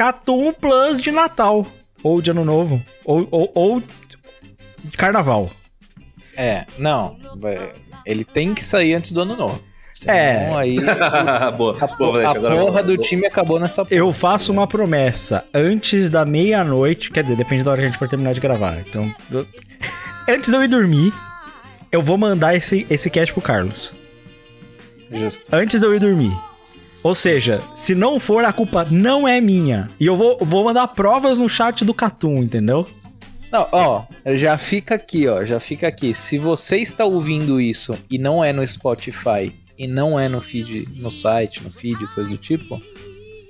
Catum Plus de Natal. Ou de Ano Novo. Ou, ou, ou de Carnaval. É, não. é, Ele tem que sair antes do ano novo. É. Senão aí boa, a, boa, a agora porra do time acabou nessa porra. Eu faço uma promessa. Antes da meia-noite, quer dizer, depende da hora que a gente for terminar de gravar. Então, antes de eu ir dormir, eu vou mandar esse, esse cast pro Carlos. Justo. Antes de eu ir dormir. Ou seja, se não for, a culpa não é minha. E eu vou, vou mandar provas no chat do Catum, entendeu? Não, ó, já fica aqui, ó, já fica aqui. Se você está ouvindo isso e não é no Spotify e não é no feed, no site, no feed, coisa do tipo,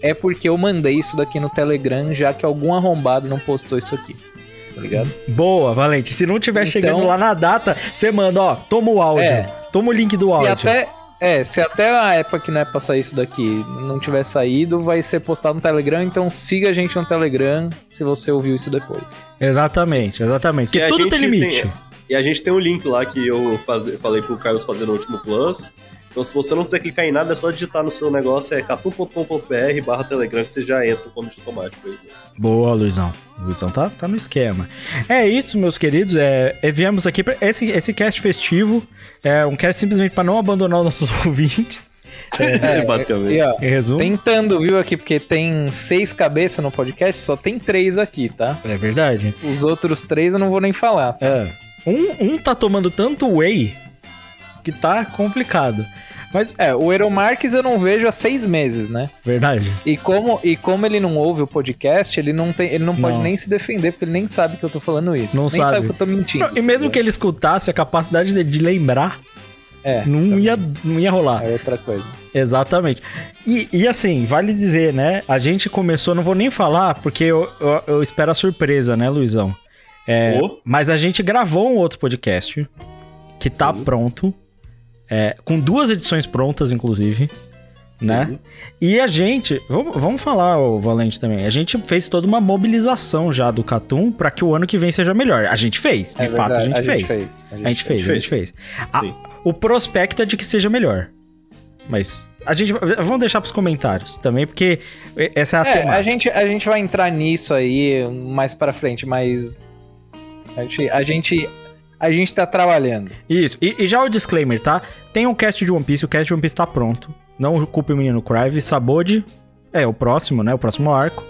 é porque eu mandei isso daqui no Telegram, já que algum arrombado não postou isso aqui. Tá ligado? Boa, Valente. Se não tiver Então- chegando lá na data, você manda, ó, toma o áudio. É. Toma o link do se áudio. até é, se até a época que não é pra sair isso daqui não tiver saído, vai ser postado no Telegram, então siga a gente no Telegram se você ouviu isso depois. Exatamente, exatamente. Porque E tudo tem limite. tem- E a gente tem um link lá que eu faze- falei pro Carlos fazer no último Plus. Então, se você não quiser clicar em nada, é só digitar no seu negócio, é catum.com.br barra Telegram, que você já entra no convite automático aí. Boa, Luizão. Luizão tá, tá no esquema. É isso, meus queridos. É, é, viemos aqui para esse, esse cast festivo. É um cast simplesmente para não abandonar os nossos ouvintes. É, basicamente. E, ó, Em resumo. tentando, viu, aqui, porque tem seis cabeças no podcast, só tem três aqui, tá? É verdade. Os outros três eu não vou nem falar. É. Um, um tá tomando tanto whey que tá complicado. Mas, É, o Eero Marques eu não vejo há seis meses, né? verdade. E como, e como ele não ouve o podcast, ele não, tem, ele não pode Não. nem se defender, porque ele nem sabe que eu tô falando isso. Não nem sabe. sabe que eu tô mentindo. Não, e mesmo que ele escutasse, a capacidade dele de lembrar É, não também. ia, não ia rolar. É outra coisa. Exatamente. E, e assim, vale dizer, né? A gente começou, não vou nem falar, porque eu, eu, eu espero a surpresa, né, Luizão? É, Ô. Mas a gente gravou um outro podcast que tá Sim. pronto, é, com duas edições prontas, inclusive, né? Sim. E a gente, vamos, vamos falar, ô Valente, também. A gente fez toda uma mobilização já do Catum pra que o ano que vem seja melhor. A gente fez, de É fato, a verdade, gente fez. A A gente fez, a gente fez. A- o prospecto é de que seja melhor. Mas a gente vamos deixar pros comentários também, porque essa é a É, temática. a gente, a gente vai entrar nisso aí mais pra frente, mas a gente, a gente, a gente tá trabalhando. Isso. E, e já o disclaimer, tá? Tem um cast de One Piece, o cast de One Piece tá pronto. Não culpe o menino Crive. Sabode é o próximo, né? O próximo arco.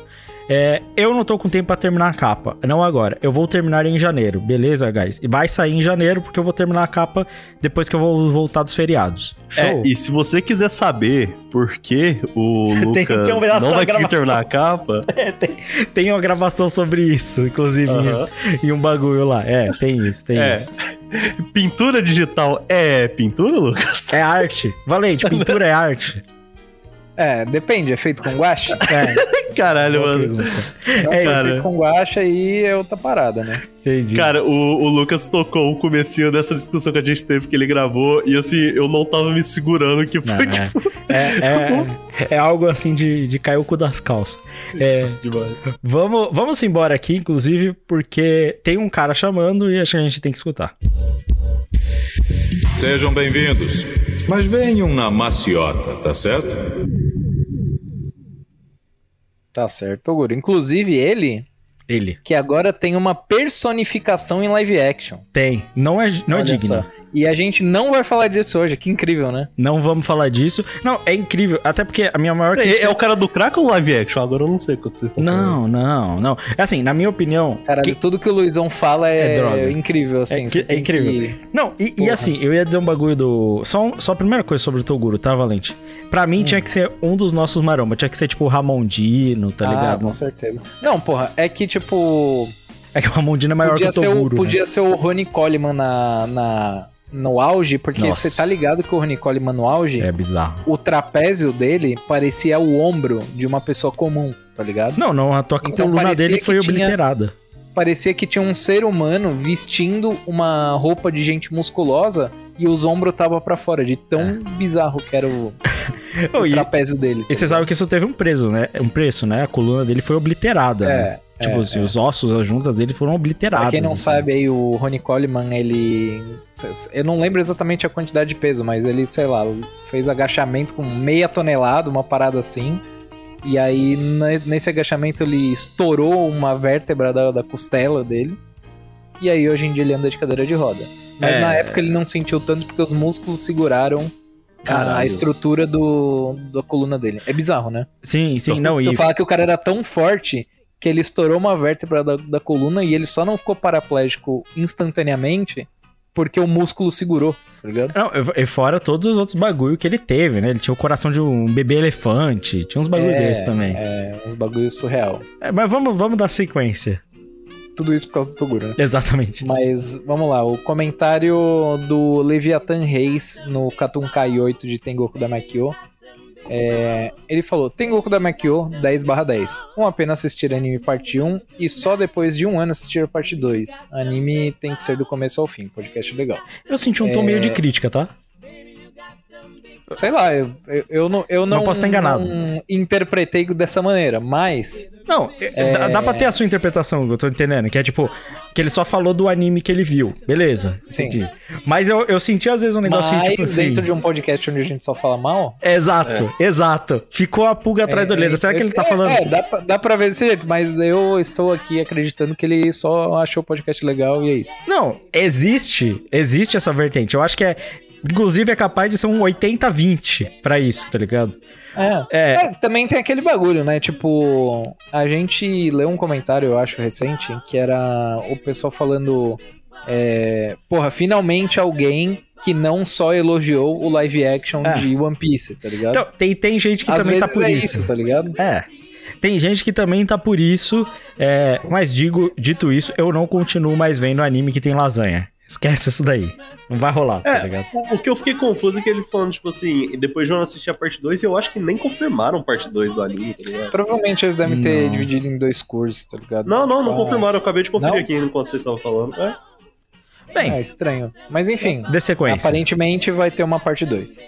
É, eu não tô com tempo pra terminar a capa. Não agora. Eu vou terminar em janeiro, beleza, guys? E vai sair em janeiro, porque eu vou terminar a capa depois que eu vou voltar dos feriados. Show? É, e se você quiser saber por que o Lucas tem um não vai conseguir gravação. terminar a capa, É, tem, tem uma gravação sobre isso, inclusive, aham, em, em um bagulho lá. É, tem isso, tem É. isso. pintura digital é pintura, Lucas? É arte. Valente, pintura é arte. É, depende, é feito com guache? É, Caralho, boa mano. Não, É, se cara. é feito com guache aí é outra parada, né? Entendi. Cara, o, o Lucas tocou o comecinho dessa discussão que a gente teve que ele gravou e assim, eu não tava me segurando que Não, foi é. tipo. É, é, é algo assim de, de cair o cu das calças. É. difícil demais. Vamos, vamos embora aqui, inclusive, porque tem um cara chamando e acho que a gente tem que escutar. Sejam bem-vindos. Mas venham na maciota, tá certo? Tá certo, Toguro. Inclusive ele, Ele. que agora tem uma personificação em live action. Tem. Não é, não é digno. só. E a gente não vai falar disso hoje, que incrível, né? Não vamos falar disso. Não, é incrível. Até porque a minha maior É, é o cara do crack ou live action? Agora eu não sei o que vocês estão Não, não, não. É Assim, na minha opinião. Caralho, que- tudo que o Luizão fala é, É droga. incrível, assim. É que- é incrível. que- Não, e, e assim, eu ia dizer um bagulho do. Só, um- só a primeira coisa sobre o Toguro, tá, Valente? Pra Hum. mim tinha que ser um dos nossos maromba. Tinha que ser tipo o Ramondino, tá ah, ligado? com certeza. Não, porra, é que, tipo, É que o Ramondino é maior podia, que o ser o, Toguro. né? podia ser o Ronnie Coleman na, na, no auge, porque Nossa. você tá ligado que o Ronnie Coleman no auge, É bizarro. o trapézio dele parecia o ombro de uma pessoa comum, tá ligado? Não, não, a tua Então coluna dele foi tinha- obliterada. Parecia que tinha um ser humano vestindo uma roupa de gente musculosa e os ombros tava pra fora, de tão bizarro que era o, o É. e, trapézio dele. e você sabe que isso teve um preço, né? Um preço, né? A coluna dele foi obliterada. né? É, Tipo é, assim, é. os ossos, as juntas dele foram obliteradas. Pra quem não assim. sabe aí, o Ronnie Coleman, ele. Eu não lembro exatamente a quantidade de peso, mas ele, sei lá, fez agachamento com meia tonelada, uma parada assim. E aí, ne- nesse agachamento, ele estourou uma vértebra da, da costela dele. E aí, hoje em dia, ele anda de cadeira de roda. Mas É. na época, ele não sentiu tanto porque os músculos seguraram a, Caralho. a estrutura do, da coluna dele. É bizarro, né? Sim, sim, não. E, Eu falar que o cara era tão forte que ele estourou uma vértebra da, da coluna e ele só não ficou paraplégico instantaneamente porque o músculo segurou, tá ligado? Não, e fora todos os outros bagulho que ele teve, né? Ele tinha o coração de um bebê elefante, tinha uns bagulho É, desses também. É, uns bagulhos surreal. É, mas vamos, vamos dar sequência. Tudo isso por causa do Toguro, né? Exatamente. Mas vamos lá, o comentário do Leviathan Reis no Katun Kai 8 de Tengoku da Makio. É, ele falou: Tengoku da Makio 10/10. Uma pena assistir anime parte 1 e só depois de um ano assistir a parte 2. Anime tem que ser do começo ao fim. Podcast legal. Eu senti um tom É. meio de crítica, tá? Sei lá, eu, eu, eu não, eu não, Não posso estar enganado. não interpretei dessa maneira, mas Não, É. dá, dá pra ter a sua interpretação, eu tô entendendo. Que é tipo, que ele só falou do anime que ele viu. Beleza, Sim. entendi. Mas eu, eu senti às vezes um negocinho mas tipo assim. dentro de um podcast onde a gente só fala mal. Exato, exato. Ficou a pulga atrás da orelha. Será que ele tá é, falando? É, dá, pra- dá pra ver desse jeito, mas eu estou aqui acreditando que ele só achou o podcast legal e é isso. Não, existe, existe essa vertente. Eu acho que é. Inclusive é capaz de ser um 80-20 pra isso, tá ligado? É. É, É, também tem aquele bagulho, né? Tipo, a gente leu um comentário, eu acho, recente, que era o pessoal falando. É, porra, finalmente alguém que não só elogiou o live action É. de One Piece, tá ligado? então, tem, tem gente que Às também vezes tá por é isso. isso, tá ligado? É. Tem gente que também tá por isso, é, mas digo, dito isso, eu não continuo mais vendo anime que tem lasanha. Esquece isso daí. Não vai rolar, tá É, ligado? o, o que eu fiquei confuso é que ele falando, tipo assim, depois de eu não assistir a parte 2, eu acho que nem confirmaram parte 2 do anime, tá ligado? Provavelmente eles devem ter Não. dividido em dois cursos, tá ligado? Não, não, não Ah, confirmaram, eu acabei de conferir Não? aqui enquanto vocês estavam falando. É. Bem, É estranho. Mas enfim, dê sequência. aparentemente vai ter uma parte 2.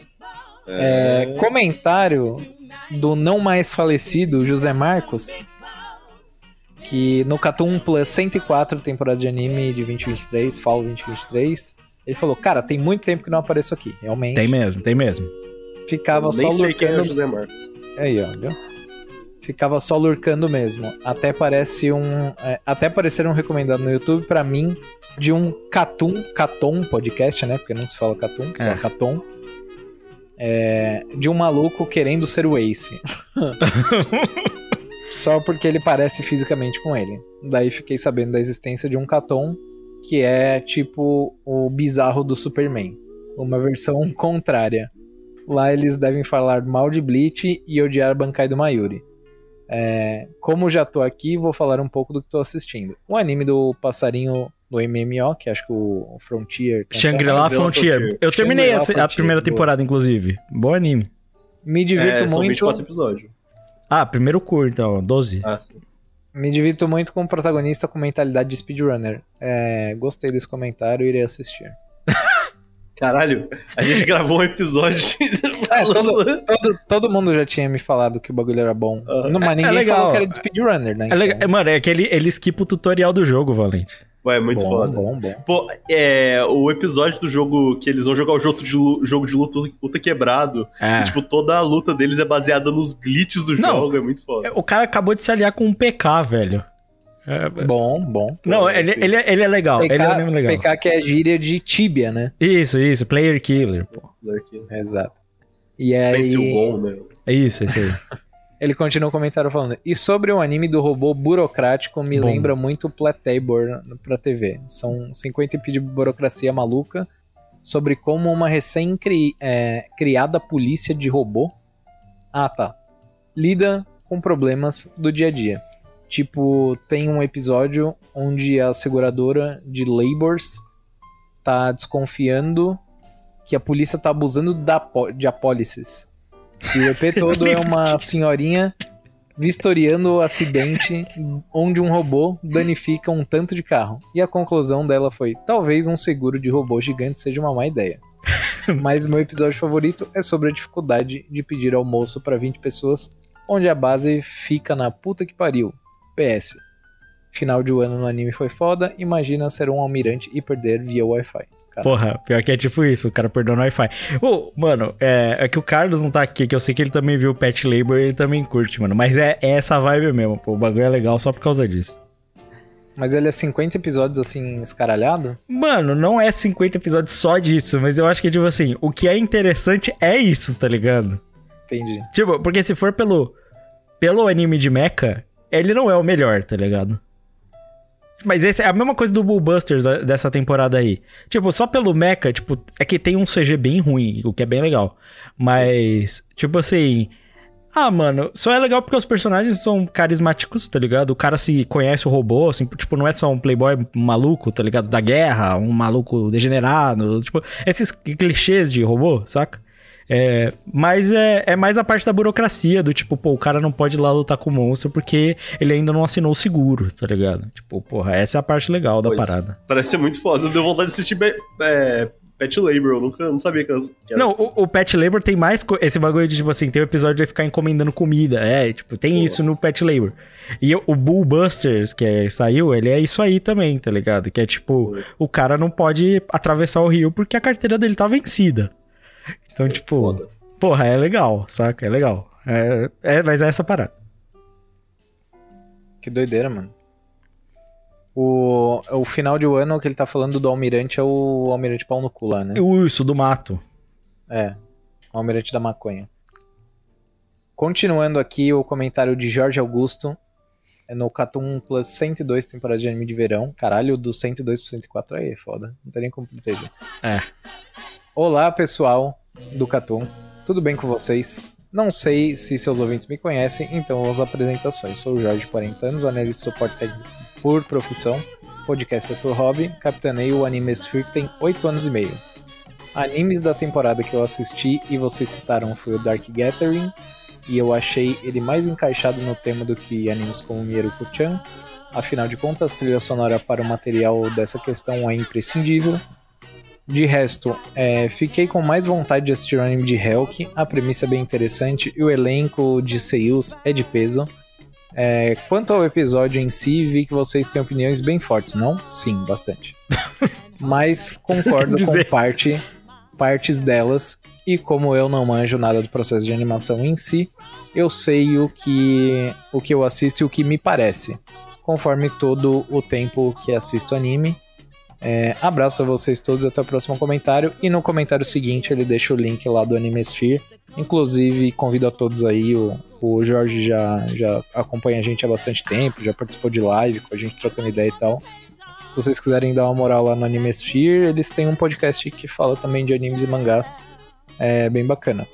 É, comentário do não mais falecido José Marcos, que no Catum Plus 104 temporada de anime de 2023, Fall 2023, ele falou: Cara, tem muito tempo que não apareço aqui. Realmente. Tem mesmo, tem mesmo. Ficava Nem só sei quem é o lurcando. José Marcos. Aí, ó, viu? Ficava só lurcando mesmo. Até parece um. é, até apareceram um recomendado no YouTube pra mim de um Catum, Caton podcast, né? Porque não se fala Catum, se É. fala. É, de um maluco querendo ser o Ace. só porque ele parece fisicamente com ele. Daí fiquei sabendo da existência de um Caton que é tipo o bizarro do Superman. Uma versão contrária. Lá eles devem falar mal de Bleach e odiar Bankai do Mayuri. É, como já tô aqui, vou falar um pouco do que tô assistindo. O anime do passarinho do MMO, que acho que o Frontier. Shangri-La Frontier. Frontier. Eu terminei essa- a Frontier, primeira boa. temporada, inclusive. Bom anime. Me divirto É, são muito. 24 episódios. Ah, primeiro curto, então, 12. Ah, sim. Me divirto muito com o protagonista com mentalidade de speedrunner. É, gostei desse comentário e irei assistir. Caralho, a gente gravou um episódio É, todo, todo, todo mundo já tinha me falado que o bagulho era bom. Não, mas É- é ninguém legal. falou que era de speedrunner, né? É legal- Então- Mano, é que ele, ele esquipa o tutorial do jogo, Valente. Ué, é muito bom, foda. bom, bom. Pô, é, o episódio do jogo que eles vão jogar o jogo de, lu- jogo de luta, luta quebrado. É. E, tipo, toda a luta deles é baseada nos glitches do Não. jogo, é muito foda. O cara acabou de se aliar com um PK, velho. É, Bom, bom. Não, ele, ele, é- ele é legal. Ele é mesmo legal. PK que é gíria de tíbia, né? Isso, isso. Player killer, pô. Exato. E aí, Pense o bom, né? É isso, é isso aí. ele continua o comentário falando: E sobre o anime do robô burocrático, me Bom. lembra muito Platabor pra TV. São 50 EP de burocracia maluca sobre como uma recém-criada polícia de robô. Ah, tá. Lida com problemas do dia a dia. Tipo, tem um episódio onde a seguradora de Labors tá desconfiando que a polícia tá abusando da, de apólices. E o EP todo é uma senhorinha vistoriando o acidente onde um robô danifica um tanto de carro. E a conclusão dela foi: talvez um seguro de robô gigante seja uma má ideia. Mas meu episódio favorito é sobre a dificuldade de pedir almoço para 20 pessoas, onde a base fica na puta que pariu. PS. Final de ano no anime foi foda, imagina ser um almirante e perder via Wi-Fi. Cara, Porra, pior que é tipo isso, o cara perdeu no Wi-Fi. Ô, mano, é, é que o Carlos não tá aqui, que eu sei que ele também viu o Pet Labor e ele também curte, mano. Mas é, é essa vibe mesmo, pô. O bagulho é legal só por causa disso. Mas ele é 50 episódios assim, escaralhado? Mano, não é 50 episódios só disso, mas eu acho que, tipo assim, o que é interessante é isso, tá ligado? Entendi. Tipo, porque se for pelo, pelo anime de mecha, ele não é o melhor, tá ligado? Mas esse é a mesma coisa do Bullbusters da- dessa temporada aí. Tipo, só pelo mecha, tipo, é que tem um CG bem ruim, o que é bem legal. Mas, tipo assim. Ah, mano, só é legal porque os personagens são carismáticos, tá ligado? O cara se conhece o robô, assim, tipo, não é só um playboy maluco, tá ligado? Da guerra, um maluco degenerado, tipo, esses clichês de robô, saca? É, mas é, é mais a parte da burocracia, do tipo, pô, o cara não pode ir lá lutar com o monstro porque ele ainda não assinou o seguro, tá ligado? Tipo, porra, essa é a parte legal da Pois. parada. Parece ser muito foda. Deu vontade de assistir é, Pet Labor. Eu nunca não sabia que era que Não, assim. o, o Pet Labor tem mais esse bagulho de, tipo assim, tem o episódio de ficar encomendando comida. É, tipo, tem Pô. isso no Pet Labor. E o, Bull Busters, que é- saiu, ele é isso aí também, tá ligado? Que é tipo, o cara não pode atravessar o rio porque a carteira dele tá vencida. Então, tipo, Foda. porra, é legal, saca? É legal. É, é, mas é essa parada. Que doideira, mano. O, o final de ano que ele tá falando do Almirante é o Almirante Pau no cu lá, né? E o urso do mato. É. O Almirante da Maconha. Continuando aqui o comentário de Jorge Augusto. É no Catum Plus 102, temporada de anime de verão. Caralho, do 102 pro 104 aí, é foda. Não tem nem como proteger. É. Olá, pessoal do Catum. Tudo bem com vocês? Não sei se seus ouvintes me conhecem, então às apresentações. Sou o Jorge, 40 anos, analista de suporte técnico por profissão, podcaster por hobby, capitaneio o Anime Sphere tem 8 anos e meio. Animes da temporada que eu assisti e vocês citaram foi o Dark Gathering, e eu achei ele mais encaixado no tema do que animes como Mieruko-chan. Afinal de contas, trilha sonora para o material dessa questão é imprescindível. De resto, é, fiquei com mais vontade de assistir o anime de Helk. A premissa é bem interessante e o elenco de seiyus é de peso. É, quanto ao episódio em si, vi que vocês têm opiniões bem fortes, não? Sim, bastante. Mas concordo com parte, partes delas. E como eu não manjo nada do processo de animação em si, eu sei o que, o que eu assisto e o que me parece. Conforme todo o tempo que assisto anime. É, abraço a vocês todos, até o próximo comentário. E no comentário seguinte ele deixa o link lá do Anime Sphere. Inclusive, convido a todos aí. O, o Jorge já, já acompanha a gente há bastante tempo, já participou de live com a gente trocando ideia e tal. Se vocês quiserem dar uma moral lá no Anime Sphere, eles têm um podcast que fala também de animes e mangás. É bem bacana.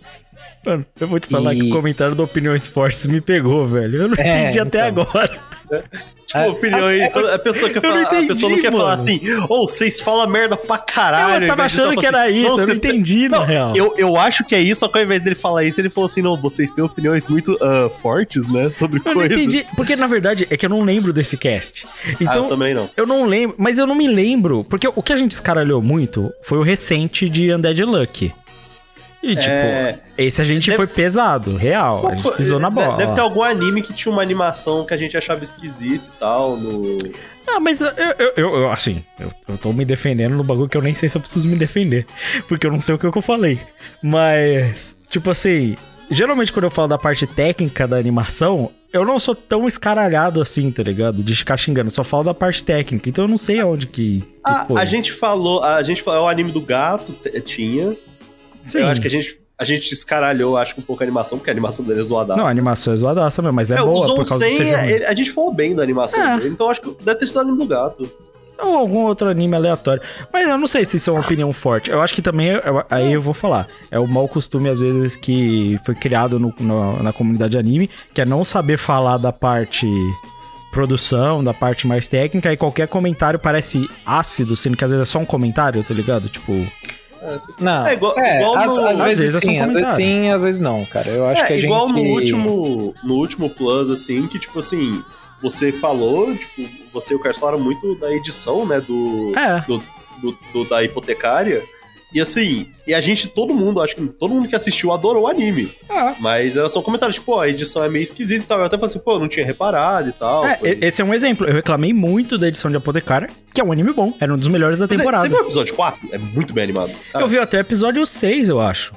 Mano, eu vou te falar E- que o comentário do Opiniões Fortes me pegou, velho. Eu não É, entendi até então. agora. Tipo, É, opinião assim, aí. é- A pessoa, eu não falar, a entendi, pessoa não quer falar mano. assim, ô, vocês falam merda pra caralho. eu tava achando que falar era assim, isso, eu não entendi, na Não, real. Eu, eu acho que é isso, só que ao invés dele falar isso, ele falou assim: não, vocês têm opiniões muito ah, fortes, né? Sobre Eu não coisas. entendi, porque na verdade é que eu não lembro desse cast. ah, Então, eu também não. eu não lembro, mas eu não me lembro, porque o que a gente escaralhou muito foi o recente de Undead Luck. E tipo, É, esse a gente deve foi ser- pesado, real, a gente pisou na bola. Deve ter algum anime que tinha uma animação que a gente achava esquisito e tal. No... Ah, mas eu, eu, eu- assim, eu, eu tô me defendendo no bagulho que eu nem sei se eu preciso me defender. Porque eu não sei o que, eu falei. Mas, tipo assim, geralmente quando eu falo da parte técnica da animação, eu não sou tão escaralhado assim, tá ligado? De ficar xingando, eu só falo da parte técnica. Então eu não sei aonde que. que Ah, a gente falou, a gente falou, o anime do gato tinha. Sim. Eu acho que a gente, a gente descaralhou, acho que um pouco a animação, porque a animação dele é zoada. Não, a animação é zoadaça mesmo, mas é, É, boa por causa do Zonsen, CGI. ele- a gente falou bem da animação É. dele, então acho que deve ter sido anime do gato. Ou algum outro anime aleatório. Mas eu não sei se isso é uma opinião forte. Eu acho que também, eu- aí eu vou falar, é o mau costume, às vezes, que foi criado no- no- na comunidade anime, que é não saber falar da parte produção, da parte mais técnica, e qualquer comentário parece ácido, sendo que às vezes é só um comentário, tá ligado? Tipo, Não, É igual- é, igual às, no- às às vezes, vezes é sim, às vezes sim, às vezes não, cara. Eu acho é, que a igual gente... no último no último Plus, assim, que tipo assim, você falou, tipo, você e o Carlos falaram muito da edição, né, do, é. do, do- do- da hipotecária. E assim, e a gente, todo mundo, acho que todo mundo que assistiu adorou o anime. Ah. Mas era só um comentário, tipo, pô, a edição é meio esquisita e tal. Eu até falei assim, pô, eu não tinha reparado e tal. É, Foi- esse é um exemplo. Eu reclamei muito da edição de Apotecária, que é um anime bom. Era um dos melhores da Você- temporada. Você viu o episódio 4? É muito bem animado. Cara, Eu vi até o episódio 6, eu acho.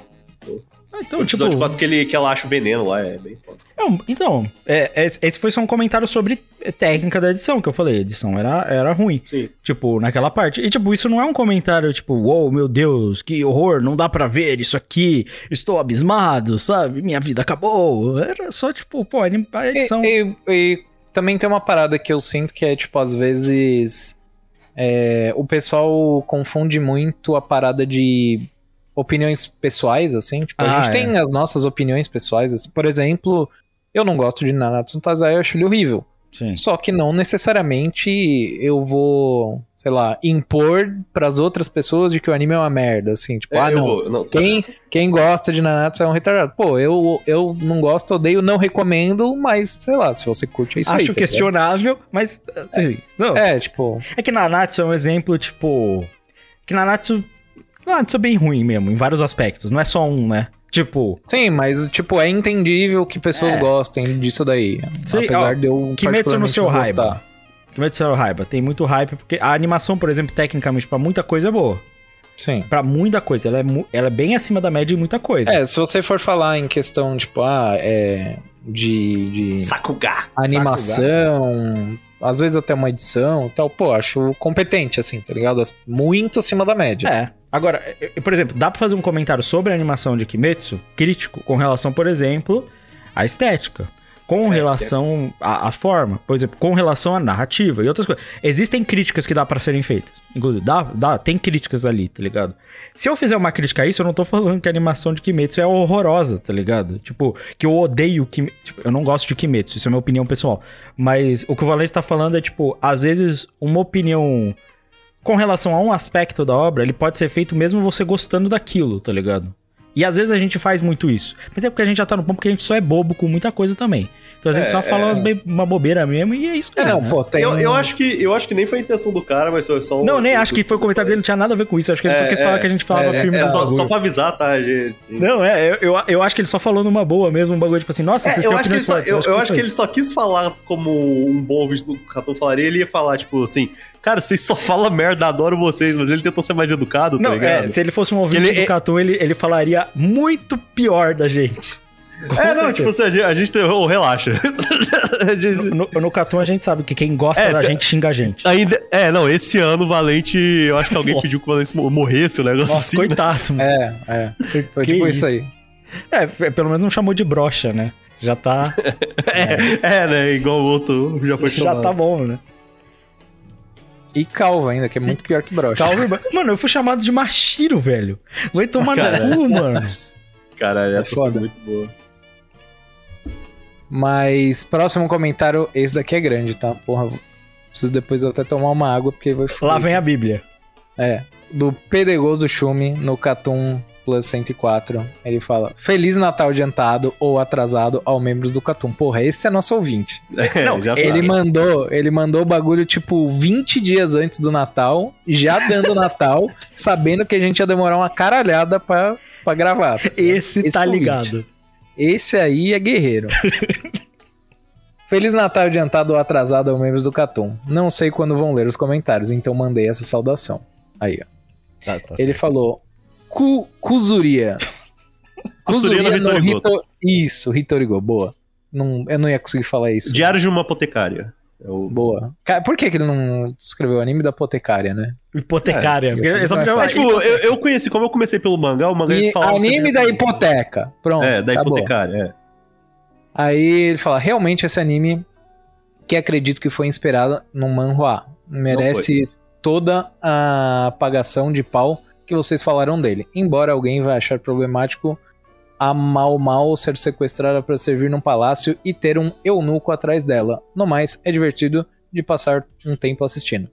Ah, Então, o tipo. episódio 4 que, ele, que ela acha o veneno lá é bem foda. Não, então, é, esse esse foi só um comentário sobre técnica da edição, que eu falei. A edição era, era ruim. Sim. Tipo, naquela parte. E, tipo, isso não é um comentário, tipo, uou, meu Deus, que horror, não dá pra ver isso aqui, estou abismado, sabe? Minha vida acabou. Era só, tipo, pô, a edição. E, e- e também tem uma parada que eu sinto que é, tipo, às vezes é, o pessoal confunde muito a parada de opiniões pessoais, assim. Tipo, Ah, a gente é. tem as nossas opiniões pessoais. assim. Por exemplo, eu não gosto de Nanatsu no Taizai, eu acho ele horrível. Sim. Só que não necessariamente eu vou, sei lá, impor pras outras pessoas de que o anime é uma merda, assim. Tipo, É, ah, não, vou- não. quem, quem gosta de Nanatsu é um retardado. Pô, eu, eu não gosto, odeio, não recomendo, mas sei lá, se você curte, é isso aí. Acho tá ligado? questionável, mas. Assim, não. É, tipo, É que Nanatsu é um exemplo, tipo. Que Nanatsu. Nanatsu é bem ruim mesmo, em vários aspectos. Não é só um, né? Tipo, sim, mas tipo, é entendível que pessoas É. gostem disso daí. Sim, apesar ó, de eu Kimetsu no seu raiva. gostar. Kimetsu no Raiba tem muito hype, porque a animação, por exemplo, tecnicamente, pra muita coisa é boa. Sim. Pra muita coisa. Ela é, ela é bem acima da média em muita coisa. É, se você for falar em questão, tipo, ah, é. De. de Sakuga. animação, às vezes até uma edição e tal, pô, acho competente, assim, tá ligado? Muito acima da média. É. Agora, por exemplo, dá pra fazer um comentário sobre a animação de Kimetsu, crítico, com relação, por exemplo, à estética. Com relação à, à forma, por exemplo, com relação à narrativa e outras coisas. Existem críticas que dá pra serem feitas. Inclusive, dá, dá, tem críticas ali, tá ligado? Se eu fizer uma crítica a isso, eu não tô falando que a animação de Kimetsu é horrorosa, tá ligado? Tipo, que eu odeio Kimetsu. Tipo, eu não gosto de Kimetsu, isso é minha opinião pessoal. Mas o que o Valente tá falando é, tipo, às vezes uma opinião com relação a um aspecto da obra, ele pode ser feito mesmo você gostando daquilo, tá ligado? E às vezes a gente faz muito isso. Mas é porque a gente já tá no ponto que a gente só é bobo com muita coisa também. Então a gente É, só fala é. uma bobeira mesmo e é isso É, mesmo, não, né? pô, tem. Eu, eu, acho que, eu acho que nem foi a intenção do cara, mas foi só um. Não, nem acho que foi o comentário dele, não tinha nada a ver com isso. Acho que ele só É, quis é, falar que a gente falava é, firme É no só, só pra avisar, tá, gente? Sim. Não, é, eu, eu, eu acho que ele só falou numa boa mesmo, um bagulho tipo assim, nossa, É, vocês eu têm acho que, ele só, eu, eu acho que ele só quis falar como um bom ouvinte do Catum falaria, ele ia falar, tipo assim, cara, vocês só falam merda, adoro vocês, mas ele tentou ser mais educado, tá Não, ligado? é, se ele fosse um ouvinte Ele- do Catum, ele, ele falaria muito pior da gente. Com É, não, certeza. tipo assim, a gente, ô, relaxa. Gente- No, no Catum a gente sabe que quem gosta É, da é- gente xinga a gente. Ainda, é, não, esse ano o Valente, eu acho que alguém Nossa. pediu que o Valente morresse, o negócio Nossa, assim. né? coitado. mano. É, é. Foi Que tipo isso? isso aí. É, p- pelo menos não chamou de brocha, né? Já tá, É, né, igual o outro já foi já chamado. tá bom, né? E calva ainda, que é muito pior que brocha. Calma, irmão. Mano, eu fui chamado de Machiro, velho. Vai tomar no cu, mano. Caralho, essa foi foda. muito boa. Mas, próximo comentário, esse daqui é grande, tá? Porra, preciso depois até tomar uma água, porque vai Lá vem a Bíblia. É, do Pedregoso Chume no Catum Plus 104. Ele fala: Feliz Natal adiantado ou atrasado ao membros do Catum. Porra, esse é nosso ouvinte. É, Não, já Ele sabe. mandou, ele mandou o bagulho tipo 20 dias antes do Natal, já dando Natal, sabendo que a gente ia demorar uma caralhada pra, pra gravar. Esse, Esse tá ouvinte. ligado. Esse aí é guerreiro. Feliz Natal adiantado ou atrasado aos membros do Catum. Não sei quando vão ler os comentários, então mandei essa saudação. Aí, ó. Tá, tá Ele certo. falou Cu, Kuzuria. Kuzuria no Hitorigoto. Hito- Isso, Hitorigo, boa. Não, eu não ia conseguir falar isso. Diário de uma apotecária. É o... Boa. Por que, que ele não escreveu o anime da apotecária, né? Hipotecária. É, Porque é só não porque é eu- É, tipo, eu, eu conheci, como eu comecei pelo mangá, o mangá eles E falavam anime sempre- da hipoteca. Pronto. É, da acabou. hipotecária, é. Aí ele fala, realmente esse anime, que acredito que foi inspirado num manhwa, merece toda a apagação de pau que vocês falaram dele. Embora alguém vai achar problemático a Mal Mal ser sequestrada para servir num palácio e ter um eunuco atrás dela. No mais, é divertido de passar um tempo assistindo.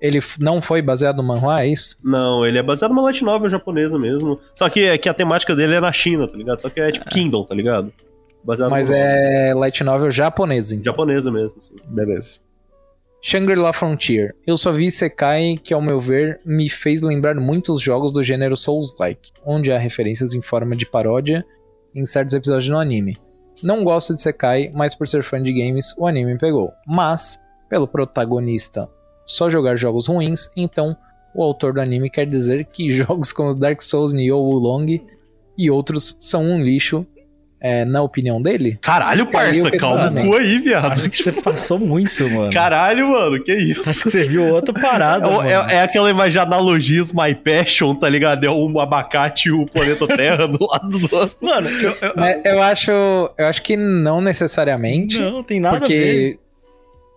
Ele não foi baseado no manhwa, é isso? Não, ele é baseado numa light novel japonesa mesmo. Só que, é que a temática dele é na China, tá ligado? Só que é tipo Kingdom, tá ligado? Baseado Mas no- é light novel japonesa, então. japonesa mesmo, assim. Beleza. Shangri-La Frontier. Eu só vi Sekai que, ao meu ver, me fez lembrar muitos jogos do gênero Souls-like, onde há referências em forma de paródia em certos episódios no anime. Não gosto de Sekai, mas por ser fã de games, o anime me pegou. Mas, pelo protagonista só jogar jogos ruins, então o autor do anime quer dizer que jogos como Dark Souls, Nioh, Wulong e outros são um lixo, é, na opinião dele? Caralho, parça, calma o cu aí, viado. Acho que você passou muito, mano. Caralho, mano, que isso? Acho que você viu outra parada, É, é- é aquela imagem de analogias My Passion, tá ligado? É um abacate e o planeta Terra do lado do outro. Mano, eu, eu- Mas eu acho, eu acho que não necessariamente. não tem nada a ver. porque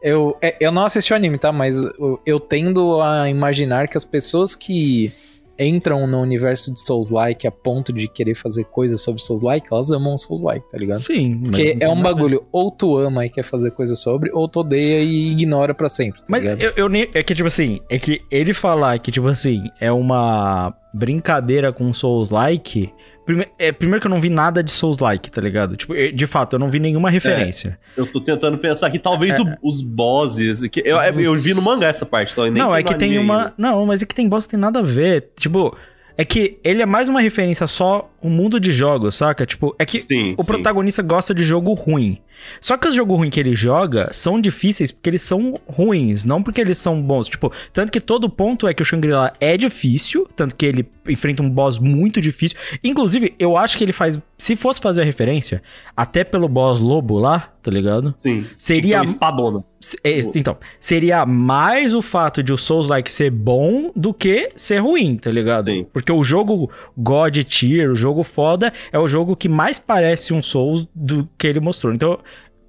eu, é, eu não assisti o anime, tá? Mas eu, eu tendo a imaginar que as pessoas que entram no universo de Souls-like a ponto de querer fazer coisas sobre Souls-like, elas amam Souls-like, tá ligado? Sim, mas Porque é um nada bagulho, ou tu ama e quer fazer coisa sobre, ou tu odeia e ignora pra sempre, tá Mas ligado? eu, eu nem. É que, tipo assim, é que ele falar que, tipo assim, é uma brincadeira com Souls-like. Prime, é, primeiro que eu não vi nada de Souls-like, tá ligado? Tipo, de fato, eu não vi nenhuma referência. Eu tô tentando pensar que talvez o- os bosses. Que eu, eu vi no mangá essa parte, então não, é que tem uma. ainda. Não, mas é que tem boss que tem nada a ver. Tipo, é que ele é mais uma referência só o mundo de jogos, saca? Tipo, é que Sim, o sim. protagonista gosta de jogo ruim. Só que os jogos ruins que ele joga são difíceis porque eles são ruins, não porque eles são bons. Tipo, tanto que todo ponto é que o Shangri-La é difícil, tanto que ele enfrenta um boss muito difícil. Inclusive, eu acho que ele faz. Se fosse fazer a referência, até pelo boss lobo lá, tá ligado? Sim. Seria- Tipo, espadona. É, Então, seria mais o fato de o Souls-like ser bom do que ser ruim, tá ligado? Sim. Porque o jogo God Tier, o jogo foda, é o jogo que mais parece um Souls do que ele mostrou. Então,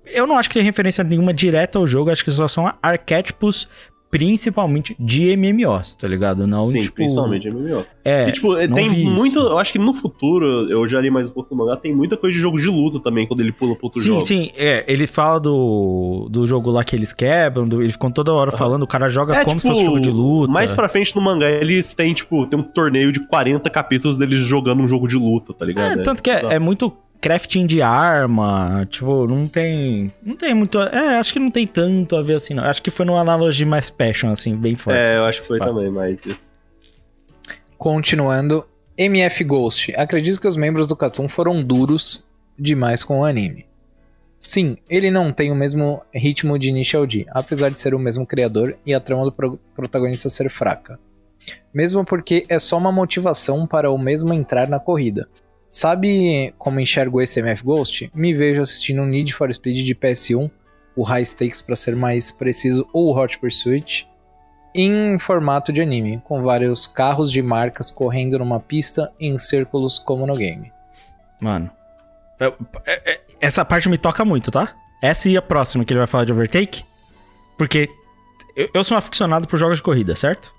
eu não acho que tem referência nenhuma direta ao jogo, acho que só são arquétipos principalmente de MMOs, tá ligado? Não, Sim, tipo... principalmente MMO. É, e, tipo, tem vi isso. muito. Eu acho que no futuro, eu já li mais um pouco do mangá, tem muita coisa de jogo de luta também, quando ele pula pra outros Sim, jogos. sim, é, ele fala do, do jogo lá que eles quebram, do, ele ficou toda hora falando, o cara joga É, como se tipo, fosse jogo de luta. Mais pra frente no mangá, eles têm, tipo, tem um torneio de 40 capítulos deles jogando um jogo de luta, tá ligado? É, tanto que é, é muito crafting de arma, tipo, não tem. Não tem muito. É, acho que não tem tanto a ver assim, não. Acho que foi numa analogia mais passion, assim, bem forte. É, eu assim, acho que foi pá. também, mas. isso. Continuando, MF Ghost. Acredito que os membros do Katsun foram duros demais com o anime. Sim, ele não tem o mesmo ritmo de Initial D, apesar de ser o mesmo criador e a trama do pro- protagonista ser fraca. Mesmo porque é só uma motivação para o mesmo entrar na corrida. Sabe como enxergo esse MF Ghost? Me vejo assistindo um Need for Speed de PS1, o High Stakes para ser mais preciso, ou o Hot Pursuit, em formato de anime, com vários carros de marcas correndo numa pista em círculos como no game. Mano. eu- é- é- essa parte me toca muito, tá? Essa e a próxima que ele vai falar de Overtake. Porque eu, eu sou um aficionado por jogos de corrida, certo?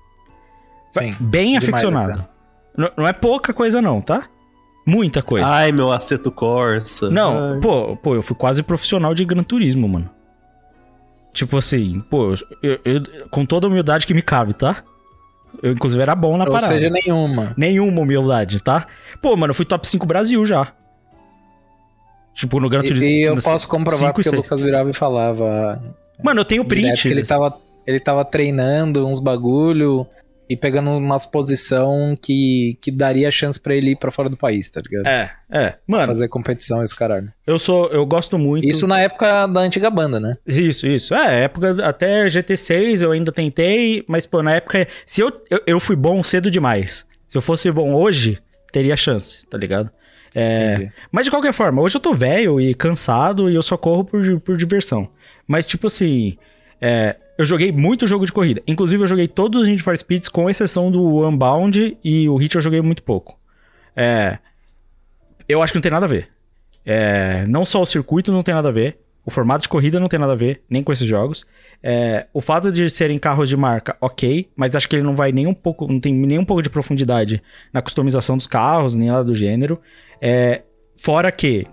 Sim. Bem demais aficionado. Não, não é pouca coisa, não, tá? Muita coisa. Ai, meu Aceto Corsa. Não, Ai. pô, pô, eu fui quase profissional de Gran Turismo, mano. Tipo assim, pô, eu- eu- com toda a humildade que me cabe, tá? Eu, inclusive, era bom na Ou parada. seja, nenhuma. Nenhuma humildade, tá? Pô, mano, eu fui top 5 Brasil já. Tipo, no Gran E, Turismo. e eu posso comprovar e porque o. Lucas virava e falava. Mano, eu tenho print. que ele tava, ele tava treinando uns bagulho E pegando umas posição que, que daria chance pra ele ir pra fora do país, tá ligado? É, é. Mano, Fazer competição, esse caralho. eu sou. Eu gosto muito. Isso na época da antiga banda, né? Isso, isso. É, época até GT6 eu ainda tentei, mas, pô, na época. Se eu, eu, eu fui bom cedo demais. Se eu fosse bom hoje, teria chance, tá ligado? É, mas de qualquer forma, hoje eu tô velho e cansado e eu só corro por, por diversão. Mas, tipo assim, é, eu joguei muito jogo de corrida. Inclusive, eu joguei todos os Need for Speeds, com exceção do Unbound e o Hit eu joguei muito pouco. É, eu acho que não tem nada a ver. É, não só o circuito não tem nada a ver, o formato de corrida não tem nada a ver, nem com esses jogos. É, o fato de serem carros de marca, ok, mas acho que ele não vai nem um pouco, não tem nem um pouco de profundidade na customização dos carros, nem nada do gênero. É, fora que.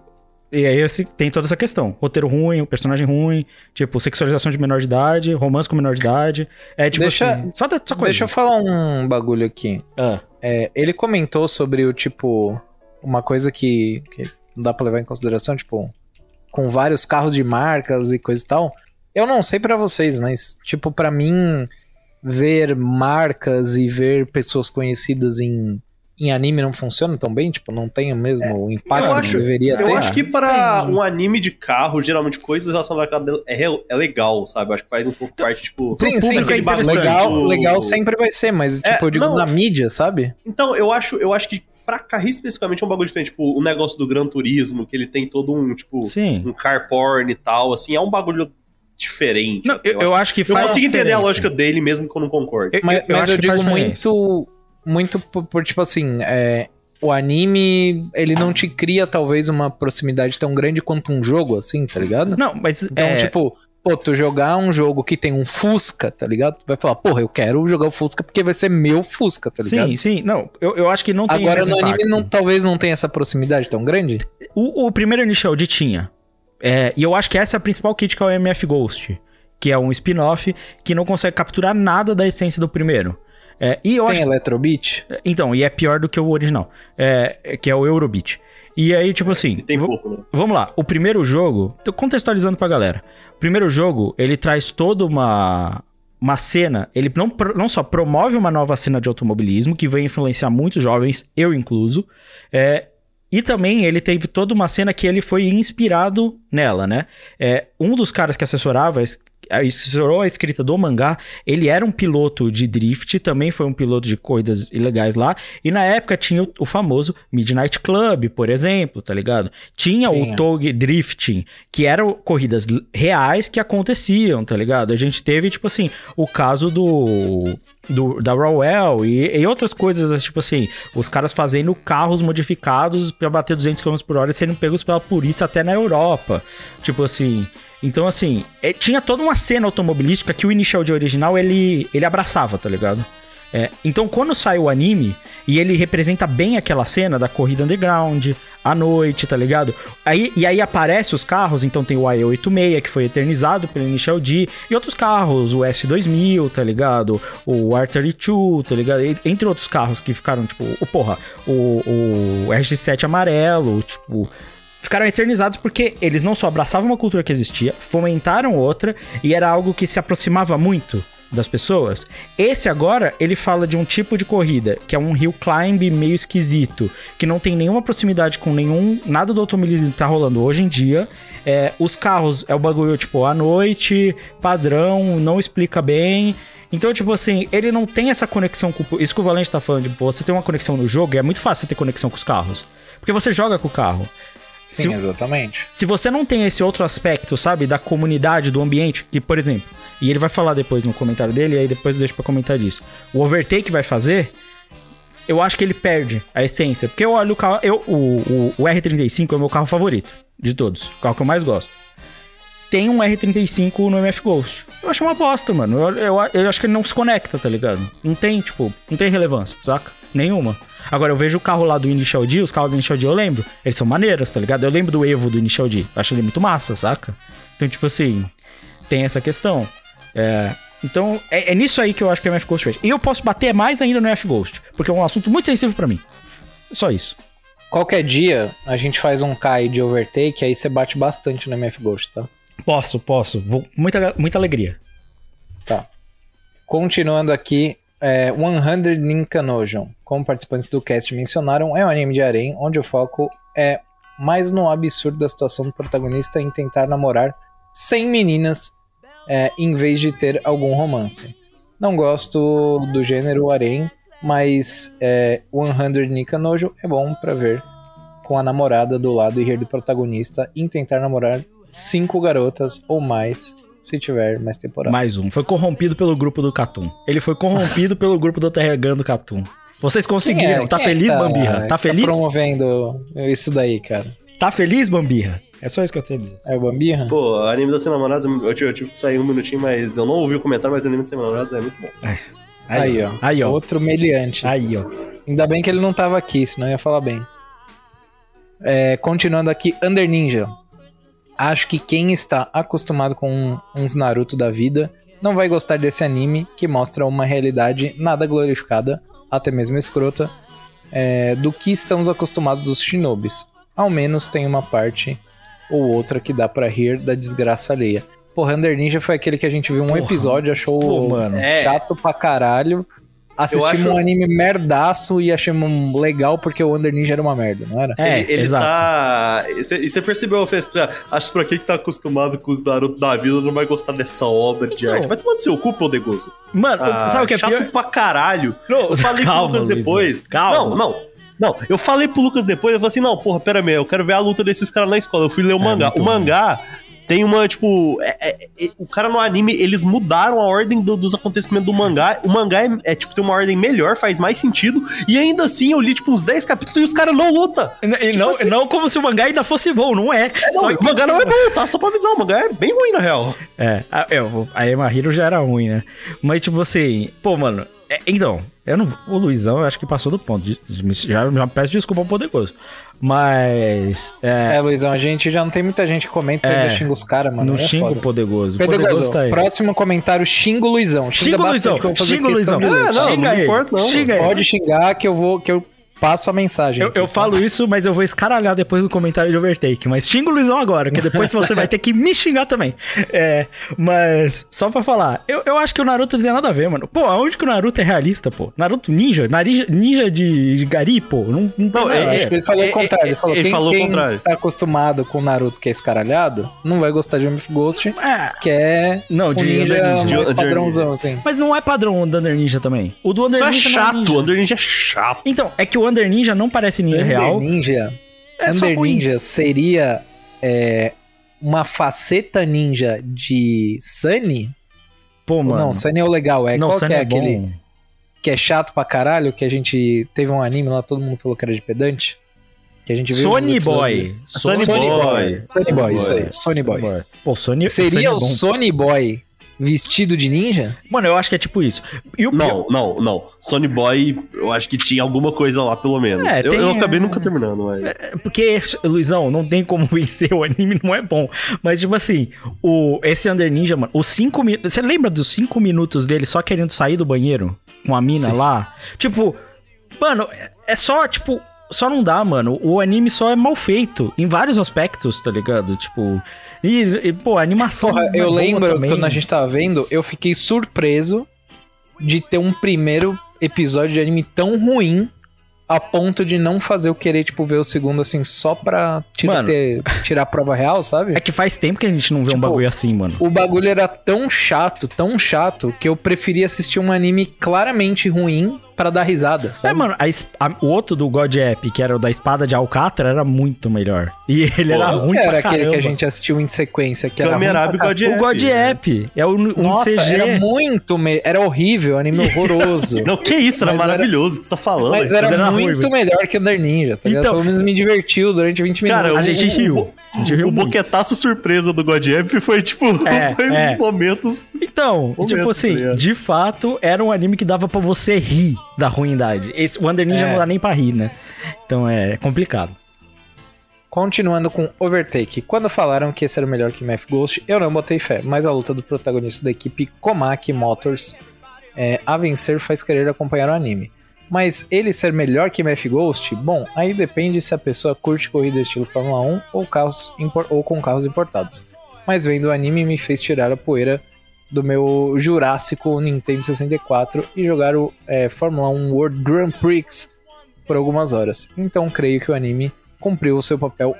E aí esse- tem toda essa questão. Roteiro ruim, o personagem ruim, tipo, sexualização de menor de idade, romance com menor de idade. É tipo Deixa- assim. Só, da- só coisa. Deixa eu falar um bagulho aqui. Ah, É, ele comentou sobre o tipo. Uma coisa que, que não dá pra levar em consideração, tipo, com vários carros de marcas e coisa e tal. Eu não sei pra vocês, mas, tipo, pra mim, ver marcas e ver pessoas conhecidas em, em anime não funciona tão bem, tipo, não tem o mesmo impacto É, eu que acho- deveria Eu ter. acho que para um anime de carro, geralmente coisas relacionadas a cabelo é, é legal, sabe? Eu acho que faz um pouco parte, tipo. Sim, sim, público é legal, tipo- legal sempre vai ser, mas, É, tipo, eu digo não. na mídia, sabe? Então, eu acho, eu acho que pra carro especificamente é um bagulho diferente. Tipo, o negócio do Gran Turismo, que ele tem todo um, tipo, sim. um car porn e tal, assim, é um bagulho diferente. Não, eu, eu acho que eu faz consigo entender a lógica dele mesmo que eu não concordo. Eu- Mas, eu mas acho eu que digo muito, muito por, por, tipo assim, é, o anime, ele não te cria talvez uma proximidade tão grande quanto um jogo, assim, tá ligado? Não, mas Então, é, tipo, pô, tu jogar um jogo que tem um Fusca, tá ligado? Tu vai falar, porra, eu quero jogar o Fusca porque vai ser meu Fusca, tá ligado? sim, sim, não, eu, eu acho que não tem Agora no anime não, talvez não tenha essa proximidade tão grande. O, o primeiro Initial D tinha. É, e eu acho que essa é a principal crítica ao MF Ghost. Que é um spin-off que não consegue capturar nada da essência do primeiro. É, e eu tem acho. Eletrobeat? Então, e é pior do que o original. É, é, que é o Eurobeat. E aí, tipo assim. E tem pouco, né? Vamos lá, o primeiro jogo, tô contextualizando pra galera. O primeiro jogo, ele traz toda uma uma cena, ele não, não só promove uma nova cena de automobilismo que vai influenciar muitos jovens, eu incluso, é, e também ele teve toda uma cena que ele foi inspirado nela, né? É, um dos caras que assessorava, es- assessorou a escrita do mangá, ele era um piloto de drift, também foi um piloto de corridas ilegais lá, e na época tinha o, o famoso Midnight Club, por exemplo, tá ligado? Tinha Tinha. o Tog Drifting, que eram corridas reais que aconteciam, tá ligado? A gente teve, tipo assim, o caso do. do da Rowell e, e outras coisas, tipo assim, os caras fazendo carros modificados pra bater 200 km por hora e serem pegos pela polícia até na Europa. Tipo assim. Então, assim, é, tinha toda uma cena automobilística que o Initial D original ele, ele abraçava, tá ligado? É, então, quando sai o anime e ele representa bem aquela cena da corrida underground, à noite, tá ligado? Aí, e aí aparece os carros, então tem o AE86, que foi eternizado pelo Initial D, e outros carros, o S2000, tá ligado? O R32, tá ligado? E- Entre outros carros que ficaram, tipo, o porra, o, o RX-7 amarelo, tipo, ficaram eternizados porque eles não só abraçavam uma cultura que existia, fomentaram outra e era algo que se aproximava muito das pessoas. Esse agora, ele fala de um tipo de corrida, que é um hill climb meio esquisito, que não tem nenhuma proximidade com nenhum nada do automobilismo que tá rolando hoje em dia. É, os carros é o bagulho tipo à noite, padrão, não explica bem. Então, tipo assim, ele não tem essa conexão com. Isso que o Valente tá falando, tipo, você tem uma conexão no jogo, é muito fácil ter conexão com os carros. Porque você joga com o carro. Sim, Se- exatamente. Se você não tem esse outro aspecto, sabe, da comunidade, do ambiente, que, por exemplo, e ele vai falar depois no comentário dele, e aí depois eu deixo pra comentar disso. O overtake vai fazer, eu acho que ele perde a essência. Porque eu olho o carro. Eu, o, o, o R35 é o meu carro favorito de todos. O carro que eu mais gosto. Tem um R35 no MF Ghost. Eu acho uma bosta, mano. Eu, eu, eu acho que ele não se conecta, tá ligado? Não tem, tipo, não tem relevância, saca? Nenhuma. Agora, eu vejo o carro lá do Initial D, os carros do Initial D eu lembro. Eles são maneiros, tá ligado? Eu lembro do Evo do Initial D. Eu acho ele muito massa, saca? Então, tipo assim, tem essa questão. É, então, é, é nisso aí que eu acho que é o MF Ghost fez. E eu posso bater mais ainda no MF Ghost, porque é um assunto muito sensível pra mim. Só isso. Qualquer dia a gente faz um Kai de overtake, aí você bate bastante no MF Ghost, tá? Posso, posso. Vou, muita, muita alegria. Tá. Continuando aqui, é, 100 Ninkanojon, como participantes do cast mencionaram, é um anime de harem onde o foco é mais no absurdo da situação do protagonista em tentar namorar 100 meninas é, em vez de ter algum romance. Não gosto do gênero harem, mas é, 100 Ninkanojo é bom pra ver com a namorada do lado e do protagonista em tentar namorar cinco garotas ou mais se tiver mais temporada. Mais um. Foi corrompido pelo grupo do Catum. Ele foi corrompido pelo grupo do Telegram do Catum. Vocês conseguiram. É- tá quem é feliz, Bambirra? Tá feliz? promovendo isso daí, cara. Tá feliz, Bambirra? É só isso que eu tenho a dizer. É o Bambirra? Pô, anime da Sem Namorados, eu tive, eu tive que sair um minutinho, mas eu não ouvi o comentário, mas o anime da Sem Namorados é muito bom. Aí, ó. Aí, ó. Outro meliante. Aí, ó. Ainda bem que ele não tava aqui, senão eu ia falar bem. É, continuando aqui, Under Ninja. Acho que quem está acostumado com uns Naruto da vida não vai gostar desse anime que mostra uma realidade nada glorificada, até mesmo escrota, é, do que estamos acostumados dos shinobis. Ao menos tem uma parte ou outra que dá pra rir da desgraça alheia. Porra, Under Ninja foi aquele que a gente viu um Porra. episódio, achou Pô, mano. É. chato pra caralho. Assistimos acho- um anime merdaço e achamos legal porque o Under Ninja era uma merda, não era? É, ele, ele exato. tá. E você- percebeu, Fez? Acho que pra quem que tá acostumado com os Naruto da vida não vai gostar dessa obra de Não. arte. Vai tomar seu cu, Poderoso. Mano, Ah, sabe o que é chato pior? pra caralho. Não, Eu falei calma, pro Lucas depois. Calma. Não, não. Não, eu falei pro Lucas depois, eu falei assim, não, porra, pera aí, eu quero ver a luta desses caras na escola. Eu fui ler o É, mangá. O bom. Tem uma, tipo. é- é- é- o cara no anime, eles mudaram a ordem do- dos acontecimentos do mangá. O mangá é, é, tipo, tem uma ordem melhor, faz mais sentido. E ainda assim, eu li, tipo, uns 10 capítulos e os caras não lutam. E não, assim- não como se o mangá ainda fosse bom, não é. Não, Só o mangá não é bom, tá? Só pra avisar, o mangá é bem ruim, na real. É, a, é, o- a Emma Hero já era ruim, né? Mas, tipo assim, pô, mano, é, então, eu não, o Luizão eu acho que passou do ponto. de- Já, já peço desculpa ao poderoso. Mas, é, É, Luizão, a gente já não tem muita gente que comenta É. ainda xinga os caras, mano. não é xinga o poderoso. Poderoso tá aí. próximo comentário, xinga o Luizão. Xinga o Luizão, xinga o Luizão. Ah, não, xinga não ele, importa, não. xinga ele. Pode xingar que eu vou, que eu passo a mensagem. Eu, eu tá? falo isso, mas eu vou escaralhar depois do comentário de overtake. Mas xinga o Luizão agora, que depois você vai ter que me xingar também. É, mas, só pra falar, eu, eu acho que o Naruto não tem nada a ver, mano. Pô, aonde que o Naruto é realista, pô? Naruto ninja? Ninja, ninja de, de gari, pô? Não, não tem Não, nada é- que ele falou é- o contrário. Ele é- falou ele quem, falou o quem contrário. tá acostumado com o Naruto que é escaralhado, não vai gostar de MF Ghost, É, que é não, um de ninja Under Ninja. mais De- padrãozão, assim. Mas não é padrão o do Under Ninja também. O do Under Isso é Ninja não chato, ninja. o Under Ninja é chato. Então, é que o Under Ninja não parece ninja Under real. Ninja, É só Under ruim. Ninja seria é, uma faceta ninja de Sunny? Pô, mano. Não, Sunny é o legal. É, não, qual que Sunny é, bom. aquele que é chato pra caralho, que a gente teve um anime lá, todo mundo falou que era de pedante? Que a gente viu Sony. Boy. Sony Sony Boy. Boy. Sony Boy, isso aí. Sony Boy. Pô, Sony Sony Seria é o bom. Sony Boy vestido de ninja? Mano, eu acho que é tipo isso. E o pior- Não, não, não. Sony Boy, eu acho que tinha alguma coisa lá, pelo menos. É, eu, tem- eu acabei nunca terminando, mas. Porque, Luizão, não tem como vencer o anime, não é bom. Mas, tipo assim, o, esse Under Ninja, mano, os cinco minutos. Você lembra dos cinco minutos dele só querendo sair do banheiro com a mina Sim. lá? Tipo, mano, é- é só, tipo. Só não dá, mano. O anime só é mal feito em vários aspectos, tá ligado? Tipo. E, e, pô, a animação. Porra, é eu lembro também. quando a gente tava vendo, eu fiquei surpreso de ter um primeiro episódio de anime tão ruim a ponto de não fazer eu querer, tipo, ver o segundo assim, só pra tira- Mano. ter- tirar a prova real, sabe? É que faz tempo que a gente não vê um Tipo, bagulho assim, mano. O bagulho era tão chato, tão chato, que eu preferia assistir um anime claramente ruim pra dar risada, É, sabe? mano, a a- o outro do God App, que era o da espada de Alcatra, era muito melhor. E ele era Pô, ruim que era pra aquele que a gente assistiu em sequência, que era ruim pra God. O God App é o, um Nossa, CG. era muito... Me... Era horrível, anime horroroso. Não, que isso, era Mas era- maravilhoso o que você tá falando. Mas era, era ruim, muito velho. melhor que Under Ninja, tá ligado? Então- Pelo menos me divertiu durante 20 minutos. Cara, A o- gente o- riu. A gente riu O muito. boquetaço surpresa do God App foi tipo. É, foi é. momentos. Então, tipo tá assim, ligado? de fato, era um anime que dava pra você rir da ruindade. Esse, o Under Ninja É. não dá nem pra rir, né? Então é complicado. Continuando com Overtake. Quando falaram que esse era melhor que Math Ghost, eu não botei fé, mas a luta do protagonista da equipe Komaki Motors é, a vencer faz querer acompanhar o anime. Mas ele ser melhor que Math Ghost? Bom, aí depende se a pessoa curte corrida estilo Fórmula 1 ou, carros ou com carros importados. Mas vendo o anime me fez tirar a poeira do meu Jurássico Nintendo 64 e jogar o é, Fórmula 1 World Grand Prix por algumas horas. Então creio que o anime cumpriu o seu papel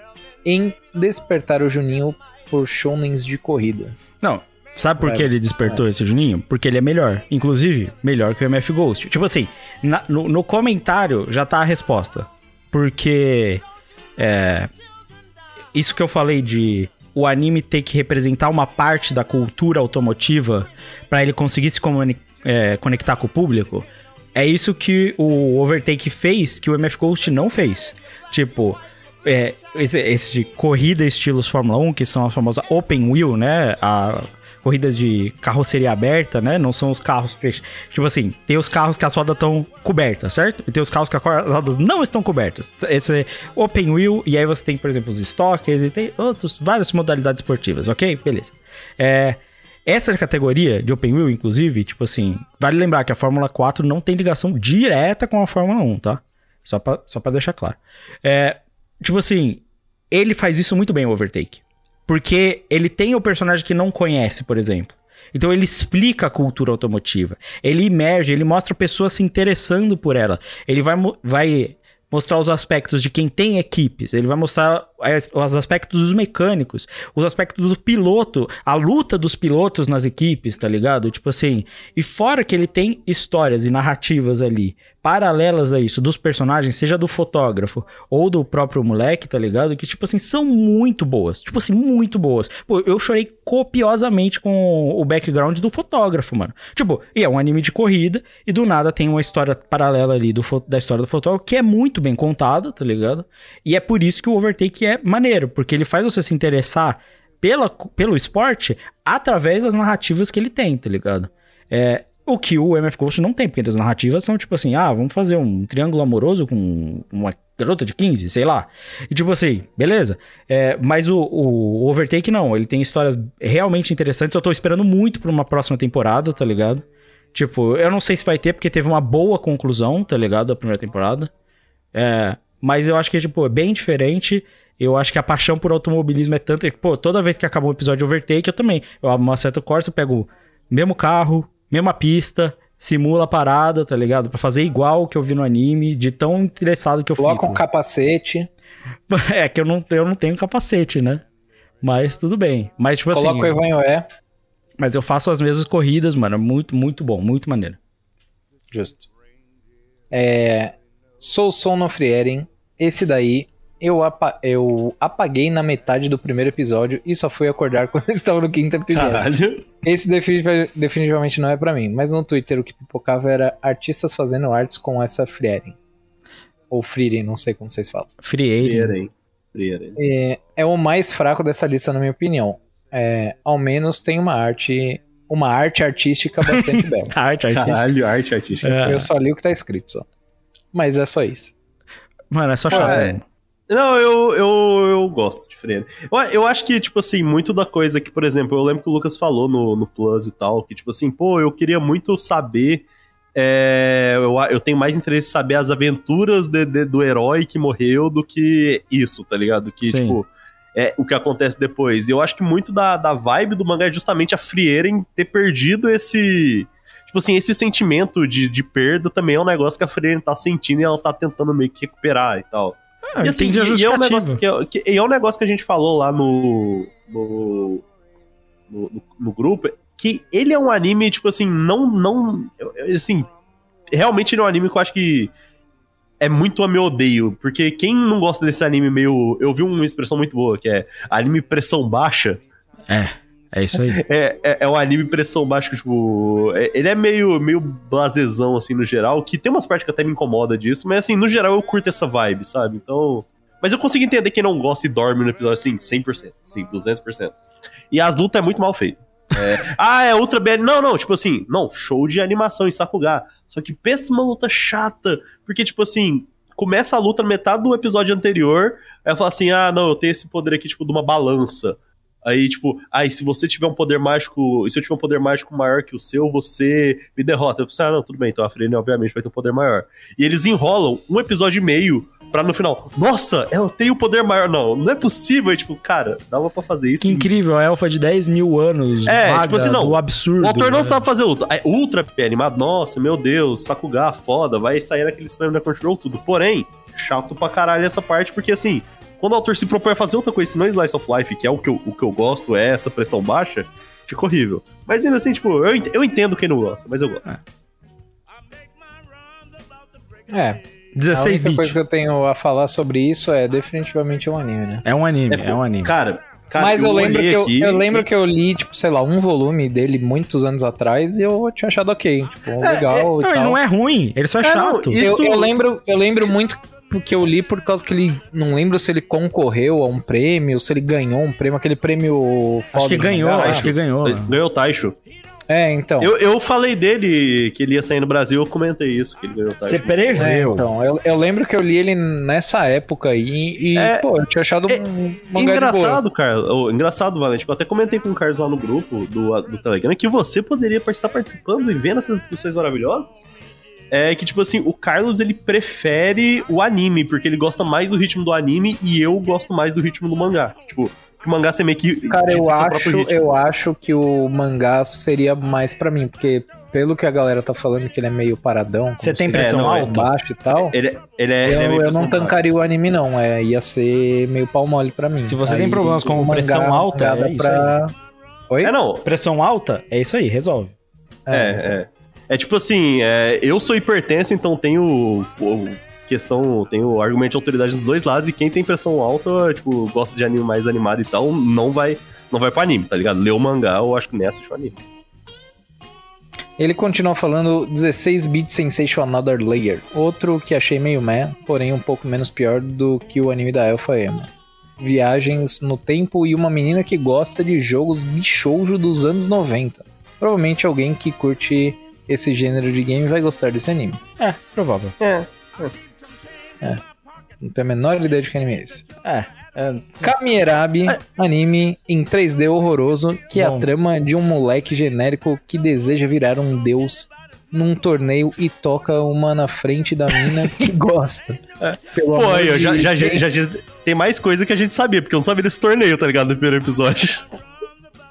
em despertar o Juninho por shonens de corrida. Não, sabe por que ele despertou mas- esse Juninho? Porque ele é melhor. Inclusive, melhor que o MF Ghost. Tipo assim, na- no, no comentário já tá a resposta. Porque. É. Isso que eu falei de o anime ter que representar uma parte da cultura automotiva pra ele conseguir se é, conectar com o público. É isso que o Overtake fez, que o MF Ghost não fez. Tipo, é, esse, esse corrida estilos Fórmula 1, que são as famosas Open Wheel, né? A corridas de carroceria aberta, né? Não são os carros fech- Tipo assim, tem os carros que as rodas estão cobertas, certo? E tem os carros que as rodas não estão cobertas. Esse é Open Wheel, e aí você tem, por exemplo, os estoques e tem outros, várias modalidades esportivas, ok? Beleza. É, essa categoria de Open Wheel, inclusive, tipo assim, vale lembrar que a Fórmula 4 não tem ligação direta com a Fórmula 1, tá? Só pra, só pra deixar claro. É, tipo assim, ele faz isso muito bem, o Overtake. Porque ele tem o personagem que não conhece, por exemplo. Então ele explica a cultura automotiva. Ele emerge, ele mostra pessoas se interessando por ela. Ele vai, vai mostrar os aspectos de quem tem equipes. Ele vai mostrar os aspectos dos mecânicos, os aspectos do piloto, a luta dos pilotos nas equipes, tá ligado? Tipo assim. E fora que ele tem histórias e narrativas ali paralelas a isso, dos personagens, seja do fotógrafo ou do próprio moleque, tá ligado? Que, tipo assim, são muito boas. Tipo assim, muito boas. Pô, eu chorei copiosamente com o background do fotógrafo, mano. Tipo, e é um anime de corrida, e do nada tem uma história paralela ali do, da história do fotógrafo, que é muito bem contada, tá ligado? E é por isso que o Overtake é maneiro, porque ele faz você se interessar pela, pelo esporte através das narrativas que ele tem, tá ligado? É, o que o MF Ghost não tem, porque as narrativas são tipo assim, ah, vamos fazer um triângulo amoroso com uma garota de 15, sei lá. E tipo assim, beleza. É, mas o, o Overtake não, ele tem histórias realmente interessantes. Eu tô esperando muito pra uma próxima temporada, tá ligado? Tipo, eu não sei se vai ter, porque teve uma boa conclusão, tá ligado? Da primeira temporada. É, mas eu acho que, tipo, é bem diferente. Eu acho que a paixão por automobilismo é tanta. Pô, toda vez que acabou um episódio de Overtake, eu também. Eu abro uma certa Corsa, eu pego o mesmo carro, mesma pista, simula a parada, tá ligado? Pra fazer igual que eu vi no anime, de tão interessado que eu Coloca fico. um capacete, É que eu não, eu não tenho capacete, né? Mas tudo bem. Mas, tipo coloca o assim. Evanhoé. Mas eu faço as mesmas corridas, mano. Muito, muito bom, muito maneiro. Justo. É, Sou Sono Frieren. Esse daí eu, apa- eu apaguei na metade do primeiro episódio e só fui acordar quando estava no quinto episódio. Caralho. Esse definitiv- definitivamente não é pra mim, mas no Twitter o que pipocava era artistas fazendo artes com essa Frieren. Ou Frieren, não sei como vocês falam. Frieira, hein? É, é o mais fraco dessa lista, na minha opinião. É, ao menos tem uma arte, uma arte artística bastante bela. Arte, arte. Caralho, arte artística. É. Eu só li o que tá escrito só. Mas é só isso. Mano, é só chato. é. Não, eu, eu, eu gosto de Freire. Eu, eu acho que, tipo assim, muito da coisa que, por exemplo, eu lembro que o Lucas falou no, no Plus e tal, que, tipo assim, pô, eu queria muito saber. é, eu, eu tenho mais interesse em saber as aventuras de- de- do herói que morreu do que isso, tá ligado? Que, Sim. tipo, é o que acontece depois. E eu acho que muito da, da vibe do mangá é justamente a Frieren ter perdido esse. Tipo assim, esse sentimento de, de perda também é um negócio que a Frieren tá sentindo e ela tá tentando meio que recuperar e tal. Ah, E, assim, e- e é um negócio que, é- que- e é um negócio que a gente falou lá no, no, no, no- no grupo, que ele é um anime, tipo assim, não, não, assim, realmente ele é um anime que eu acho que é muito a meu odeio, porque quem não gosta desse anime meio, eu vi uma expressão muito boa, que é anime pressão baixa, É, é isso aí. é, é, é um anime pressão baixa, tipo, é- ele é meio, meio blasezão, assim, no geral, que tem umas partes que até me incomoda disso, mas, assim, no geral eu curto essa vibe, sabe? Então... Mas eu consigo entender quem não gosta e dorme no episódio, assim, 100%, assim, 200%. E as lutas é muito mal feito. É, ah, é Ultra BL. Não, não, tipo assim, não, show de animação em Sakuga. Só que pensa uma luta chata, porque, tipo assim, começa a luta na metade do episódio anterior, aí fala assim, ah, não, eu tenho esse poder aqui, tipo, de uma balança. Aí, tipo, aí se você tiver um poder mágico, e se eu tiver um poder mágico maior que o seu, você me derrota. Eu pensei, ah, não, tudo bem, então a Frene obviamente vai ter um poder maior. E eles enrolam um episódio e meio Pra no final, nossa, ela tem o poder maior. Não, não é possível. E, tipo, cara, dava pra fazer isso. Que incrível, a elfa de 10 mil anos, É, vaga tipo assim, não, do absurdo. O autor não né? sabe fazer ultra. É ultra animado, nossa, meu Deus, Sakuga, foda, vai sair naquele cinema da Crunchyroll, tudo. Porém, chato pra caralho essa parte, porque assim, quando o autor se propõe a fazer outra coisa, se não é Slice of Life, que é o que eu, o que eu gosto, é essa pressão baixa, fica horrível. Mas ainda assim, tipo, eu, ent- eu entendo quem não gosta, mas eu gosto. É, a 16 única bits. coisa que eu tenho a falar sobre isso é definitivamente um anime, né? É um anime, é, um anime. Cara, cara Mas eu, lembro olhei que eu, aqui eu lembro que eu li, tipo, sei lá, um volume dele muitos anos atrás e eu tinha achado ok, tipo, legal Não, e ele tal. não é ruim, ele só é, É, não, chato. eu, isso- eu lembro, eu lembro muito porque eu li por causa que ele não lembro se ele concorreu a um prêmio, se ele ganhou um prêmio, aquele prêmio foda acho que ganhou, mangá, acho que ganhou. né? Ganhou o Taisho. É, então. Eu, eu falei dele que ele ia sair no Brasil, eu comentei isso, que ele ganhou o Você Taisho. É, preveu. então, eu, eu lembro que eu li ele nessa época aí e, É, pô, eu tinha achado é, um mangá. Engraçado, Carlos. ô, engraçado, Valente. Tipo, eu até comentei com o Carlos lá no grupo do, do Telegram que você poderia estar participando e vendo essas discussões maravilhosas. É que, tipo assim, o Carlos ele prefere o anime, porque ele gosta mais do ritmo do anime e eu gosto mais do ritmo do mangá. Tipo, o mangá você meio que. Cara, eu acho, eu acho que o mangá seria mais pra mim, porque pelo que a galera tá falando que ele é meio paradão, Você tem pressão É, não, alta? baixo e tal. Ele, é- ele é. eu, ele é meio eu não tancaria o anime, não. É, ia ser meio pau mole pra mim. Se você tem problemas com pressão alta, é isso pra... Oi? É, não. Pressão alta, é isso aí, resolve. É, é. É tipo assim, é, eu sou hipertenso, então tenho o, questão, tenho argumento de autoridade dos dois lados, e quem tem pressão alta, tipo, gosta de anime mais animado e tal, não vai, não vai pro anime, tá ligado? Lê o mangá, eu acho que nem assiste o anime. Ele continua falando 16 bit Sensation Another Layer. Outro que achei meio meh, porém um pouco menos pior do que o anime da Alpha Emma. Viagens no tempo e uma menina que gosta de jogos bichoujo dos anos 90. Provavelmente alguém que curte esse gênero de game vai gostar desse anime. É, provável. É. Não tenho a menor ideia de que anime é esse. É, é Kamierabi, anime em 3D horroroso, que é a Bom. trama de um moleque genérico que deseja virar um deus num torneio e toca uma na frente da mina que gosta. Pelo Pô, aí, já, já, Deus. já, já- tem mais coisa que a gente sabia, porque eu não sabia desse torneio, tá ligado? No primeiro episódio.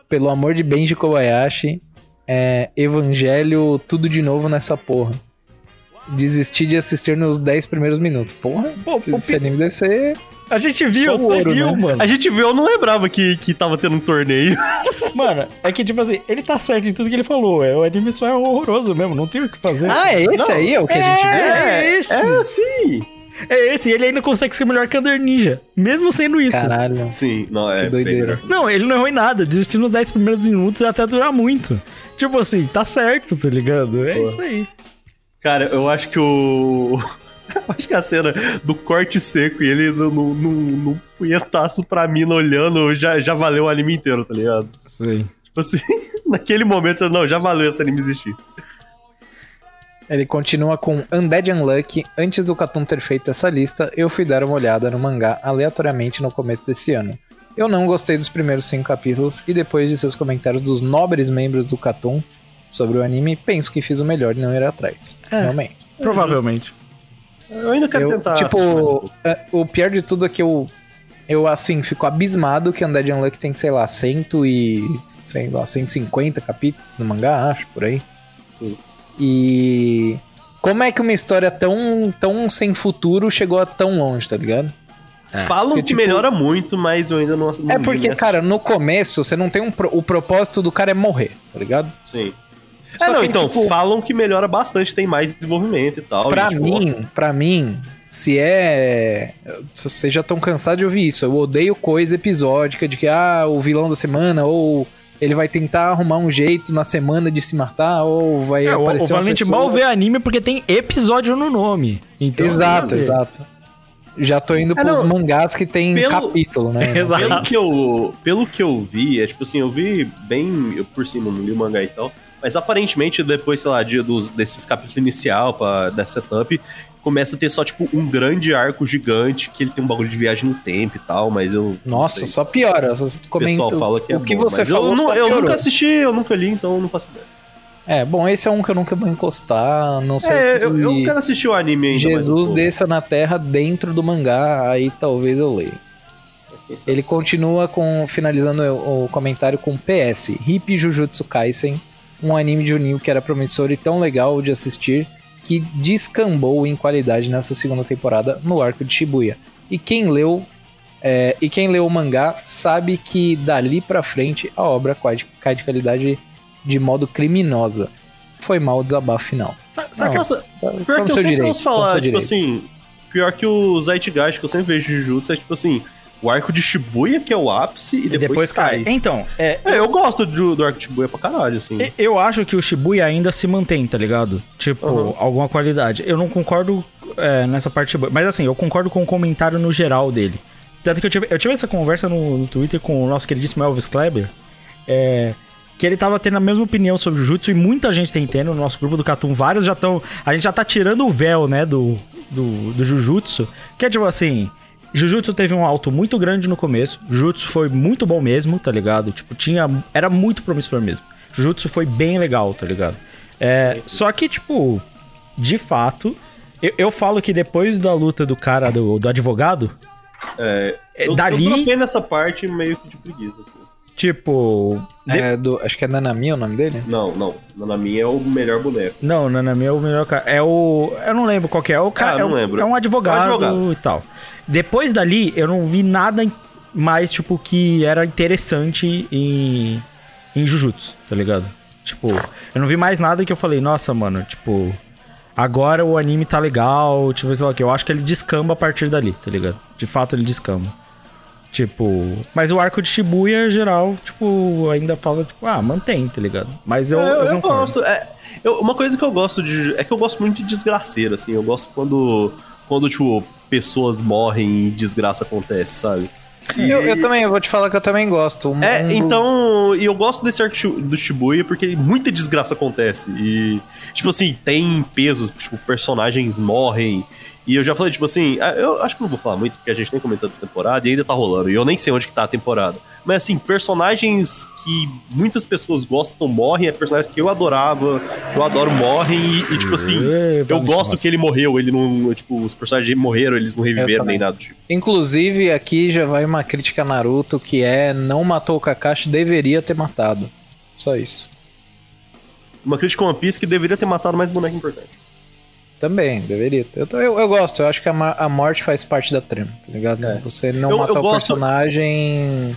Pelo amor de Benji Kobayashi, é, Evangelho, tudo de novo nessa porra. Desisti de assistir nos 10 primeiros minutos. Porra, Pô, esse, esse anime deve ser. A gente viu, Só ouro, viu, né? mano. A gente viu, eu não lembrava que, que tava tendo um torneio. Mano, é que, tipo assim, ele tá certo em tudo que ele falou. É, o anime só é horroroso mesmo, não tem o que fazer. Ah, é esse Não, aí? É o que a gente viu? é esse. É, sim. É esse, e ele ainda consegue ser melhor que Under Ninja. Mesmo sendo isso. Caralho. Sim, não, é Que doideira. Não, ele não errou em nada. Desistiu nos 10 primeiros minutos e até durar muito. Tipo assim, tá certo, tá ligado? É Pô. isso aí. Cara, eu acho que o. Eu acho que a cena do corte seco e ele no, no, no, no punhetaço pra mina olhando já, já valeu o anime inteiro, tá ligado? Sim. Tipo assim, naquele momento, não, já valeu esse anime existir. Ele continua com Undead Unlucky. Antes do Katum ter feito essa lista, eu fui dar uma olhada no mangá aleatoriamente no começo desse ano. Eu não gostei dos primeiros cinco capítulos e depois de seus comentários dos nobres membros do Katum sobre o anime, penso que fiz o melhor e não ir atrás. É. Realmente. Provavelmente. Eu ainda quero Eu, tentar. um tipo, pouco. é, o pior de tudo é que eu, eu assim, fico abismado que Undead Unlucky tem, sei lá, cento e, sei lá, 150 capítulos no mangá, acho, por aí. Sim. E como é que uma história tão, tão sem futuro chegou a tão longe, tá ligado? Falam porque, que tipo- melhora muito, mas eu ainda não. não é porque, nessa- cara, no começo você não tem um. pro- o propósito do cara é morrer, tá ligado? Sim. Só é, não, que, então, tipo, falam que melhora bastante, tem mais desenvolvimento e tal. Pra e, tipo, mim, pra mim, se é. se Vocês já estão cansados de ouvir isso. Eu odeio coisa episódica de que, ah, o vilão da semana, ou ele vai tentar arrumar um jeito na semana de se matar, ou vai É, o, o aparecer uma Valente pessoa... mal vê anime porque tem episódio no nome. Então, Exato, exato. Já tô indo É, pros não, mangás que tem pelo- capítulo, né? Exato. Pelo que, eu, pelo que eu vi, é tipo assim, eu vi bem eu por cima, não li o mangá e tal. Mas aparentemente, depois, sei lá, de, dos, desses capítulos inicial, pra, da setup, começa a ter só, tipo, um grande arco gigante, que ele tem um bagulho de viagem no tempo e tal, mas eu. Nossa, só piora. O pessoal fala que é o que bom, você falou Eu, não- eu nunca assisti, eu nunca li, então eu não faço ideia. É, bom, esse é um que eu nunca vou encostar, não sei É, que eu, eu quero assistir o anime ainda. um Jesus pouco. desça na Terra dentro do mangá, aí talvez eu leia. Ele continua com finalizando o o comentário com PS. Hip Jujutsu Kaisen, um anime de Unil que era promissor e tão legal de assistir que descambou em qualidade nessa segunda temporada no arco de Shibuya. E quem leu é, e quem leu o mangá sabe que dali pra frente a obra cai de, qualidade de modo criminosa. Foi mal o desabafo final. Sabe, sabe que essa- Tá- Pior tá que eu sempre direito, ouço tá falar, tipo direito. assim, pior que o Zeitgeist que eu sempre vejo de Jujutsu é tipo assim, o arco de Shibuya que é o ápice e E depois, depois cai. Então, é, É, eu gosto do, do arco de Shibuya pra caralho, assim. Eu acho que o Shibuya ainda se mantém, tá ligado? Tipo, Uhum. alguma qualidade. Eu não concordo é, nessa parte. Shibuya, Mas assim, eu concordo com o comentário no geral dele. Tanto que eu tive, eu tive essa conversa no, no Twitter com o nosso queridíssimo Elvis Kleber. É, que ele tava tendo a mesma opinião sobre o Jutsu e muita gente tem tendo no nosso grupo do Catum. Vários já estão. A gente já tá tirando o véu, né, do, do, do Jujutsu. Que é tipo assim. Jujutsu teve um alto muito grande no começo. Jujutsu foi muito bom mesmo, tá ligado? Tipo, tinha. Era muito promissor mesmo. Jujutsu foi bem legal, tá ligado? É, só que, tipo, de fato, eu, eu falo que depois da luta do cara, do, do advogado, É, é, eu, dali, eu nessa parte meio que de preguiça. Assim. tipo. de- É do, acho que é Nanami o nome dele? Não, não. Na minha é o melhor boneco. Não, Nanami é o melhor cara. É o. Eu não lembro qual que é. É o cara. Ah, é, não o- lembro. é um advogado, É um advogado. e tal. Depois dali, eu não vi nada mais, tipo, que era interessante em. Em Jujutsu, tá ligado? Tipo, eu não vi mais nada que eu falei, nossa, mano, tipo. Agora o anime tá legal, tipo, sei lá que. Eu acho que ele descamba a partir dali, tá ligado? De fato ele descamba. Tipo. Mas o arco de Shibuya, geral, tipo, ainda fala, tipo, ah, mantém, tá ligado? Mas eu, É, eu, eu, gosto. É, eu- uma coisa que eu gosto de. É que eu gosto muito de desgraceira, assim. Eu gosto quando. Quando, tipo, pessoas morrem e desgraça acontece, sabe? Eu, eu também, eu vou te falar que eu também gosto. Um- É, um então. E eu gosto desse arco do Shibuya porque muita desgraça acontece. E, tipo assim, tem pesos, tipo, personagens morrem. E eu já falei, tipo assim, ah, eu acho que não vou falar muito, porque a gente nem comentou dessa temporada e ainda tá rolando. E eu nem sei onde que tá a temporada. Mas assim, personagens que muitas pessoas gostam morrem, é personagens que eu adorava, que eu adoro morrem, e, e, tipo assim, eu gosto que ele morreu, ele não. Tipo, os personagens morreram, eles não reviveram nem nada tipo. Inclusive, aqui já vai uma crítica a Naruto que é não matou o Kakashi, deveria ter matado. Só isso. Uma crítica a One Piece que deveria ter matado mais boneco importante. Também, deveria. ter. Eu, tô- eu, eu gosto, eu acho que a, a morte faz parte da trama, tá ligado? É. Você não Eu- matar eu o gosto- personagem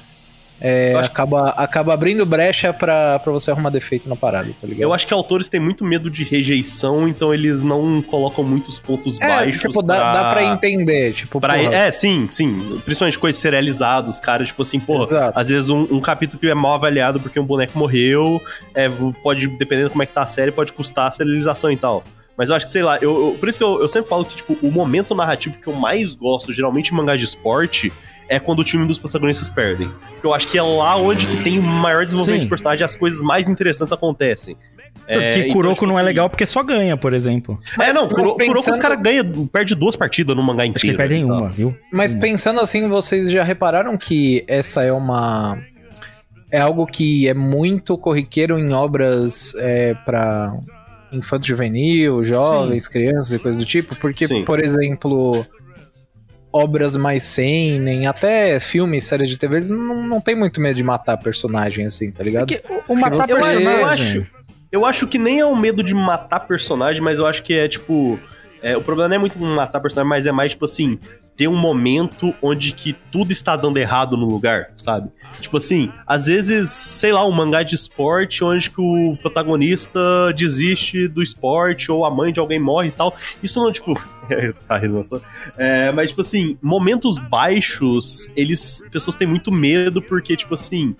é, Eu acho- acaba, acaba abrindo brecha pra, pra você arrumar defeito na parada, tá ligado? Eu acho que autores têm muito medo de rejeição, então eles não colocam muitos pontos é, baixos. tipo, dá, dá pra entender, tipo, pra- porra, É, sim, sim. Principalmente coisas serializadas, cara, tipo assim, pô, às vezes um, um capítulo que é mal avaliado porque um boneco morreu, é, pode, dependendo como é que tá a série, pode custar a serialização e tal. Mas eu acho que, sei lá, eu, eu- por isso que eu, eu sempre falo que, tipo, o momento narrativo que eu mais gosto, geralmente em mangá de esporte, é quando o time dos protagonistas perdem. Porque eu acho que é lá onde que tem o maior desenvolvimento Sim. de personagem e as coisas mais interessantes acontecem. Tanto É, que então, Kuroko tipo não é assim, legal porque só ganha, por exemplo. é, não, mas Kuro- Kuroko os pensando- caras ganham, perde duas partidas no mangá Acho que inteiro. ele perde em sabe? uma, viu? Mas pensando assim, vocês já repararam que essa é uma. É algo que é muito corriqueiro em obras é, para infanto juvenil, jovens, crianças e coisas do tipo? Porque, Sim. por exemplo, obras mais seinen, até filmes, séries de TV, eles não, não tem muito medo de matar personagem assim, tá ligado? Porque o, o matar personagem... eu acho, eu acho que nem é o medo de matar personagem, mas eu acho que é tipo. É, o problema não é muito matar personagem, mas é mais tipo assim, ter um momento onde que tudo está dando errado no lugar, sabe? Tipo assim, às vezes, sei lá, um mangá de esporte onde que o protagonista desiste do esporte ou a mãe de alguém morre e tal. Isso não, tipo. tá rindo só. É, mas, tipo assim, momentos baixos, eles. Pessoas têm muito medo porque, tipo assim.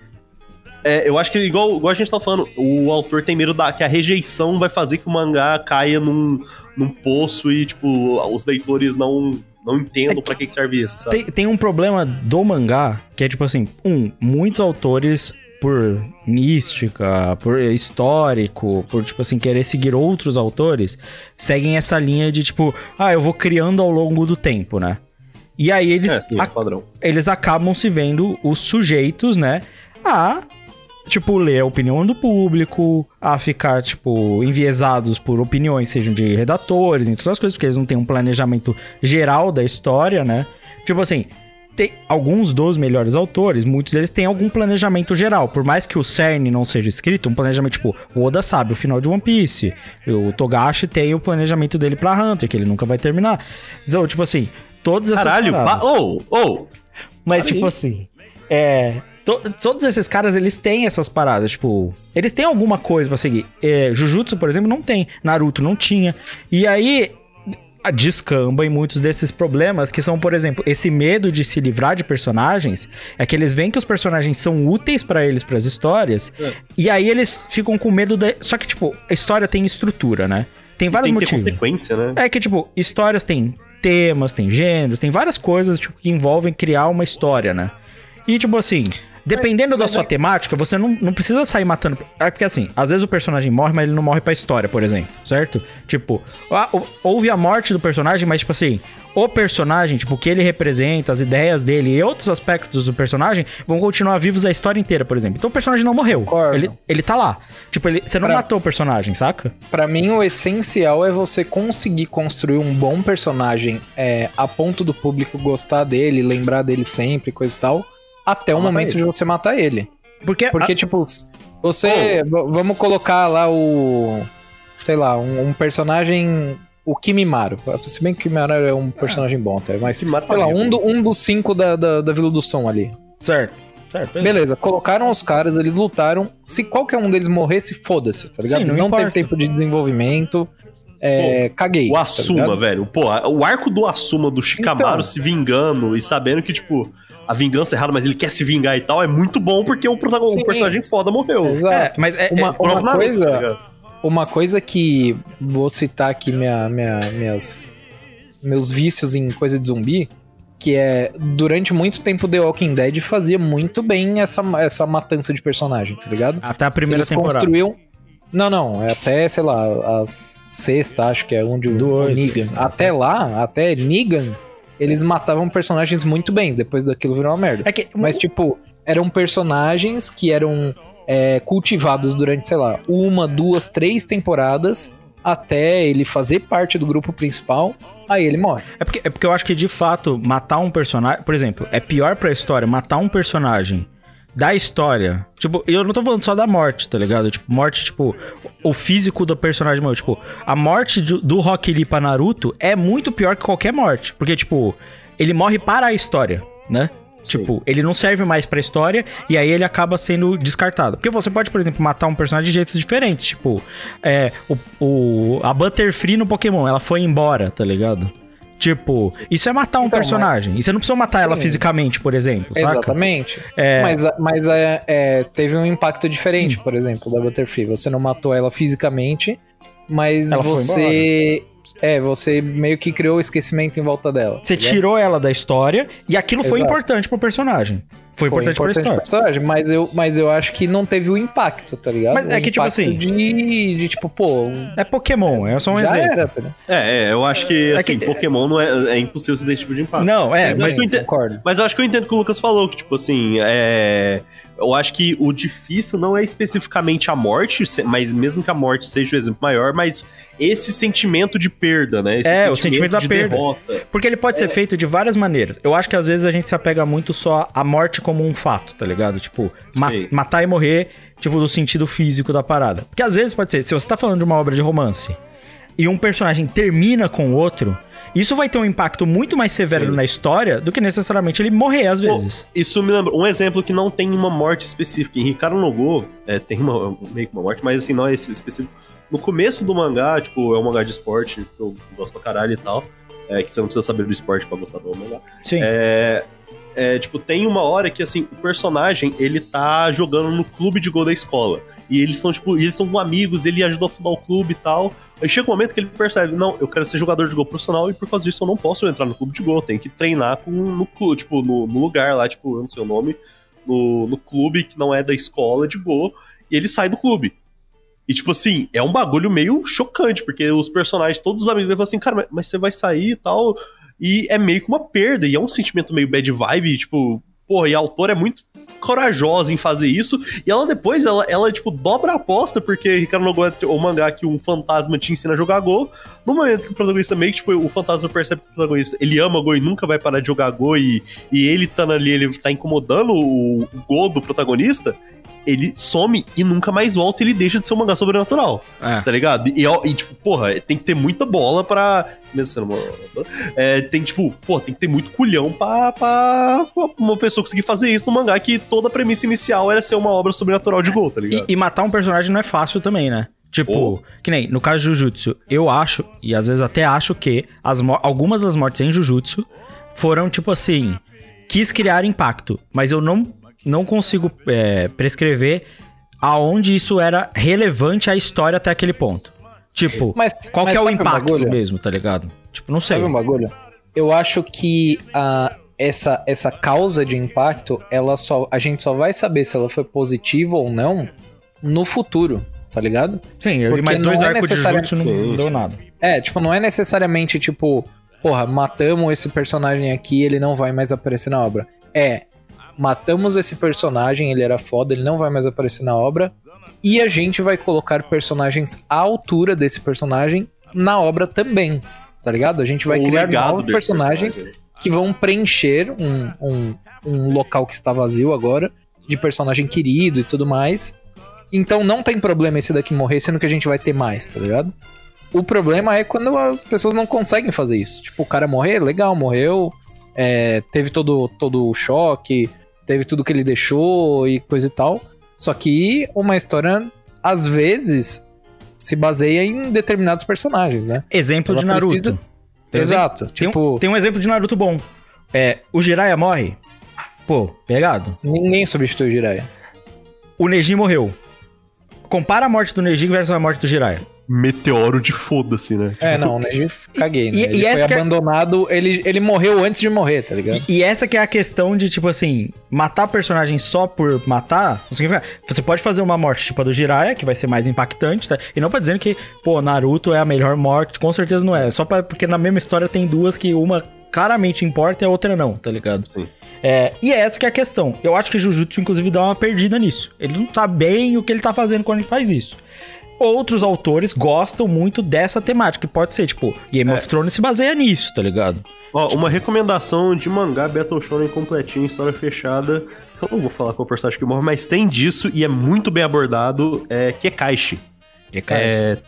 É, eu acho que, igual, igual a gente tá falando, o autor tem medo da, que a rejeição vai fazer que o mangá caia num, num poço e, tipo, os leitores não, não entendam pra que que serve isso, sabe? Tem, tem um problema do mangá, que é tipo assim, um, muitos autores, por mística, por histórico, por, tipo assim, querer seguir outros autores, seguem essa linha de, tipo, ah, eu vou criando ao longo do tempo, né? E aí eles, É, sim, é padrão. eles acabam se vendo os sujeitos, né, a tipo, ler a opinião do público, a ficar, tipo, enviesados por opiniões, sejam de redatores, entre outras coisas, porque eles não têm um planejamento geral da história, né? Tipo assim, tem alguns dos melhores autores, muitos deles têm algum planejamento geral. Por mais que o CERN não seja escrito, um planejamento tipo, o Oda sabe o final de One Piece, o Togashi tem o planejamento dele pra Hunter, que ele nunca vai terminar. Então, tipo assim, todas essas Caralho, paradas. pa- ô, ô. Mas, Para tipo assim, é. To- todos esses caras, eles têm essas paradas, tipo. Eles têm alguma coisa pra seguir. É, Jujutsu, por exemplo, não tem. Naruto não tinha. E aí. a- Descamba em muitos desses problemas que são, por exemplo, esse medo de se livrar de personagens. É que eles veem que os personagens são úteis pra eles, pras histórias. É. E aí eles ficam com medo da. Só que, tipo, a história tem estrutura, né? Tem vários Tem motivos. consequência, né? É que, tipo, histórias têm temas, tem gêneros, tem várias coisas tipo, que envolvem criar uma história, né? E, tipo assim, dependendo da sua temática, você não, não precisa sair matando. É porque, assim, às vezes o personagem morre, mas ele não morre pra história, por exemplo, certo? Tipo, hou- houve a morte do personagem, mas, tipo assim, o personagem, tipo, o que ele representa, as ideias dele e outros aspectos do personagem vão continuar vivos a história inteira, por exemplo. Então o personagem não morreu. Concordo. Ele, ele tá lá. Tipo, ele, você não Pra- matou o personagem, saca? Pra mim, o essencial é você conseguir construir um bom personagem é, a ponto do público gostar dele, lembrar dele sempre, coisa e tal, até o momento ele. de você matar ele. Porque, Porque, tipo, você. v- Vamos colocar lá o. Sei lá, um, um personagem. O Kimimaro. Se bem que o Kimimaro é um personagem bom até, mas. Se mata Sei lá, um, do- um dos cinco da, da, da Vila do Som ali. Certo. Certo. Beleza, colocaram os caras, eles lutaram. Se qualquer um deles morresse, foda-se, tá ligado? Sim, não não teve tempo de desenvolvimento. É, caguei. O tá Asuma, ligado? velho. Pô, o arco do Asuma, do Shikamaru Então. se vingando e sabendo que, tipo, a vingança é errada, mas ele quer se vingar e tal, é muito bom porque o, protagonista, o personagem foda morreu. É, Exato. mas é, Uma, O próprio uma Naruto, coisa, tá uma coisa que vou citar aqui minha, minha, minhas, meus vícios em coisa de zumbi, que é durante muito tempo The Walking Dead fazia muito bem essa, essa matança de personagem, tá ligado? até a primeira Eles temporada. construíam. Não, não, é até, sei lá, a sexta, acho que é onde o, Do o oito. Negan. Até lá, até Negan, eles matavam personagens muito bem, depois daquilo virou uma merda. É que, Mas, tipo, eram personagens que eram é, cultivados durante, sei lá, uma, duas, três temporadas até ele fazer parte do grupo principal, aí ele morre. é, porque, é porque eu acho que de fato matar um personagem, por exemplo, é pior pra história matar um personagem da história. Tipo, eu não tô falando só da morte, tá ligado? Tipo, morte, tipo, o físico do personagem morreu. Tipo, a morte do, do Rock Lee pra Naruto é muito pior que qualquer morte. Porque, tipo, ele morre para a história, né? Tipo, ele não serve mais pra história e aí ele acaba sendo descartado. Porque você pode, por exemplo, matar um personagem de jeitos diferentes. Tipo, é, o, o- a Butterfree no Pokémon, ela foi embora, tá ligado? Tipo, isso é matar um Então, personagem. E você não precisa matar ela Sim. fisicamente, por exemplo, saca? Exatamente. É, Mas, mas é, é, teve um impacto diferente, por exemplo, da Butterfree. Você não matou ela fisicamente, mas Ela foi você. É, você meio que criou o esquecimento em volta dela. você tá tirou ela da história e aquilo foi Exato. importante pro personagem. Foi, importante, pra história. personagem, mas eu, mas eu acho que não teve o impacto, tá ligado? Mas é O que, tipo assim, De, de tipo, pô, É Pokémon, é só um já exemplo. era, tá ligado? É, é, eu acho que, É assim, que- Pokémon não é, é impossível você ter esse tipo de impacto. Não, é, Mas mas eu entendo- concordo. Mas eu acho que eu entendo o que o Lucas falou, que, tipo assim, é. Eu acho que o difícil não é especificamente a morte, se- mas mesmo que a morte seja o exemplo maior, mas esse sentimento de perda, né? Esse É, o sentimento da de perda. derrota. Porque ele pode ser feito de várias maneiras. Eu acho que às vezes a gente se apega muito só à morte como um fato, tá ligado? Tipo, ma- Sei. matar e morrer, tipo, no sentido físico da parada. Porque às vezes pode ser, se você tá falando de uma obra de romance e um personagem termina com o outro, isso vai ter um impacto muito mais severo Sim. na história do que necessariamente ele morrer às vezes. Isso me lembra um exemplo que não tem uma morte específica. Em Ricardo no Go, é, tem uma, meio que uma morte, mas assim, não é esse específico. No começo do mangá, tipo, é um mangá de esporte, que eu gosto pra caralho e tal. É, que você não precisa saber do esporte pra gostar do mangá. Sim. É, é, tipo, tem uma hora que, assim, o personagem, ele tá jogando no clube de gol da escola. E eles estão, tipo, eles são amigos, ele ajudou a fundar o clube e tal. Aí chega um momento que ele percebe, não, eu quero ser jogador de gol profissional e por causa disso eu não posso entrar no clube de gol, tenho que treinar com, no clube, tipo, no, no lugar lá, tipo, eu não sei o nome, no, no clube que não é da escola de gol, e ele sai do clube. E, tipo assim, é um bagulho meio chocante, porque os personagens, todos os amigos dele falam assim, cara, mas, mas você vai sair e tal. E é meio que uma perda, e é um sentimento meio bad vibe, tipo, porra, e a autora é muito corajosa em fazer isso, e ela depois, ela, ela tipo, dobra a aposta, porque Ricardo Nogueira, o mangá que um fantasma te ensina a jogar Go, no momento que o protagonista meio que, tipo, o fantasma percebe que o protagonista, ele ama Go e nunca vai parar de jogar Go, e, e ele tá ali, ele tá incomodando o, o Go do protagonista, ele some e nunca mais volta, ele deixa de ser um mangá sobrenatural, É. tá ligado? E, e, tipo, porra, tem que ter muita bola pra. Mesmo sendo uma. É, tem, tipo, pô, tem que ter muito culhão pra, pra, pra uma pessoa conseguir fazer isso no mangá, que toda a premissa inicial era ser uma obra sobrenatural de Gol, tá E, ligado? e matar um personagem não é fácil também, né? Tipo, que nem no caso de Jujutsu, eu acho, e às vezes até acho que as algumas das mortes em Jujutsu foram tipo assim, quis criar impacto, mas eu não, não consigo é, prescrever aonde isso era relevante à história até aquele ponto. Tipo, Mas, qual mas que é o sabe um impacto bagulho? mesmo, tá ligado? Tipo, não sei. Sabe um bagulho? Eu acho que a, essa, essa causa de impacto, ela só, a gente só vai saber se ela foi positiva ou não no futuro, tá ligado? Sim, eu Porque mais dois não é arcos de necessariamente- Jujutsu não Sim, deu nada. É, tipo, não é necessariamente tipo, porra, matamos esse personagem aqui, ele não vai mais aparecer na obra. É, matamos esse personagem, ele era foda, ele não vai mais aparecer na obra. E a gente vai colocar personagens à altura desse personagem na obra também. Tá ligado? A gente vai O criar novos personagens personagem. que vão preencher um, um, um local que está vazio agora, de personagem querido e tudo mais. Então não tem problema esse daqui morrer, sendo que a gente vai ter mais, tá ligado? O problema é quando as pessoas não conseguem fazer isso. Tipo, o cara morrer, legal, morreu, é, teve todo, todo o choque, teve tudo que ele deixou e coisa e tal. Só que uma história, às vezes, se baseia em determinados personagens, né? Exemplo Ela de Naruto. precisa- Tem um exemplo- Exato. Tem, um- tipo, tem um exemplo de Naruto bom. É, o Jiraiya morre. Pô, pegado. ninguém substitui o Jiraiya. O Neji morreu. Compara a morte do Neji versus a morte do Jiraiya. Meteoro de foda-se, né? É, não, o Neji caguei, né? e- ele e foi essa que é- abandonado, ele, ele morreu antes de morrer, tá ligado? E, e essa que é a questão de, tipo assim, matar personagem só por matar. Você pode fazer uma morte tipo a do Jiraiya, que vai ser mais impactante, tá? E não pra dizer que, pô, Naruto é a melhor morte, com certeza não é. Só pra, porque na mesma história tem duas que uma claramente importa e a outra não, tá ligado? Sim. É, e é essa que é a questão. Eu acho que Jujutsu, inclusive, dá uma perdida nisso. Ele não tá bem o que ele tá fazendo quando ele faz isso. Outros autores gostam muito dessa temática, que pode ser, tipo, Game of Thrones se baseia nisso, tá ligado? Ó, uma recomendação de mangá Battle Shonen completinho, história fechada. Eu não vou falar qual personagem que morre, mas tem disso e é muito bem abordado. É Kekaishi. Que, cara, É.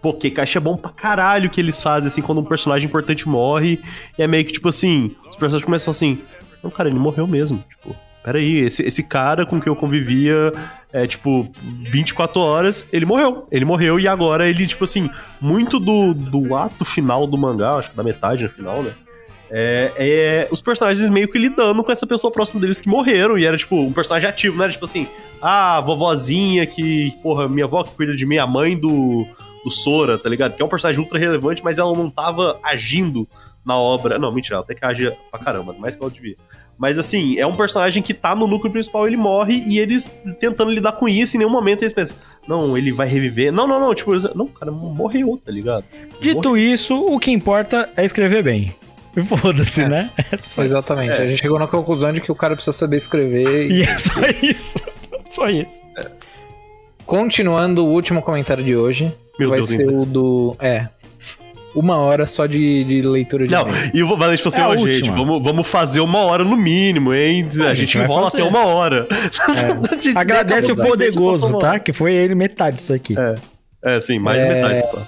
Pô, Kekaishi é bom pra caralho que eles fazem, assim, quando um personagem importante morre. E é meio que, tipo assim, os personagens começam assim: Não, cara, ele morreu mesmo. Tipo, peraí, esse, esse cara com quem eu convivia, é, tipo, 24 horas, ele morreu. Ele morreu e agora ele, tipo assim, muito do, do ato final do mangá, acho que da metade no final, né? É, é os personagens meio que lidando com essa pessoa próxima deles que morreram. E era, tipo, um personagem ativo, era tipo assim, ah, vovozinha que, porra, minha avó que cuida de mim, a mãe do, do Sora, tá ligado? Que é um personagem ultra relevante, mas ela não tava agindo na obra. Não, mentira, ela até que age pra caramba, mais que ela devia. Mas assim, é um personagem que tá no núcleo principal, ele morre e eles tentando lidar com isso, em nenhum momento eles pensam, não, ele vai reviver. Não, não, não, tipo, não, cara, morreu, tá ligado? Dito isso, o que importa é escrever bem. E Foda-se, É. né? Exatamente. A gente chegou na conclusão de que o cara precisa saber escrever. E... E é só isso. Só isso. Continuando o último comentário de hoje, Meu vai Deus, ser o do. É. Uma hora só de, de leitura de Não, e-mail. e o Valente falou assim, É gente, vamos, vamos fazer uma hora no mínimo, hein? A, a gente, enrola até uma hora. Gente Agradece o gente tá? Que foi ele metade disso aqui. É. É, sim, mais É. metade. Só.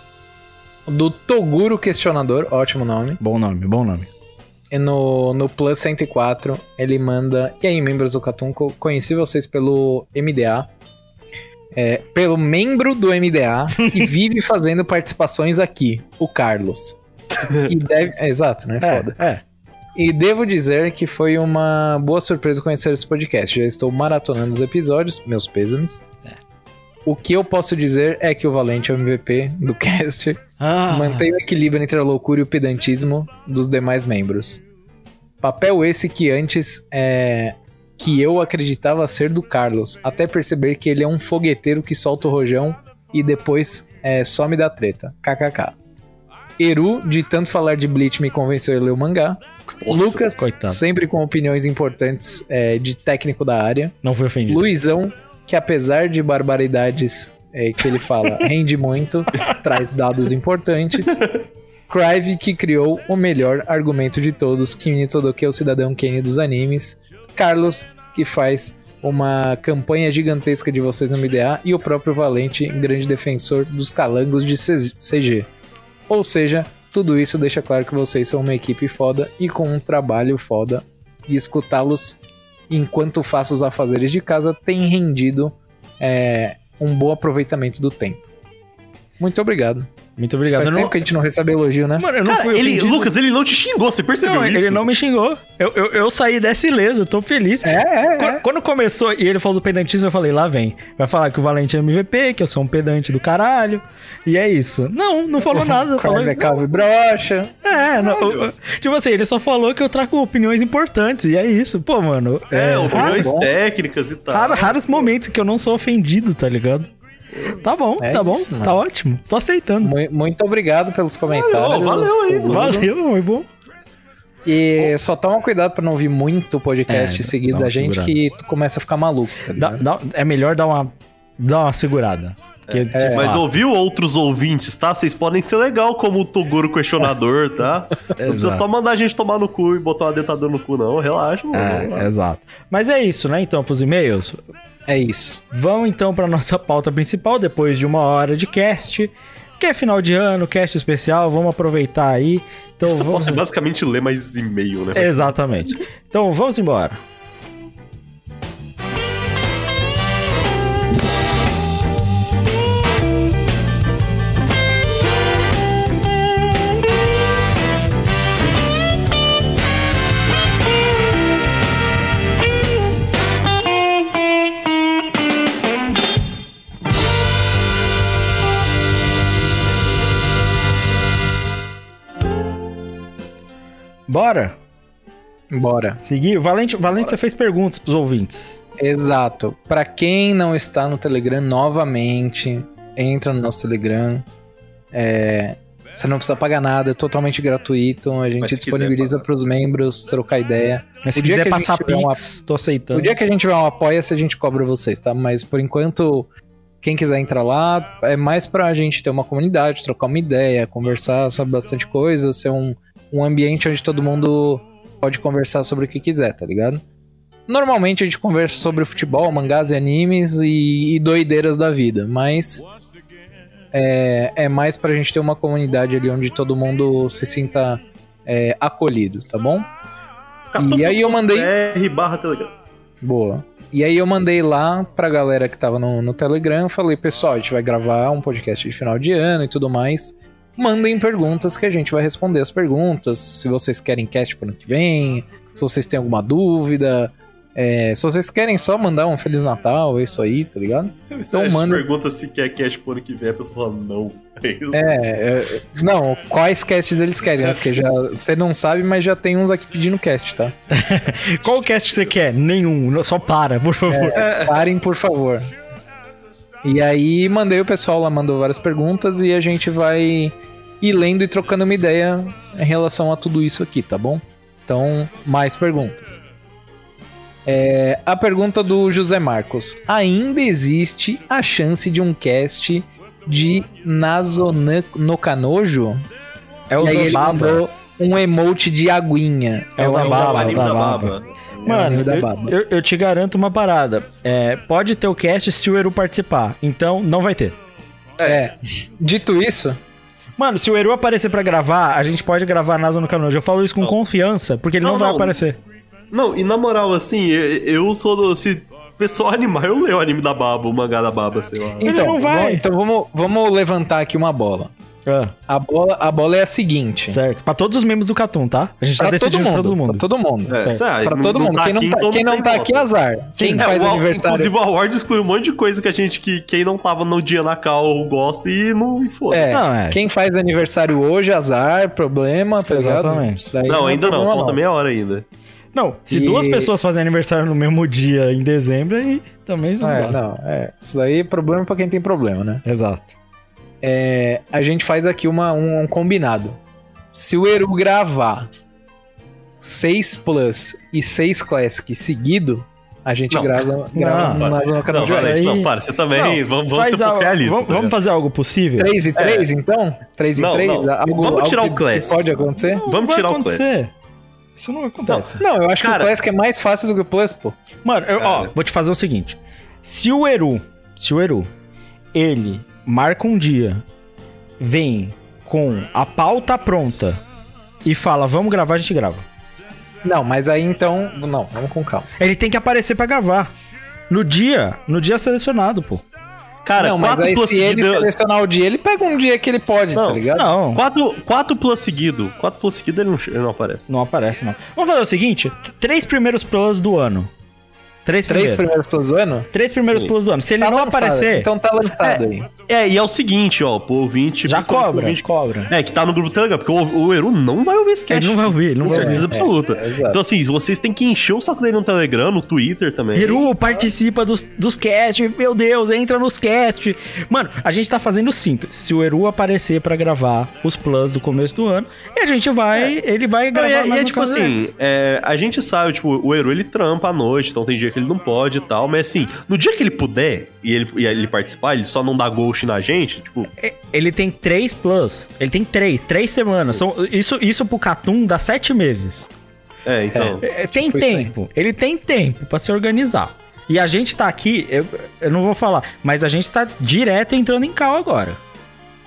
Do Toguro Questionador, ótimo nome. Bom nome, bom nome. E no, no Plus 104, ele manda. E aí, membros do Catunco, conheci vocês pelo MDA. É, pelo membro do MDA que vive fazendo participações aqui, o Carlos. E deve, é, exato, né? Foda. É, é. E devo dizer que foi uma boa surpresa conhecer esse podcast. Já estou maratonando os episódios, meus pêsames. O que eu posso dizer é que o Valente é o MVP do cast. Ah, Mantém o equilíbrio entre a loucura e o pedantismo dos demais membros. Papel esse que antes é que eu acreditava ser do Carlos, até perceber que ele é um fogueteiro que solta o rojão e depois é, some da treta. KKK. Eru, de tanto falar de Bleach, me convenceu a ler o mangá. Nossa, Lucas, coitado. sempre com opiniões importantes é, de técnico da área. Não fui ofendido. Luizão, que apesar de barbaridades é, que ele fala, rende muito, traz dados importantes. Crive, que criou o melhor argumento de todos, que une todo que é o cidadão Kane dos animes. Carlos, que faz uma campanha gigantesca de vocês no MDA. E o próprio Valente, grande defensor dos calangos de CG. Ou seja, tudo isso deixa claro que vocês são uma equipe foda e com um trabalho foda. E escutá-los enquanto faço os afazeres de casa tem rendido é, um bom aproveitamento do tempo. Muito obrigado. Muito obrigado. Faz Eu tempo não- que a gente não recebe elogio, né? Mano, eu não Cara, fui ele, ofendido. Lucas, ele não te xingou, você percebeu Não, isso? ele não me xingou. Eu, eu, eu saí dessa ileso, eu tô feliz. É, é, Qu- é. Quando começou e ele falou do pedantismo, eu falei, lá vem. Vai falar que o Valente é MVP, que eu sou um pedante do caralho. E é isso. Não, não falou nada. falou, é calvo e brocha. é, não, eu- tipo assim, ele só falou que eu trago opiniões importantes. E é isso. Pô, mano. É, opiniões bom. técnicas e tal. raro- raros momentos que eu não sou ofendido, tá ligado? Tá bom, É tá bom, isso, tá ótimo. Tô aceitando. Mu- Muito obrigado pelos comentários. valeu aí, tudo. Valeu, foi bom. E só toma cuidado pra não ouvir muito podcast É, seguido da gente segurada. que tu começa a ficar maluco, tá Dá- dá- é melhor dar uma, dar uma segurada. Porque, tipo, Mas ah, ouviu outros ouvintes, tá? Vocês podem ser legal como o Toguro questionador, tá? Não precisa só mandar a gente tomar no cu e botar uma dentadura no cu, não. Relaxa, mano. É, exato. Mas é isso, né? Então, pros e-mails. É isso. Vamos então para nossa pauta principal, depois de uma hora de cast. Que é final de ano, cast especial, vamos aproveitar aí. Então Essa vamos. pauta é basicamente ler mais e-mail, né? Exatamente. Então vamos embora. Bora? Bora. Seguir. Valente, Valente você fez perguntas pros ouvintes. Exato. Pra quem não está no Telegram, novamente, entra no nosso Telegram. É, Você não precisa pagar nada, é totalmente gratuito. A gente se disponibiliza pagar. pros membros trocar ideia. Mas se quiser a passar pix, tô aceitando. O dia que a gente tiver um apoia-se, a gente cobra vocês, tá? Mas por enquanto, quem quiser entrar lá, é mais pra gente ter uma comunidade, trocar uma ideia, conversar sobre bastante coisa, ser um, um ambiente onde todo mundo pode conversar sobre o que quiser, tá ligado? Normalmente a gente conversa sobre futebol, mangás e animes e, e doideiras da vida, mas é, é mais pra gente ter uma comunidade ali onde todo mundo se sinta é, acolhido, tá bom? E aí eu mandei- R barra Telegram. Boa. E aí eu mandei lá pra galera que tava no, no Telegram, falei, pessoal, a gente vai gravar um podcast de final de ano e tudo mais. Mandem perguntas que a gente vai responder as perguntas. Se vocês querem cast pro ano que vem, se vocês têm alguma dúvida. é, se vocês querem só mandar um Feliz Natal, é isso aí, tá ligado? Então, manda- manda... pergunta se quer cast pro ano que vem, a pessoa fala não. É, é, não, quais casts eles querem, né? Porque já, você não sabe, mas já tem uns aqui pedindo cast, tá? Qual cast você quer? Nenhum. Só para, por favor. Parem, por favor. E aí mandei o pessoal lá, mandou várias perguntas e a gente vai ir lendo e trocando uma ideia em relação a tudo isso aqui, tá bom? Então, mais perguntas. É, a pergunta do José Marcos. Ainda existe a chance de um cast de Nazo no Canojo? É o e aí ele Baba. mandou um emote de aguinha. É o da Baba, anime da da Baba. Baba. Mano, anime da eu, eu- eu te garanto uma parada. É, pode ter o cast se o Eru participar. Então, não vai ter. É. Dito isso, Mano, se o Eru aparecer pra gravar, a gente pode gravar Naso no Canojo. Eu falo isso com Não. confiança, porque ele não, Não, vai não. aparecer. Não, e na moral, assim, eu, eu sou do. Se o pessoal animar, eu leio o anime da Baba, o mangá da Baba, sei lá. Ele Então, não vai. vamos- então vamos, vamos levantar aqui uma bola. Ah, A bola, a bola é a seguinte. certo. Pra todos os membros do Catum, tá? A gente tá Pra todo decidindo mundo. pra todo mundo. Pra todo mundo. É, certo. Pra não- todo não mundo. tá quem não tá, quem não tá aqui, azar. Quem É, faz o- aniversário. Inclusive, o Award excluiu um monte de coisa que a gente, que quem não tava no dia na cal gosta e não e foda. É, Não, é. quem faz aniversário hoje, azar, problema, tá? Exatamente. Daí Não, ainda não, problema falta meia hora ainda. Não, se E- duas pessoas fazem aniversário no mesmo dia em dezembro, aí também não É, dá. não, é. Isso daí é problema pra quem tem problema, né? Exato. É, a gente faz aqui uma, um, um combinado. Se o Eru gravar 6 Plus e 6 Classic seguido, a gente Não. grava, grava Não, mais uma Não, canal aí- não, para, você também. vamos vamos Faz ser algo- pouco realistas. vamos, tá vamos ligado? fazer algo possível? 3 e 3, então? 3 e Não, 3? não. Algo, Vamos algo tirar que, o Classic. que pode acontecer? Não Vamos tirar o acontecer. Isso não acontece. Não, eu acho que Cara- o Classic é mais fácil do que o Plus, pô. Mano, eu- ó, vou te fazer o seguinte. Se o Eru, se o Eru, ele marca um dia, vem com a pauta pronta e fala, vamos gravar, a gente grava. Não, mas aí então. Não, vamos com calma. Ele tem que aparecer pra gravar. No dia, no dia selecionado, pô. Cara, não, mas quatro aí plus se ele seguido- selecionar o dia, ele pega um dia que ele pode, tá Não, ligado? Não, Quatro, quatro plus seguido. Quatro plus seguido ele não, ele não aparece. não aparece, não. Vamos fazer o seguinte, três primeiros plus do ano. Três Três primeiros. primeiros plus do ano? Três primeiros Sim. plus do ano. Se ele Tá não lançado, aparecer, Então tá lançado aí. É, e é o seguinte, ó, pro ouvinte... já cobra, ouvinte- cobra. É, que tá no grupo do Telegram, porque o, o Eru não vai ouvir esse cast. Ele não vai ouvir, ele não Com vai certeza ouvir. absoluta. É, exato. então, assim, vocês têm que encher o saco dele no Telegram, no Twitter também. Eru, participa dos, dos cast, meu Deus, entra nos cast. Mano, a gente tá fazendo simples. Se o Eru aparecer pra gravar os plus do começo do ano, e a gente vai, ele vai Não, gravar e é, e é tipo assim, é, a gente sabe, tipo, o Eru ele trampa à noite, então tem dia que ele não pode e tal, mas assim, no dia que ele puder e ele, e ele participar, ele só não dá ghost na gente, tipo, É, Ele tem três plus. Ele tem três, três semanas. São, isso, isso pro Catum dá sete meses. é, então. É, tem Tipo isso aí. tempo. Ele tem tempo pra se organizar. E a gente tá aqui, eu, eu não vou falar, mas a gente tá direto entrando em cal agora.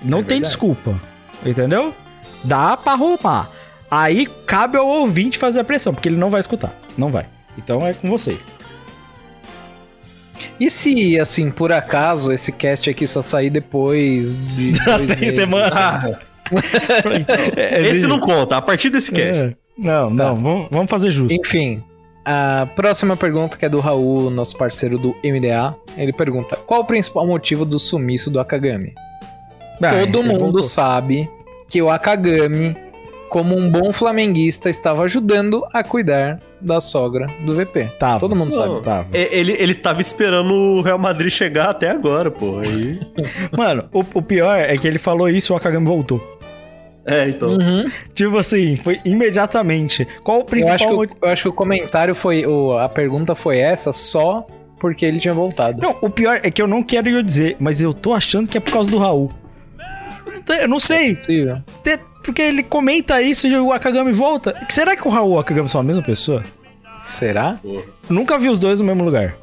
Não É tem verdade. desculpa. Entendeu? Dá pra arrumar. Aí cabe ao ouvinte fazer a pressão, porque ele não vai escutar. Não vai. Então é com vocês. E se, assim, por acaso, esse cast aqui só sair depois de. Das três semanas. É, Esse não conta, a partir desse cast. É. Não, não, Tá. vamos, vamos fazer justo. Enfim, a próxima pergunta que é do Raul, nosso parceiro do MDA. Ele pergunta: Qual o principal motivo do sumiço do Akagami? Ah, Todo mundo voltou. sabe que o Akagami, como um bom flamenguista, estava ajudando a cuidar da sogra do VP. Tava. Todo mundo sabe. Não. Tava. É, Ele, ele tava esperando o Real Madrid chegar até agora, pô. Aí... Mano, o, o pior é que ele falou isso e o Akagami voltou. É, então. Uhum. Tipo assim, foi imediatamente. Qual o Eu, principal acho que eu acho que o comentário foi. o- a pergunta foi essa só porque ele tinha voltado. Não, o pior é que eu não quero eu dizer, mas eu tô achando que é por causa do Raul. Eu não Eu sei, Possível. te- porque ele comenta isso e o Akagami volta. Será que o Raul e o Akagami são a mesma pessoa? Será? Eu nunca vi os dois no mesmo lugar.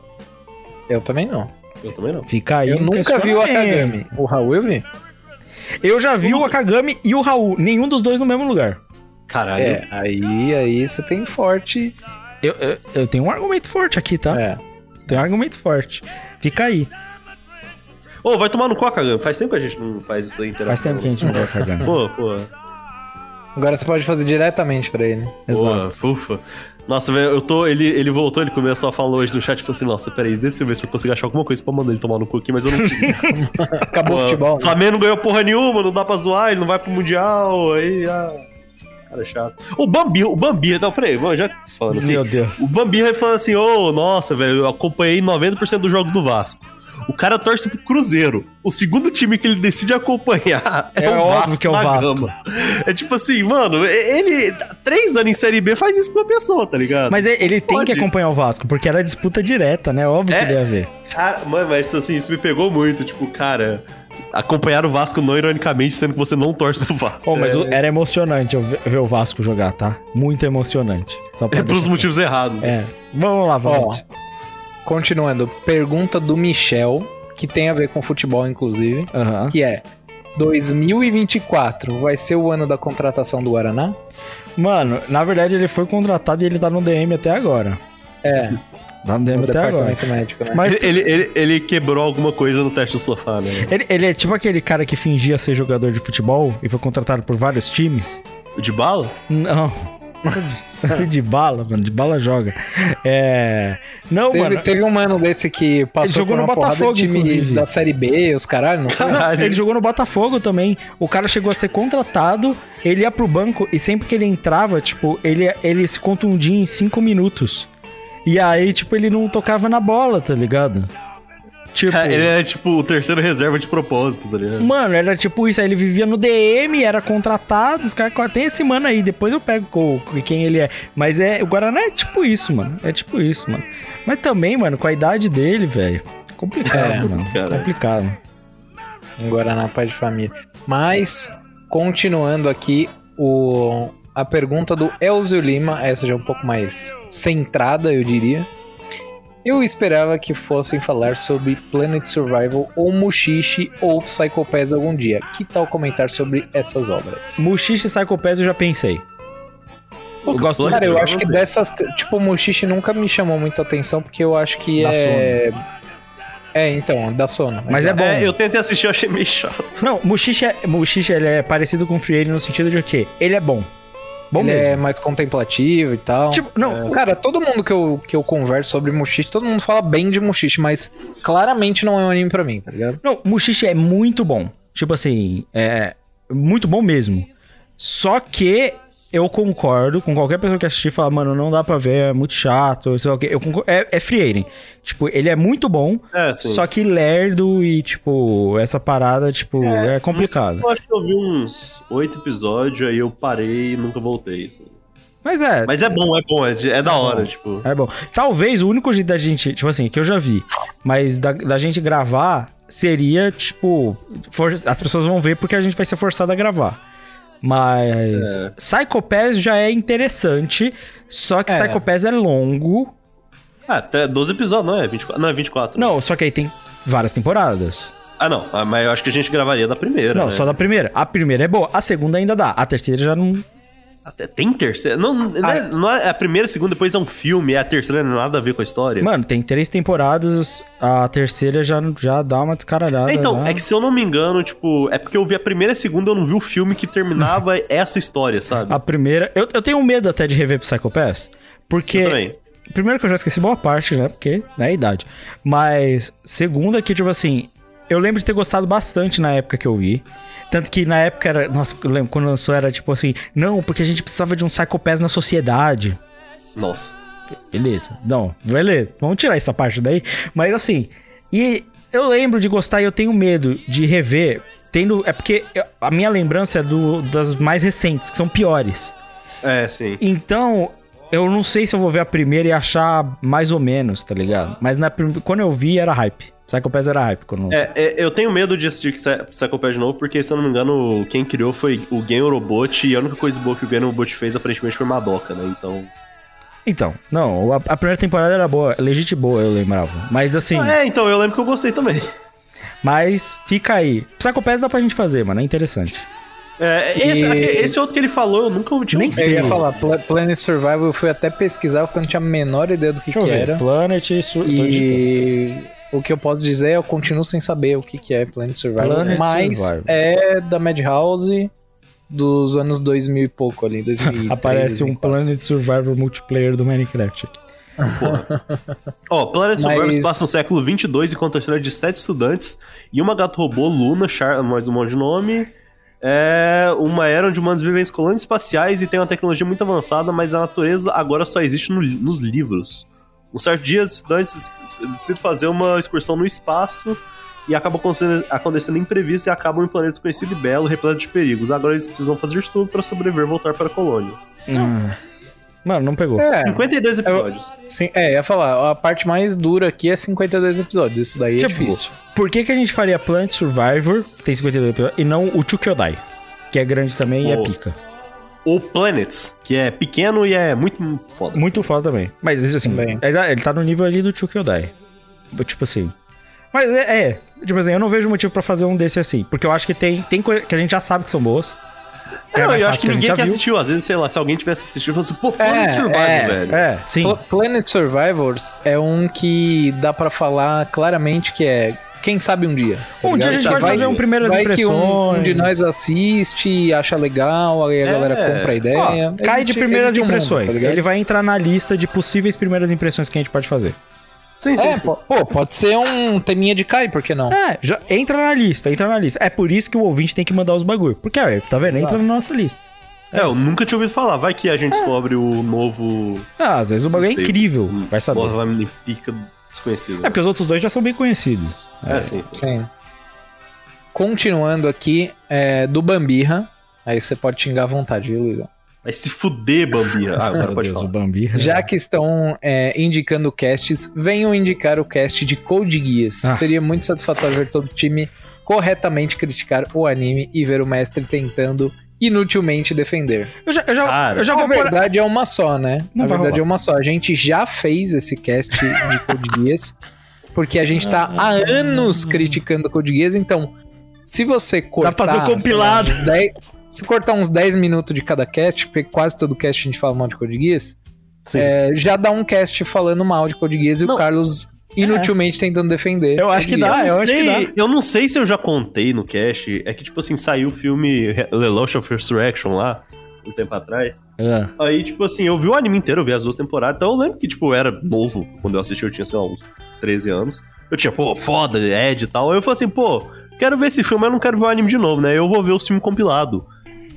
Eu também não. Eu também não. Fica aí. eu nunca vi o. Akagami. O Raul eu vi. Eu já vi o Akagami e o Raul, nenhum dos dois no mesmo lugar. Caralho. É, aí, aí você tem fortes. Eu, eu, eu tenho um argumento forte aqui, tá? É. Tem um argumento forte. Fica aí. Ô, vai tomar no cu, Kagami. Faz tempo que a gente não faz isso aí. interação. Faz tempo que a gente não o Akagami. Pô, pô. Agora você pode fazer diretamente pra ele. Exato. Pô, ufa. Nossa, velho, eu tô. Ele, ele voltou, ele começou a falar hoje no chat e falou assim: Nossa, peraí, deixa eu ver se eu consigo achar alguma coisa pra mandar ele tomar no cu aqui, mas eu não consigo. Acabou o futebol. né? Flamengo não ganhou porra nenhuma, não dá pra zoar, ele não vai pro Mundial, aí. Ah, cara chato. O Bambi, o Bambi, não, peraí, vamos já falando assim. Meu Deus. O Bambi vai falando assim: Ô, nossa, velho, eu acompanhei 90% dos jogos do Vasco. O cara torce pro Cruzeiro. O segundo time que ele decide acompanhar é, É o óbvio Vasco que é o Vasco. Gama. É tipo assim, mano, ele. Três anos em Série B faz isso com uma pessoa, tá ligado? Mas ele tem Pode. que acompanhar o Vasco, porque era disputa direta, né? Óbvio É. que deve haver. Cara, mano, mas assim, isso me pegou muito. Tipo, cara, acompanhar o Vasco não ironicamente, sendo que você não torce pro Vasco. Pô, mas é, o- era emocionante eu ver, ver o Vasco jogar, tá? Muito emocionante. Só é pros deixar- motivos errados. É. Vamos lá, Ó, vamos. Continuando. Pergunta do Michel, que tem a ver com futebol, inclusive, Aham. que é. 2024 vai ser o ano da contratação do Guaraná? Mano, na verdade ele foi contratado e ele tá no DM até agora. É, Tá no DM no até agora. médico, né? Mas Ele, ele, ele quebrou alguma coisa no teste do sofá, né? ele, ele é tipo aquele cara que fingia ser jogador de futebol e foi contratado por vários times. O de bala? Não. de bala, mano. De bala joga. É. Não, Teve, mano. teve um mano desse que passou jogou por no Botafogo, time inclusive. da Série B, os caralho, não foi? Caralho. Ele jogou no Botafogo também. O cara chegou a ser contratado, ele ia pro banco e sempre que ele entrava, tipo, ele, ele se contundia em cinco minutos. E aí, tipo, ele não tocava na bola, tá ligado? Tipo, Ele é tipo o terceiro reserva de propósito, tá ligado? Mano, era tipo isso, aí ele vivia no DM, era contratado, os caras tem esse mano aí, depois eu pego com, com quem ele é. Mas é, o Guaraná é tipo isso, mano. É tipo isso, mano. Mas também, mano, com a idade dele, velho, complicado, É, mano. cara. Complicado. Um Guaraná Pai de Família. Mas, continuando aqui, o, a pergunta do Elzio Lima, essa já é um pouco mais centrada, eu diria. Eu esperava que fossem falar sobre Planet Survival ou Mushishi ou Psycho Pass algum dia. Que tal comentar sobre essas obras? Mushishi e Psycho Pass eu já pensei. Eu gosto Cara, eu acho que não dessas. Tipo, Mushishi nunca me chamou muita atenção porque eu acho que Da é. É, então, da Sono. Mas é bom. É, eu tentei assistir, eu achei meio chato. Não, Mushishi, é, Mushishi ele é parecido com Free no sentido de que ele é bom. Bom Ele mesmo. é mais contemplativo e tal. Tipo, não, Cara, todo mundo que eu, que eu converso sobre Mushishi, todo mundo fala bem de Mushishi, mas claramente não é um anime pra mim, tá ligado? Não, Mushishi é muito bom. Tipo assim, é muito bom mesmo. Só que eu concordo com qualquer pessoa que assistir e falar, mano, não dá pra ver, é muito chato, sei lá o quê. Eu concordo, é, é Free Alien. Tipo, ele é muito bom, É, sim. só que lerdo e, tipo, essa parada, tipo, é, complicado. Eu acho que eu vi uns oito episódios, aí eu parei e nunca voltei. assim. Mas é, Mas é bom, é bom, é, é da hora, tipo. É bom. Talvez o único jeito da gente, tipo assim, que eu já vi, mas da, da gente gravar seria, tipo, for- as pessoas vão ver porque a gente vai ser forçado a gravar. Mas É. Psycho Pass já é interessante, só que É. Psycho Pass é longo. Ah, até 12 episódios, não é? 24, não, é 24. Não, só que aí tem várias temporadas. Ah, não. Ah, mas eu acho que a gente gravaria da primeira. Não, né? só da primeira. A primeira é boa, a segunda ainda dá. A terceira já não. Até tem terceira. Não, não, é, não é a primeira, a segunda, depois é um filme, é a terceira não tem nada a ver com a história. Mano, tem três temporadas, a terceira já, já dá uma descaralhada. É, então, já. é que se eu não me engano, tipo, é porque eu vi a primeira e a segunda, eu não vi o filme que terminava essa história, sabe? A primeira. Eu, eu tenho medo até de rever Psycho Pass. Porque. Eu também. Primeiro que eu já esqueci boa parte, né? Porque é a idade. Mas, segunda que, tipo assim, eu lembro de ter gostado bastante na época que eu vi. Tanto que na época era. Nossa, eu lembro quando lançou era tipo assim, não, porque a gente precisava de um Psycho Pass na sociedade. Nossa. Beleza. Não, beleza. Vamos tirar essa parte daí. Mas assim, e eu lembro de gostar e eu tenho medo de rever. Tendo. É porque eu- a minha lembrança é do, das mais recentes, que são piores. É, sim. Então, eu não sei se eu vou ver a primeira e achar mais ou menos, tá ligado? Mas na, quando eu vi, era hype. Psycho Pass era hype quando lançou. É, é, eu tenho medo de assistir Psy- Psycho Pass de novo, porque, se eu não me engano, quem criou foi o Game Robot, e a única coisa boa que o Game Robot fez, aparentemente, foi Madoka, né? Então... Então, não, a, a primeira temporada era boa, legit boa, eu lembrava. Mas assim, É, então, eu lembro que eu gostei também. mas fica aí. Psycho Pass dá pra gente fazer, mano, é interessante. É, esse, E- esse outro que ele falou, eu nunca tinha Nem ouvido. Eu ia falar, Pla- Planet Survival, eu fui até pesquisar porque eu não tinha a menor ideia do que, que era. Planet. Sur- tô digitando. E o que eu posso dizer é eu continuo sem saber o que, que é Planet Survival, Planet mas Survival. é da Madhouse dos anos 2000 e pouco ali, 2003, Aparece um 2004. Planet Survivor multiplayer do Minecraft aqui. Ó, Planet Survivor Mas- passa no século 22 e conta a história de sete estudantes e uma gato robô, Luna, Char mais um monte de nome. É uma era onde humanos vivem em colônias espaciais e tem uma tecnologia muito avançada, mas a natureza agora só existe no- nos livros. Um certo dia, os estudantes decidem fazer uma excursão no espaço e acabam acontecendo, acontecendo imprevisto e acabam em um planeta desconhecido e belo, repleto de perigos. Agora eles precisam fazer tudo para sobreviver e voltar para a colônia. Ah. Mano, não pegou. É, 52 episódios. sim, é, ia falar, a parte mais dura aqui é 52 episódios, isso daí é Tipo, difícil. Por que, que a gente faria Planet Survivor, que tem 52 episódios, e não o Chukyodai, que é grande também e é Oh. pica? Ou Planets, que é pequeno e é muito foda. Muito foda também. Mas assim, Também. ele, ele tá no nível ali do Chukyodai. Tipo assim. Mas é, é, tipo assim, eu não vejo motivo pra fazer um desse assim. Porque eu acho que tem, tem coisa que a gente já sabe que são boas. Não, mais eu acho que gente ninguém que assistiu. Às vezes, sei lá, se alguém tivesse assistido, falou assim, pô, Planet É, Survival, É, velho. é, sim. Pla- Planet Survivors é um que dá pra falar claramente que é quem sabe um dia. tá Um dia a ligado? gente pode Vai- fazer um primeiras vai que um, um impressões. de nós assiste, acha legal, aí a É. galera compra a Ó, ideia. cai de Existe- primeiras existe um mundo, impressões. tá ligado? ele vai entrar na lista de possíveis primeiras impressões que a gente pode fazer. Sim, sim. É, pô, pode ser um teminha de cai, por que não? É, já entra na lista, entra na lista. É por isso que o ouvinte tem que mandar os bagulho. Porque, ó, tá vendo? Entra na nossa lista. É, eu nunca tinha ouvido falar. Vai que a gente descobre o novo. Ah, às vezes o bagulho é incrível. Vai saber. Porra, vai me pica Desconhecido. É porque os outros dois já são bem conhecidos. É, sim, sim. Sim. Continuando aqui, é, do Bambirra. Aí você pode xingar à vontade, viu, Luizão? Vai se fuder, Bambinha. Ah, agora pode Deus, falar. Bambi. Já que estão é, indicando casts, venham indicar o cast de Code Geass. Ah. Seria muito satisfatório ver todo o time corretamente criticar o anime e ver o mestre tentando inutilmente defender. Eu já, eu já, Cara, eu já Na vou por... verdade é uma só, né? Não Na vai verdade rolar. é uma só. A gente já fez esse cast de Code Geass, porque a gente tá há anos criticando Code Geass, então se você cortar... fazer o compilado. lá, uns 10 se cortar uns 10 minutos de cada cast, porque quase todo cast a gente fala mal de Code Geass, é, já dá um cast falando mal de Code Geass e Não. o Carlos inutilmente tentando defender. Eu acho que dá, Geass. eu acho que dá. eu não sei se eu já contei no cast. É que, tipo assim, saiu o filme The Lost of Resurrection lá, um tempo atrás. Ah, Aí, tipo assim, eu vi o anime inteiro, eu vi as duas temporadas. Então eu lembro que, tipo, eu era novo quando eu assisti, eu tinha, sei lá, uns 13 anos. Eu tinha, pô, foda, Ed e tal. Aí eu falei assim, pô, quero ver esse filme, mas não quero ver o anime de novo, né? Eu vou ver o filme compilado.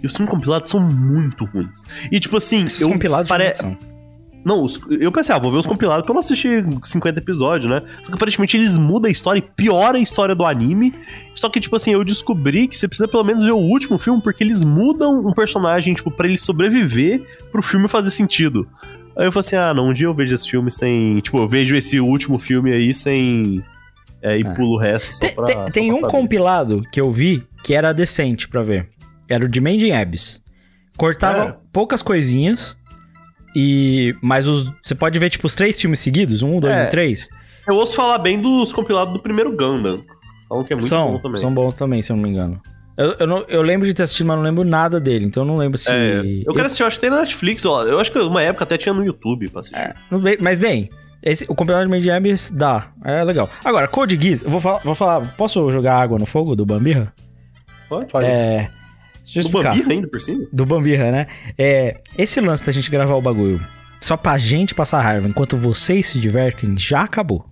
E os filmes compilados são muito ruins. E, tipo assim, esses eu compilados pare... Não, os- eu pensei, ah, vou ver os compilados pra eu não assistir 50 episódios, né? Só que aparentemente eles mudam a história e pioram a história do anime. Só que, tipo assim, eu descobri que você precisa pelo menos ver o último filme, porque eles mudam um personagem, tipo, pra ele sobreviver pro filme fazer sentido. Aí eu falei assim, ah, não, um dia eu vejo esse filme sem. Tipo, eu vejo esse último filme aí sem. É, e É. pulo o resto só Tem, pra. tem- só tem pra um saber. compilado que eu vi que era decente pra ver. Era o de Mandy Abyss. Cortava É. poucas coisinhas. E. Mas os. Você pode ver, tipo, os três filmes seguidos, um, dois É. e três. Eu ouço falar bem dos compilados do primeiro Gundam. Falam que é muito são, bom também. são bons também, se eu não me engano. Eu, eu, não- eu lembro de ter assistido, mas não lembro nada dele, então eu não lembro se. É, eu quero assistir, eu acho que tem na Netflix, ó. Eu acho que uma época até tinha no YouTube pra assistir. É, mas bem, esse, o compilado de Abyss dá. É legal. Agora, Code Geass, eu vou falar, vou falar. Posso jogar água no fogo do Bambirra? Pode? Pode. É. Deixa eu Do. Bambirra ainda por cima? Do Bambirra, né? É, esse lance da gente gravar o bagulho só pra gente passar raiva enquanto vocês se divertem, já acabou.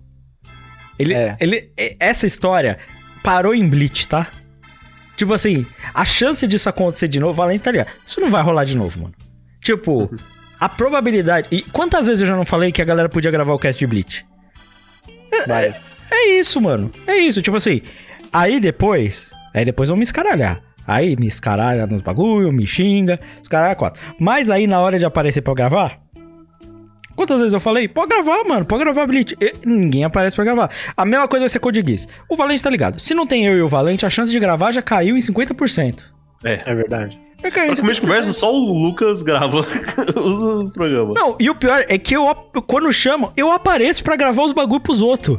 Ele, É. ele, essa história parou em Bleach, tá? Tipo assim, a chance disso acontecer de novo, Valente tá ligado? Isso não vai rolar de novo, mano. Tipo, a probabilidade. E quantas vezes eu já não falei que a galera podia gravar o cast de Bleach? Mas, É isso, mano. É isso, tipo assim. Aí depois. Aí depois vão me escaralhar. Aí me escaralha nos bagulho, me xinga, os caras quatro. Mas aí na hora de aparecer pra eu gravar. Quantas vezes eu falei? Pode gravar, mano, pode gravar. E ninguém aparece pra gravar. A mesma coisa vai ser Code Geass. O Valente tá ligado. Se não tem eu e o Valente, a chance de gravar já caiu em 50%. é verdade. Já caiu em Pra começo de 50%. conversa, só o Lucas grava os programas. Não, e o pior é que eu, quando chamam, eu apareço pra gravar os bagulho pros outros.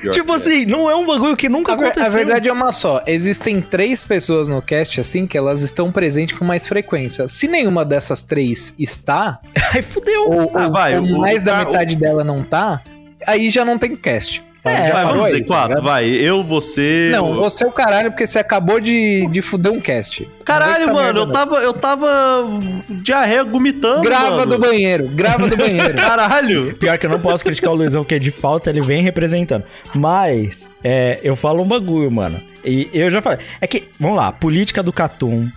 Pior Tipo é. assim, não é um bagulho que nunca A, aconteceu. a verdade é uma só. Existem três pessoas no cast, assim, que elas estão presentes com mais frequência. Se nenhuma dessas três está, Aí fudeu. ou, Ah, ou- vai, ou o- mais o da metade dela não tá, aí já não tem cast. É, já Vai, vamos dizer aí, tá quatro, vai. Eu, você. Não, você é o caralho, porque você acabou de, de fuder um cast. Caralho, mano, eu tava. Eu tava. Diarreia vomitando. Grava mano. do banheiro, grava do banheiro. Caralho! Pior que eu não posso criticar o Luizão, que é de falta, ele vem representando. Mas, é, eu falo um bagulho, mano. E eu já falei. É que, vamos lá, política do Catum.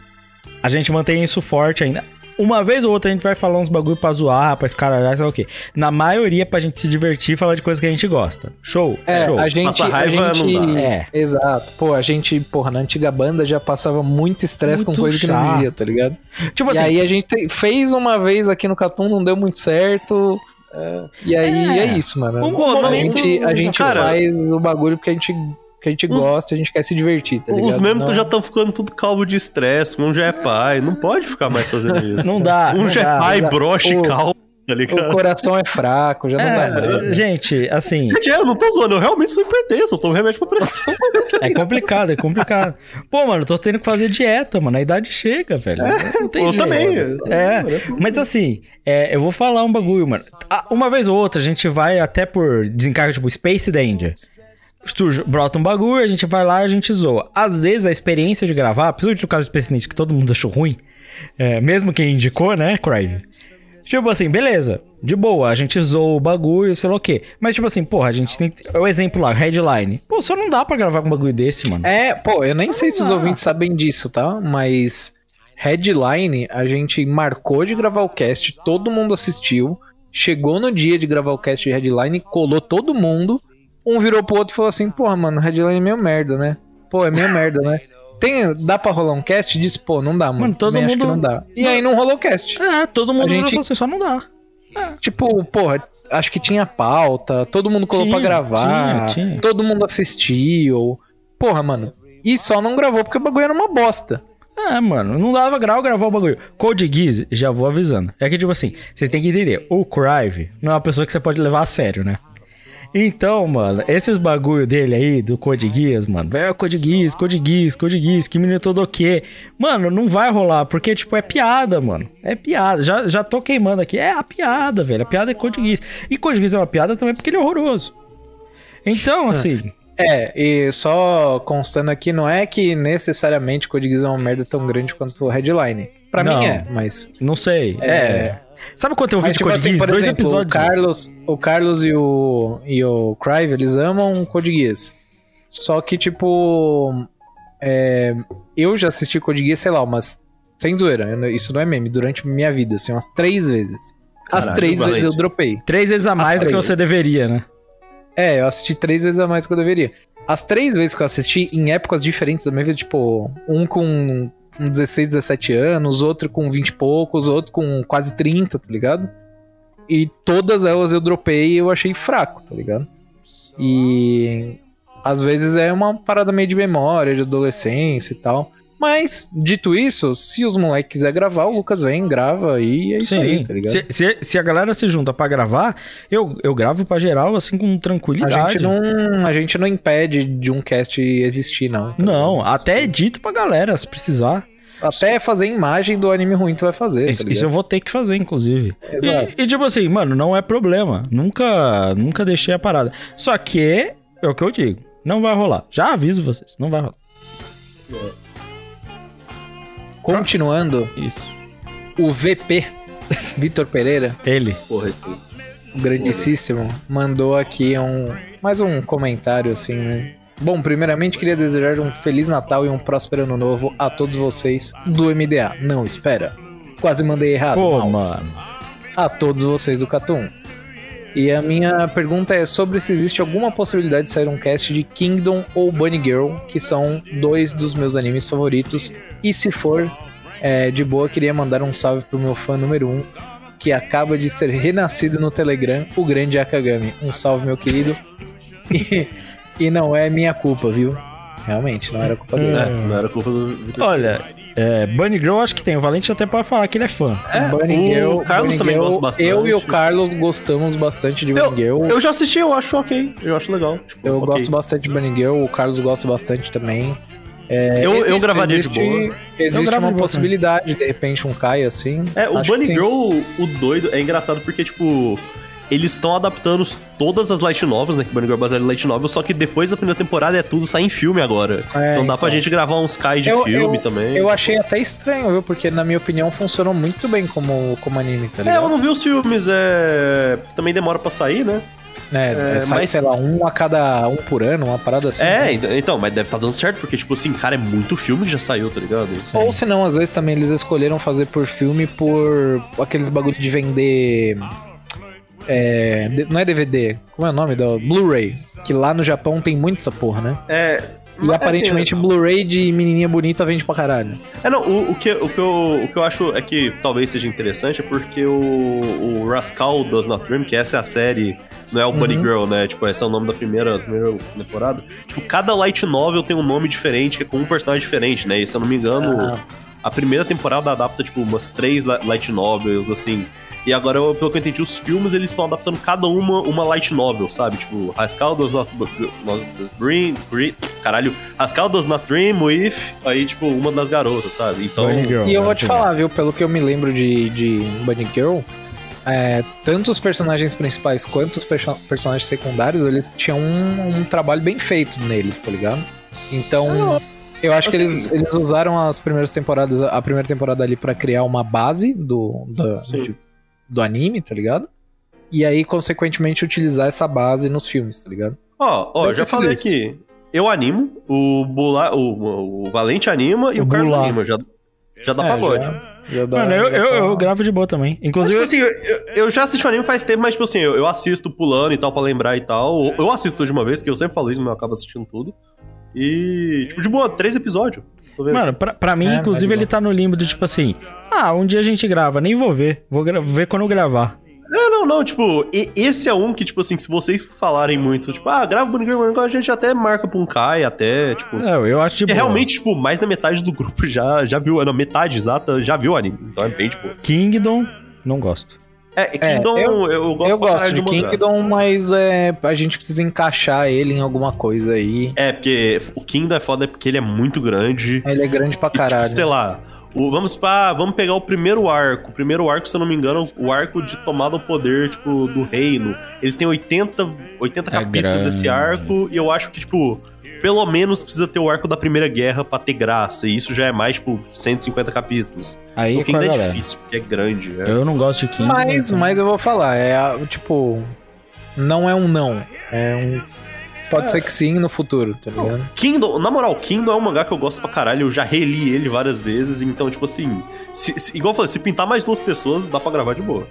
A gente mantém isso forte ainda. Uma vez ou outra a gente vai falar uns bagulho pra zoar, pra escaralhar, sei lá o quê. Na maioria, pra gente se divertir e falar de coisa que a gente gosta. Show? É, show. a gente, Passar a raiva gente... não dá. É. Exato. Pô, a gente, porra, na antiga banda já passava muito estresse com coisa que não chato. devia, tá ligado? Tipo e assim, aí a gente te- fez uma vez aqui no Catum, não deu muito certo. é, e aí É. é, isso, mano. Um a momento- gente, a gente Cara, faz o bagulho porque a gente, que a gente os- gosta, a gente quer se divertir, tá ligado? Os membros Não- já estão ficando tudo calvo de estresse. Um já é pai. Não pode ficar mais fazendo isso. não dá. um não já dá. é pai, dá. broche, O- calvo, tá O coração é fraco, já não dá. É, né? gente, assim, Gente, eu não tô zoando, eu realmente sou hipertenso, eu tomo remédio pra pressão. é complicado, é complicado. Pô, mano, eu tô tendo que fazer dieta, mano. A idade chega, velho. Não tem eu jeito. também. É, mas assim, é, eu vou falar um bagulho, mano. Ah, Uma vez ou outra, a gente vai até por desencargo, tipo, Space Danger. Surge, brota um bagulho, a gente vai lá e a gente zoa. Às vezes a experiência de gravar, principalmente no caso do Space Danger, que todo mundo achou ruim, é, mesmo quem indicou, né, Crive? Tipo assim, beleza, de boa, a gente zoa o bagulho, sei lá o quê. Mas tipo assim, porra, a gente tem. É o exemplo lá, headline. Pô, só não dá pra gravar com um bagulho desse, mano. É, pô, eu nem Só sei se os dá. ouvintes sabem disso, tá? Mas Headline, a gente marcou de gravar o cast, todo mundo assistiu. Chegou no dia de gravar o cast de Headline, colou todo mundo. Um virou pro outro e falou assim: Porra, mano, Headline é meio merda, né? Pô, é meio merda, né? Tem, dá pra rolar um cast? Disse, pô, não dá, mano. Mano, todo Também acho que mundo- não dá. E aí não rolou cast. É, todo mundo A gente- você só não dá. Tipo, porra, acho que tinha pauta, todo mundo Tinha, pra gravar, tinha, tinha. todo mundo assistiu. Porra, mano. E só não gravou porque o bagulho era uma bosta. É, mano, não dava grau gravar o bagulho. Code Geass, já vou avisando. É que, tipo assim, vocês têm que entender, o Crive não é uma pessoa que você pode levar a sério, né? Então, mano, esses bagulho dele aí, do Code Geass, mano, é Code Geass, Code Geass, Code Geass, que menino todo o quê? Mano, não vai rolar, porque, tipo, é piada, mano. É piada. Já, já tô queimando aqui. É a piada, velho. A piada é Code Geass. E Code Geass é uma piada também porque ele é horroroso. Então, assim, É, e só constando aqui, não é que necessariamente Code Geass é uma merda tão grande quanto o Headline. Pra Não. mim é, mas. não sei. É. É. Sabe quanto eu vi Mas, de tipo Code assim, Geass? por Dois exemplo, episódios. O Carlos, o Carlos e o, e o Crive, eles amam Code Geass. Só que, tipo. é, eu já assisti Code Geass, sei lá, umas. Sem zoeira, isso não é meme, durante minha vida, assim, umas três vezes. As Caralho, três vezes valente. eu dropei. Três vezes a mais do que você deveria, né? É, eu assisti três vezes a mais do que eu deveria. As três vezes que eu assisti em épocas diferentes da minha vida, tipo, um com com 16, 17 anos, outro com 20 e poucos, outro com quase 30, tá ligado? E todas elas eu dropei e eu achei fraco, tá ligado? E às vezes é uma parada meio de memória, de adolescência e tal. Mas, dito isso, se os moleques quiserem gravar, o Lucas vem, grava e é isso aí, tá ligado? Se, se, se a galera se junta pra gravar, eu, eu gravo pra geral, assim, com A tranquilidade. gente, não, a gente não impede de um cast existir, não. tá Não, ligado? até edito pra galera, se precisar. Até fazer imagem do anime ruim tu vai fazer. Isso, tá isso eu vou ter que fazer, inclusive. Exato. E, e, tipo assim, mano, não é problema. Nunca, nunca deixei a parada. Só que é o que eu digo. Não vai rolar. Já aviso vocês, não vai rolar. Continuando, Isso. o VP, Vitor Pereira, Ele. Porra, o grandíssimo, mandou aqui um mais um comentário assim, né? Bom, primeiramente queria desejar um feliz Natal e um próspero ano novo a todos vocês do MDA. Não, espera. Quase mandei errado. Pô, mouse. mano. a todos vocês do Catum. E a minha pergunta é sobre se existe alguma possibilidade de sair um cast de Kingdom ou Bunny Girl, que são dois dos meus animes favoritos. E se for é, de boa, queria mandar um salve pro meu fã número um, que acaba de ser renascido no Telegram, o grande Akagami. Um salve, meu querido. E, e não é minha culpa, viu? Realmente, não era culpa dele. É, não era culpa do Victor. Olha, é, Bunny Girl acho que tem. O Valente até pode falar que ele é fã. É, Bunny o Girl, Carlos Bunny também Girl, gosta bastante. Eu e o Carlos gostamos bastante de Bunny Eu, Girl. eu já assisti, eu acho ok. Eu acho legal. Tipo, Eu ok. gosto bastante de Bunny Girl, o Carlos gosta bastante também. É, Eu, eu existe- gravaria de existe- boa. Existe uma de boa possibilidade, de repente, um Kai assim. É, o Bunny. Girl, o doido, é engraçado porque, tipo, eles estão adaptando todas as light novels, né? Que Bunny Girl é baseado em light novel, só que depois da primeira temporada é tudo sai em filme agora. É, então dá pra então. gente gravar uns Kai de Eu- filme eu- também. Eu achei até estranho, viu? Porque, na minha opinião, funcionou muito bem como, como anime, tá É, ligado? eu não vi os filmes, é. Também demora pra sair, né? É, é, sai, mas- sei lá, um a cada. um por ano, uma parada assim. é, né? ent- então, mas deve tá dando certo, porque, tipo assim, cara, é muito filme que já saiu, tá ligado? Ou se não, às vezes também eles escolheram fazer por filme por aqueles bagulho de vender. É, não é DVD, como é o nome? do Blu-ray. Que lá no Japão tem muito essa porra, né? É. E aparentemente Blu-ray de menininha bonita vende pra caralho. É, não, o, o que, o, que eu, o que eu acho é que talvez seja interessante é porque o, o Rascal Does Not Dream, que essa é a série, não é o Bunny Uhum. Girl, né? Tipo, esse é o nome da primeira, primeira temporada. Tipo, cada light novel tem um nome diferente, que é com um personagem diferente, né? E se eu não me engano, Ah. a primeira temporada adapta, tipo, umas três li- light novels, assim. E agora, eu- pelo que eu entendi, os filmes eles estão adaptando cada uma uma light novel, sabe? Tipo, Rascal Does Not, not Dream, Dream. Caralho, Rascal Does Not Dream with. Aí, tipo, uma das garotas, sabe? Então. Girl. E eu vou né, te também. falar, viu, pelo que eu me lembro de, de Bunny Girl, é, tanto os personagens principais quanto os perso- personagens secundários, eles tinham um, um trabalho bem feito neles, tá ligado? Então, eu acho que assim- eles, eles usaram as primeiras temporadas, a primeira temporada ali pra criar uma base do, do, de- do anime, tá ligado? E aí, consequentemente, utilizar essa base nos filmes, tá ligado? Ó, ó, eu Deve já falei aqui. Eu animo, o, Bula, o, o Valente anima e O o, Carlos Bula. anima. Já, já dá É, pagode. já- Já dá- Mano, eu, eu, eu gravo de boa também. Mas, Inclusive, tipo assim, eu, eu- eu já assisti o anime faz tempo, mas, tipo assim, eu, eu assisto pulando e tal, pra lembrar e tal. Eu assisto tudo de uma vez, que eu sempre falo isso, mas eu acabo assistindo tudo. E, tipo, de boa, três episódios. Mano, pra, pra mim, É, inclusive, mas ele tá no limbo do tipo assim: ah, um dia a gente grava, nem vou ver. Vou gra- ver quando eu gravar. Não, não, não, tipo, esse é um que, tipo assim, se vocês falarem muito, tipo, ah, grava o Girl, a gente até marca pra um Kai, até, tipo. É, eu acho tipo. Porque realmente, tipo, mais da metade do grupo já, já viu, não, metade exata já viu o anime. Então é bem, tipo. Kingdom, não gosto. É, Kingdom, eu- eu, gosto Eu gosto caralho de mangá. Kingdom, mas é, a gente precisa encaixar ele em alguma coisa aí. É, porque o Kingdom é foda porque ele é muito grande. Ele é grande pra E, tipo, caralho. sei lá, o- vamos pra, vamos pegar o primeiro arco. O primeiro arco, se eu não me engano, o arco de tomada do poder, tipo, do reino. Ele tem 80, 80 É capítulos grande. esse arco, e eu acho que, tipo, pelo menos precisa ter o arco da Primeira Guerra pra ter graça. E isso já é mais, tipo, 150 capítulos. Aí o é com a Kingdom é galera. difícil, porque é grande. é. Eu não gosto de Kingdom. Mas, então- mas eu vou falar, é tipo. Não é um não. É um. Pode ser que sim no futuro, tá ligado? Kingdom, na moral, Kingdom é um mangá que eu gosto pra caralho, eu já reli ele várias vezes, então, tipo assim, se- se- igual eu falei, se pintar mais duas pessoas, dá pra gravar de boa.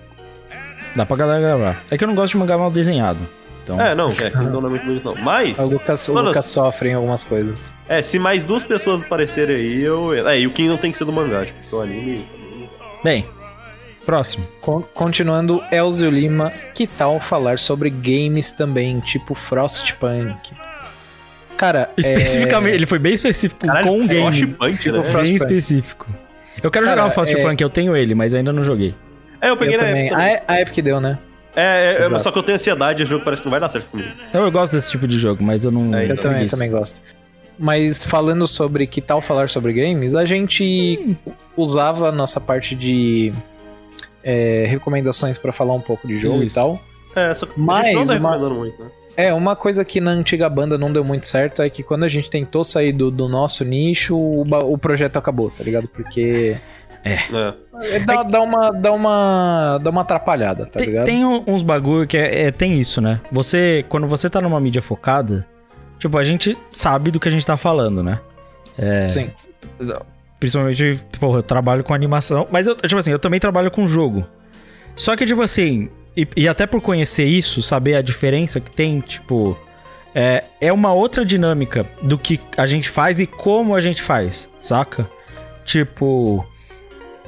Dá pra galera gravar. É que eu não gosto de mangá mal desenhado. Então, É, não, é, Kingdom não é muito bonito, não. Mas, O Lucas, o Mano, Lucas sofre em algumas coisas. é, se mais duas pessoas aparecerem aí, eu. É, e o Kingdom tem que ser do mangá, tipo, porque o anime. bem, próximo. Con- continuando, Elzio Lima, que tal falar sobre games também, tipo Frostpunk? Cara, Especificamente, ele foi bem específico Caralho, com o game. Frostpunk, Tipo, né? Frostpunk. Bem específico. Eu quero Cara, jogar o Fast é- eu tenho ele, mas ainda não joguei. É, eu é, peguei eu na também. época. A, a Epic deu, né? É, é, é, só que eu tenho ansiedade, o jogo parece que não vai dar certo comigo. Então, eu gosto desse tipo de jogo, mas eu não. É, Eu então, também, preguiça. também gosto. Mas falando sobre que tal falar sobre games, a gente usava a nossa parte de é, recomendações pra falar um pouco de jogo Isso. e tal. É, só que a Mas gente não tá uma- muito, né? É, uma coisa que na antiga banda não deu muito certo é que quando a gente tentou sair do, do nosso nicho, o, o projeto acabou, tá ligado? Porque É. é, dá, dá uma, dá, uma, dá uma atrapalhada, tá Tem, ligado? tem um- uns bagulho que é, é- tem isso, né? Você, quando você tá numa mídia focada, tipo, a gente sabe do que a gente tá falando, né? Sim. Principalmente, porra, eu trabalho com animação. Mas eu, tipo assim, eu também trabalho com jogo. Só que, tipo assim, e, e até por conhecer isso, saber a diferença que tem, tipo. É, é uma outra dinâmica do que a gente faz e como a gente faz, saca? Tipo.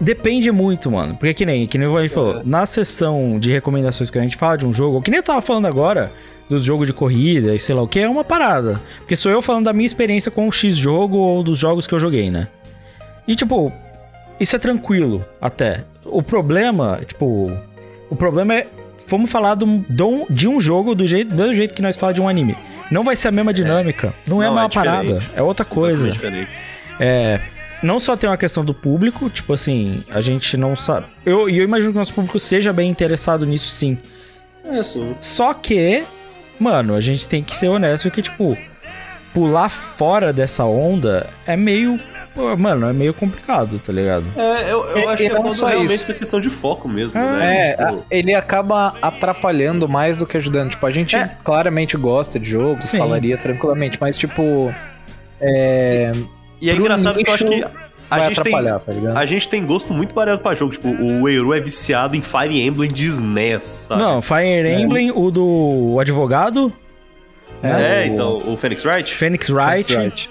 Depende muito, mano. Porque que nem, que nem a gente falou, na sessão de recomendações que a gente fala de um jogo, que nem eu tava falando agora, dos jogos de corrida e sei lá o que, é uma parada. Porque sou eu falando da minha experiência com o X jogo ou dos jogos que eu joguei, né? E tipo, isso é tranquilo até. O problema, tipo, o problema é. Vamos falar do, de um jogo do, jeito, do mesmo jeito que nós falamos de um anime. Não vai ser a mesma dinâmica. Não é a Não, é mesma parada. É outra coisa. É, não só tem uma questão do público, tipo assim, a gente não sabe. Eu, e eu imagino que o nosso público seja bem interessado nisso sim. É, sim. Só que, mano, a gente tem que ser honesto que, tipo, pular fora dessa onda é meio. Pô, Mano, é meio complicado, tá ligado? É, eu, eu É, acho que é falando só realmente isso. essa questão de foco mesmo, É, né? É, Tipo, a- ele acaba atrapalhando mais do que ajudando. Tipo, a gente É. claramente gosta de jogo, Sim. falaria tranquilamente, mas tipo. É, e é engraçado que eu acho que nicho a vai gente, tem, atrapalhar, tá ligado? a gente tem gosto muito variado pra jogo. Tipo, o Eiru é viciado em Fire Emblem de SNES, sabe? Não, Fire Emblem, o do advogado, É, o- então, o Phoenix Wright? Phoenix Wright, Right.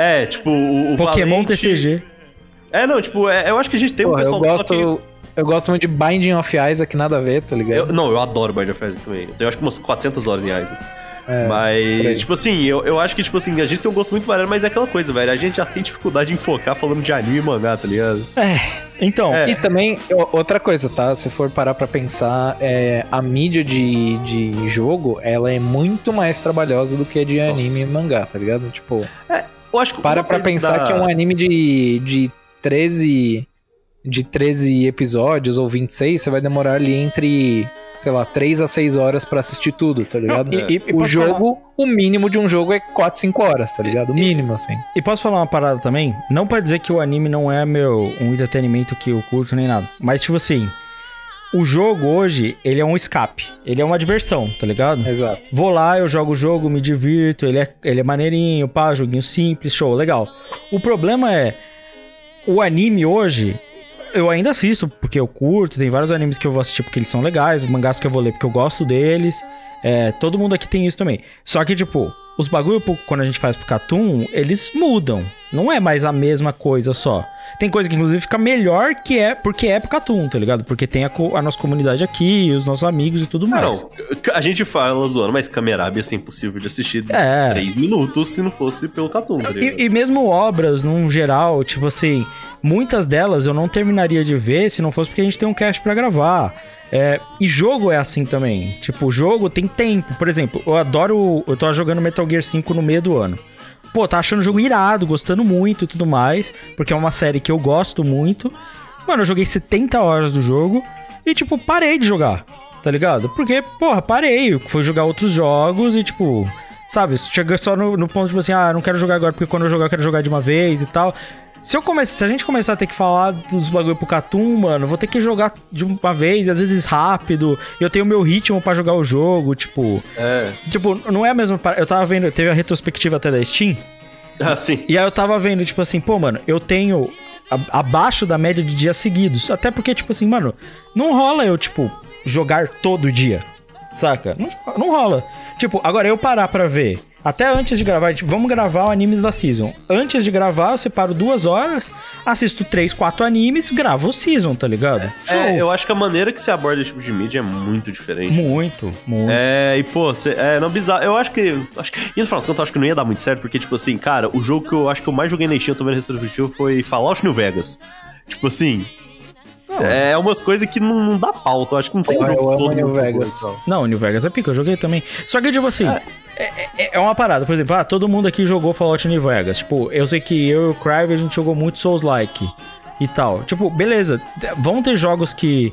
É, tipo, o, o Pokémon Valente- TCG. É, não, tipo, é- eu acho que a gente tem um Porra, eu pessoal só que- gosto. Eu gosto muito de Binding of Isaac, nada a ver, tá ligado? Eu, não, eu adoro Bind of Isaac também. Eu tenho acho que umas 400 horas em Isaac. É, mas, tipo assim, eu, eu acho que, tipo assim, a gente tem um gosto muito variado, mas é aquela coisa, velho. A gente já tem dificuldade em focar falando de anime e mangá, tá ligado? Então, É. E também, outra coisa, tá? Se for parar pra pensar, é, a mídia de, de jogo, ela é muito mais trabalhosa do que a de Nossa. anime e mangá, tá ligado? Tipo, Eu acho que para pra pensar da- que um anime de, de 13 de 13 episódios ou 26, você vai demorar ali entre, sei lá, 3 a 6 horas pra assistir tudo, tá ligado? e, e- e o jogo, o mínimo de um jogo é 4, 5 horas, tá ligado? O mínimo, assim. E posso falar uma parada também? Não pra dizer que o anime não é meu um entretenimento que eu curto nem nada. Mas, tipo assim, o jogo hoje, ele é um escape. Ele é uma diversão, tá ligado? Exato. Vou lá, eu jogo o jogo, me divirto, ele é, ele é maneirinho, pá, joguinho simples, show, legal. O problema é, o anime hoje, eu ainda assisto porque eu curto, tem vários animes que eu vou assistir porque eles são legais, mangás que eu vou ler porque eu gosto deles. É, todo mundo aqui tem isso também. Só que, tipo, os bagulho, quando a gente faz pro Cartoon, eles mudam. Não é mais a mesma coisa só. Tem coisa que, inclusive, fica melhor que é porque é pro Cartoon, tá ligado? Porque tem a, a nossa comunidade aqui, os nossos amigos e tudo mais. não. A gente fala zoando, mas Kamerabi ia ser impossível de assistir É. três minutos se não fosse pelo Catum, tá? E, e mesmo obras, num geral, tipo assim, muitas delas eu não terminaria de ver se não fosse porque a gente tem um cast pra gravar. É, e jogo é assim também. Tipo, o jogo tem tempo. Por exemplo, eu adoro. Eu tô jogando Metal Gear 5 no meio do ano. Pô, tá achando o jogo irado, gostando muito e tudo mais. Porque é uma série que eu gosto muito. Mano, eu joguei 70 horas do jogo e, tipo, parei de jogar. Tá ligado? Porque, porra, parei. Fui jogar outros jogos e, tipo. Sabe, chega só no, no ponto, tipo assim, ah, não quero jogar agora porque quando eu jogar eu quero jogar de uma vez e tal. Se, eu come... Se a gente começar a ter que falar dos bagulho pro Catum, mano, vou ter que jogar de uma vez, às vezes rápido. e Eu tenho meu ritmo pra jogar o jogo, tipo. É. Tipo, não é a mesma. Eu tava vendo, teve a retrospectiva até da Steam. Assim. E aí eu tava vendo, tipo assim, pô, mano, eu tenho a- abaixo da média de dias seguidos. Até porque, tipo assim, mano, não rola eu, tipo, jogar todo dia. Saca? Não, não rola. Tipo, agora eu parar pra ver. Até antes de gravar, tipo, vamos gravar o animes da season. Antes de gravar, eu separo duas horas, assisto três, quatro animes, gravo o season, tá ligado? Show. É, eu acho que a maneira que você aborda esse tipo de mídia é muito diferente. Muito, muito. É, e pô, cê, é, não bizarro. Eu acho que. Acho que e no final das contas, eu acho que não ia dar muito certo, porque, tipo assim, cara, o jogo que eu acho que eu mais joguei na Steam, eu tô vendo retrospectivo, foi Fallout New Vegas. Tipo assim. É umas coisas que não, não dá pauta. Eu acho que não tem Porra, jogo eu todo New Vegas. tal. Não, New Vegas é pica, eu joguei também. Só que, tipo assim, é, é- é uma parada. Por exemplo, ah, todo mundo aqui jogou Fallout New Vegas. Tipo, eu sei que eu e o Crive, a gente jogou muito Souls-like e tal. Tipo, beleza, vão ter jogos que,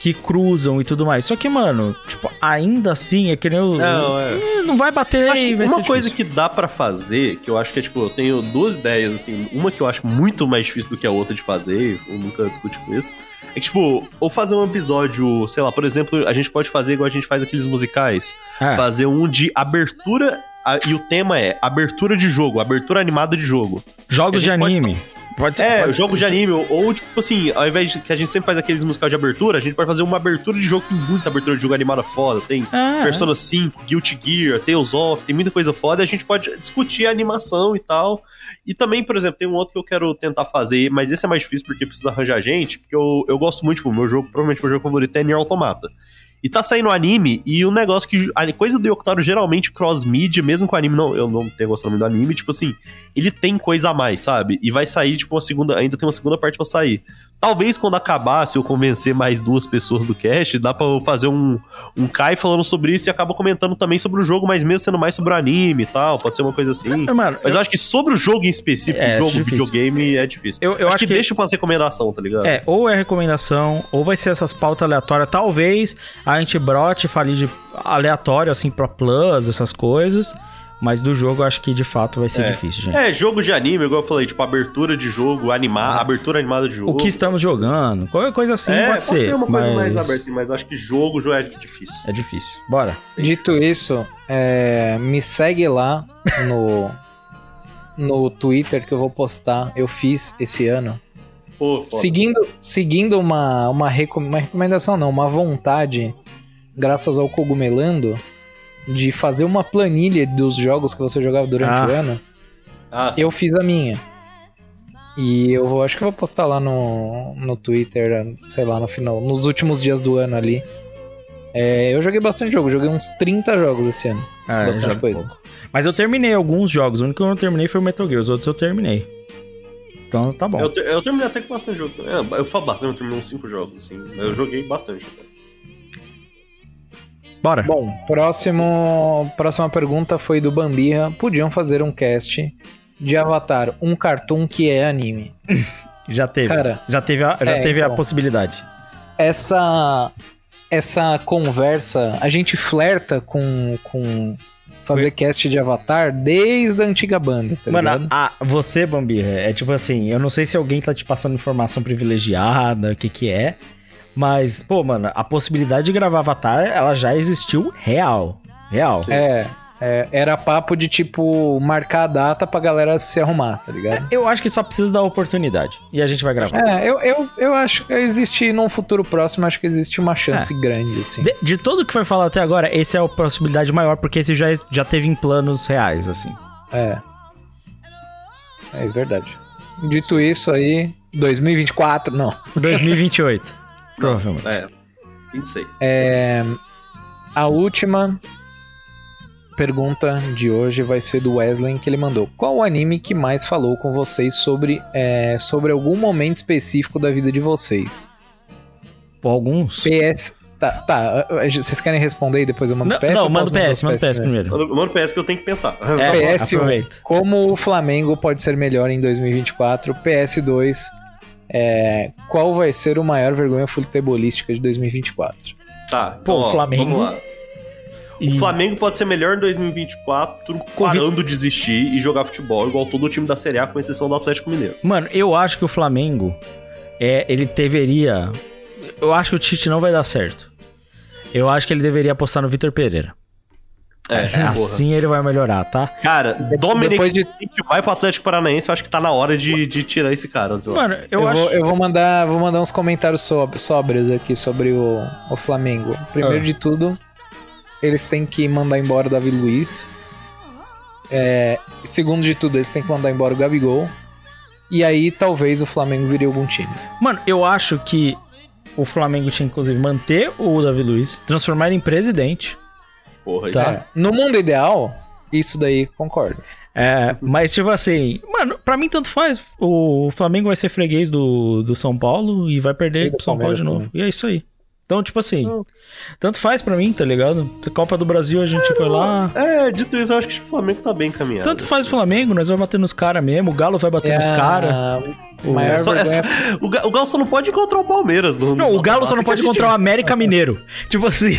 que cruzam e tudo mais. Só que, mano, tipo, ainda assim, é que nem o... Não, é. Hum, Não vai bater Acho que vai uma coisa difícil. que dá pra fazer, que eu acho que é tipo, eu tenho duas ideias, assim, uma que eu acho muito mais difícil do que a outra de fazer, eu nunca discuti com isso. É que, tipo, ou fazer um episódio, sei lá, por exemplo, a gente pode fazer igual a gente faz aqueles musicais. É. Fazer um de abertura, a- e o tema é abertura de jogo, abertura animada de jogo. Jogos de a gente pode- anime. Pode ser. É, pode- jogo de anime, ou, ou, tipo assim, ao invés de que a gente sempre faz aqueles musicais de abertura, a gente pode fazer uma abertura de jogo, tem muita abertura de jogo animada foda, tem Ah, Persona 5, Guilty Gear, Tales of, tem muita coisa foda, e a gente pode discutir a animação e tal. E também, por exemplo, tem um outro que eu quero tentar fazer, mas esse é mais difícil porque precisa arranjar gente, porque eu, eu gosto muito, tipo, meu jogo, provavelmente meu jogo favorito é Nier Automata. E tá saindo anime, e o negócio que. A coisa do Yokotaro geralmente cross-media, mesmo com anime, não, eu não tenho gostado muito do anime, tipo assim, ele tem coisa a mais, sabe? E vai sair, tipo, uma segunda. Ainda tem uma segunda parte pra sair. Talvez quando acabar, se eu convencer mais duas pessoas do cast, dá pra eu fazer um, um Kai falando sobre isso e acaba comentando também sobre o jogo, mas mesmo sendo mais sobre o anime e tal, pode ser uma coisa assim. Mano, Mas eu acho que sobre o jogo em específico, É, jogo, difícil. videogame, é difícil. Eu- eu acho, acho que, que- deixa pra recomendação, tá ligado? É, ou é recomendação, ou vai ser essas pautas aleatórias. Talvez a gente brote, fale de aleatório, assim, pro Plus, essas coisas. Mas do jogo eu acho que de fato vai ser É. difícil, gente. É, jogo de anime, igual eu falei, tipo, abertura de jogo, animar, abertura animada de jogo. Ah. O que estamos jogando, qualquer coisa assim é, pode, ser. uma coisa mas mais aberta, assim, mas acho que jogo já é difícil. É difícil. Bora. Dito isso, é, me segue lá no, no Twitter que eu vou postar. Eu fiz esse ano. Pô. Seguindo, seguindo uma, uma, recom- uma recomendação, não, uma vontade, graças ao Cogumelando, de fazer uma planilha dos jogos que você jogava durante Ah. o ano. Ah. Eu fiz a minha. E eu vou, acho que eu vou postar lá no, no Twitter, sei lá, no final, nos últimos dias do ano ali. É, eu joguei bastante jogo, joguei uns 30 jogos esse ano. Ah, eu bastante coisa. pouco. Mas eu terminei alguns jogos. O único que eu não terminei foi o Metal Gear. Os outros eu terminei. Então tá bom. Eu, eu terminei até com bastante jogo. É, eu falo bastante, eu terminei uns 5 jogos, assim. Eu joguei bastante. Bora. Bom, próximo, próxima pergunta foi do Bambirra. Podiam fazer um cast de Avatar, um cartoon que é anime. Já teve. Cara, já teve, a, já é, teve a então. possibilidade. essa essa conversa, a gente flerta com, com fazer cast de Avatar desde a antiga banda, tá Mano, ligado? a, você, Bambirra, é tipo assim, eu não sei se alguém tá te passando informação privilegiada, o que que é, mas, pô, mano, a possibilidade de gravar Avatar, ela já existiu real. Real. Sim. É, É, era papo de, tipo, marcar a data pra galera se arrumar, tá ligado? Eu acho que só precisa dar oportunidade. E a gente vai gravar. É, eu, eu, eu acho que existe, num futuro próximo, acho que existe uma chance grande, assim. De, de tudo que foi falado até agora, esse é a possibilidade maior, porque esse já, já teve em planos reais, assim. É. É verdade. Dito isso aí, 2024, não. 2028. provavelmente. É. 26. É, a última pergunta de hoje vai ser do Wesley, que ele mandou. Qual o anime que mais falou com vocês sobre, é, sobre algum momento específico da vida de vocês? Por alguns. PS. Tá, tá. Vocês querem responder e depois eu mando Não, os PS? não manda PS, manda o PS primeiro. Mano, mano, parece que eu tenho que pensar. É, PS1, aproveita. como o Flamengo pode ser melhor em 2024? PS2, é, qual vai ser o maior vergonha futebolística de 2024? Tá. Pô, então, Flamengo. Vamos lá. E- O Flamengo pode ser melhor em 2024, parando de desistir e jogar futebol, igual todo o time da Série A, com exceção do Atlético Mineiro. Mano, eu acho que o Flamengo, é, ele deveria... Eu acho que o Tite não vai dar certo. Eu acho que ele deveria apostar no Vitor Pereira. É, É, assim ele vai melhorar, tá? Cara, Dominic depois de- vai pro Atlético Paranaense, eu acho que tá na hora de, de tirar esse cara. do- Mano, eu, Eu, acho... vou, eu vou mandar, vou mandar uns comentários sob- sóbrios aqui sobre o, o Flamengo. Primeiro Ah. de tudo, eles têm que mandar embora o Davi Luiz. É, segundo de tudo, eles têm que mandar embora o Gabigol. E aí talvez o Flamengo vire algum time. Mano, eu acho que o Flamengo tinha, inclusive, manter o Davi Luiz, transformar ele em presidente. Porra, isso Tá? é- No mundo ideal, isso daí concordo. É, mas tipo assim, mano, pra mim tanto faz. O Flamengo vai ser freguês do, do São Paulo e vai perder E pro São Paulo de novo. E é isso aí. Então, tipo assim, tanto faz pra mim, tá ligado? Copa do Brasil a gente foi lá. É, dito isso, eu acho que o Flamengo tá bem caminhado. Tanto faz o Flamengo, nós vamos bater nos caras mesmo, o Galo vai bater É nos caras. Maior É só- é só- o, o Galo só não pode encontrar o Palmeiras. No, Não, o Galo só não pode encontrar o América Mineiro. Tipo assim,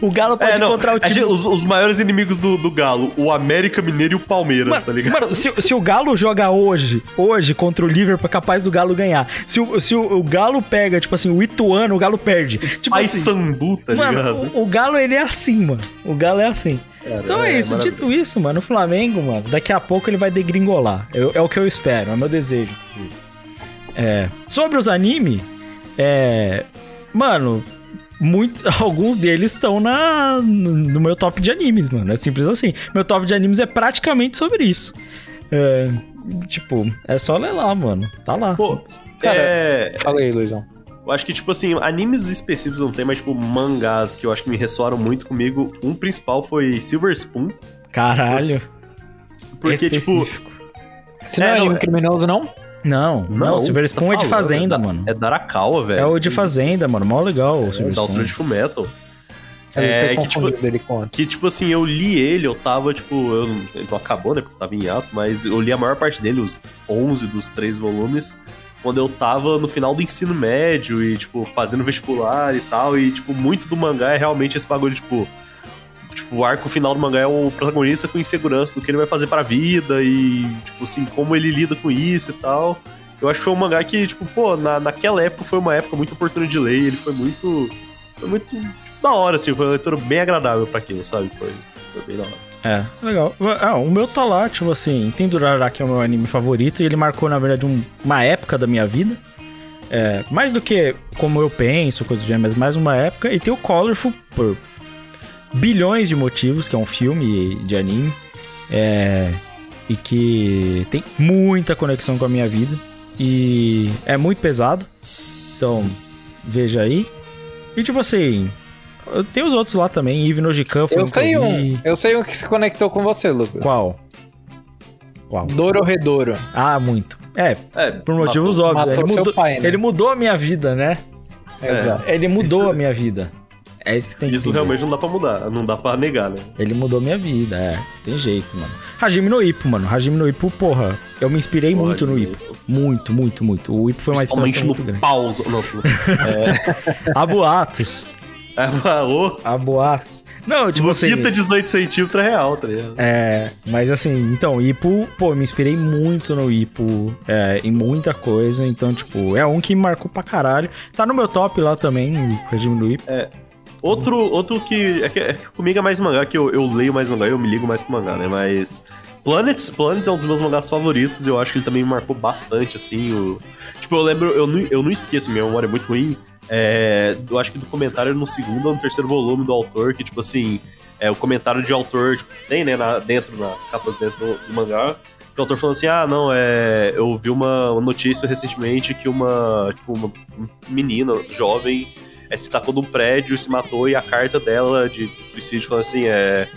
o Galo pode É, não, encontrar o a gente- time. os, os maiores inimigos do, do Galo, o América Mineiro e o Palmeiras, Mano, tá ligado? mano, se, se o Galo jogar hoje, hoje contra o Liverpool, é capaz do Galo ganhar. Se o, se o, o Galo pega, tipo assim, o Ituano, o Galo perde. Tipo Pai assim, Sandu, tá ligado? mano, o, o Galo ele é assim, mano. O Galo é assim. então é, é isso. maravilha. Dito isso, mano, o Flamengo, mano, daqui a pouco ele vai degringolar. Eu- é o que eu espero, é o meu desejo. É. Sobre os anime, é. Mano, muito, alguns deles estão na no meu top de animes, mano. É simples assim. Meu top de animes é praticamente sobre isso. É, tipo, é só ler lá, mano. Tá lá. Pô, Cara, é, Fala aí, Luizão. eu acho que, tipo assim, animes específicos, eu não sei, mas, tipo, mangás que eu acho que me ressoaram muito comigo. Um principal foi Silver Spoon, Caralho. porque, tipo... Específico. Você não é, É, não, anime é- criminoso, não? Não, não, o Silver tá Spoon é de falando, fazenda, da- mano. É da Arakawa, velho. É o de fazenda, mano. Mó legal o isso, Silver É da altura de Fullmetal. É, que, tipo. Que, tipo assim, eu li ele, eu tava, tipo, eu, ele não acabou, né, porque eu tava em ato, mas eu li a maior parte dele, os 11 dos três volumes, quando eu tava no final do ensino médio e, tipo, fazendo vestibular e tal, e, tipo, muito do mangá é realmente esse bagulho, tipo, tipo, o arco final do mangá é o protagonista com insegurança do que ele vai fazer pra vida e, tipo, assim, como ele lida com isso e tal. Eu acho que foi um mangá que, tipo, pô, na, naquela época foi uma época muito oportuna de ler, ele foi muito, foi muito tipo, da hora, assim, foi uma leitura bem agradável pra aquilo, sabe? Foi, foi bem da hora. É, legal. Ah, o meu tá lá, tipo assim, tem Duraraki é o meu anime favorito e ele marcou, na verdade, um- uma época da minha vida. É, mais do que como eu penso, coisas do gênero, mas mais uma época. E tem o Colorful, por bilhões de motivos, que é um filme de anime. É, e que tem muita conexão com a minha vida. E é muito pesado. Então, veja aí. E tipo assim, tem os outros lá também, Eve no Jikan foi Eu sei eu um. Eu sei um que se conectou com você, Lucas. Qual? Qual? Doro Redouro. Ah, muito. É, É, por motivos matou- óbvios. matou Ele seu mudou, pai, né? ele mudou a minha vida, né? Exato. Ele mudou Isso- a minha vida. É isso que tem que Isso entender. realmente não dá pra mudar, não dá pra negar, né? Ele mudou minha vida, é. Tem jeito, mano. Hajime no Ippo, mano. Hajime no Ippo, porra. Eu me inspirei Porra, muito no Ippo. Muito, muito, muito. O Ippo foi Principalmente inspiração muito no grande. pausa. Não, Há boatos. é, falou. Há boatos. Não, tipo assim... Luquita 18 centímetros é real, tá ligado? É, mas assim, então, Ipo, pô, me inspirei muito no Ipo, é, em muita coisa, então, tipo, é um que me marcou pra caralho. Tá no meu top lá também, o regime do Ipo. Outro, outro que, é que. é que Comigo é mais mangá, que eu, eu leio mais mangá eu me ligo mais com mangá, né? Mas. Planets, Planets é um dos meus mangás favoritos, eu acho que ele também me marcou bastante, assim. O... Tipo, eu lembro, eu não, eu não esqueço, minha memória é muito ruim. É, eu acho que do comentário no segundo ou no terceiro volume do autor, que, tipo assim, é o comentário de autor, tipo, tem, né, na- dentro, nas capas dentro do, do mangá. que O autor falando assim, ah, não, é. Eu vi uma, uma notícia recentemente que uma. Tipo, uma menina jovem é, se tacou num prédio, se matou, e a carta dela de suicídio falando assim, é.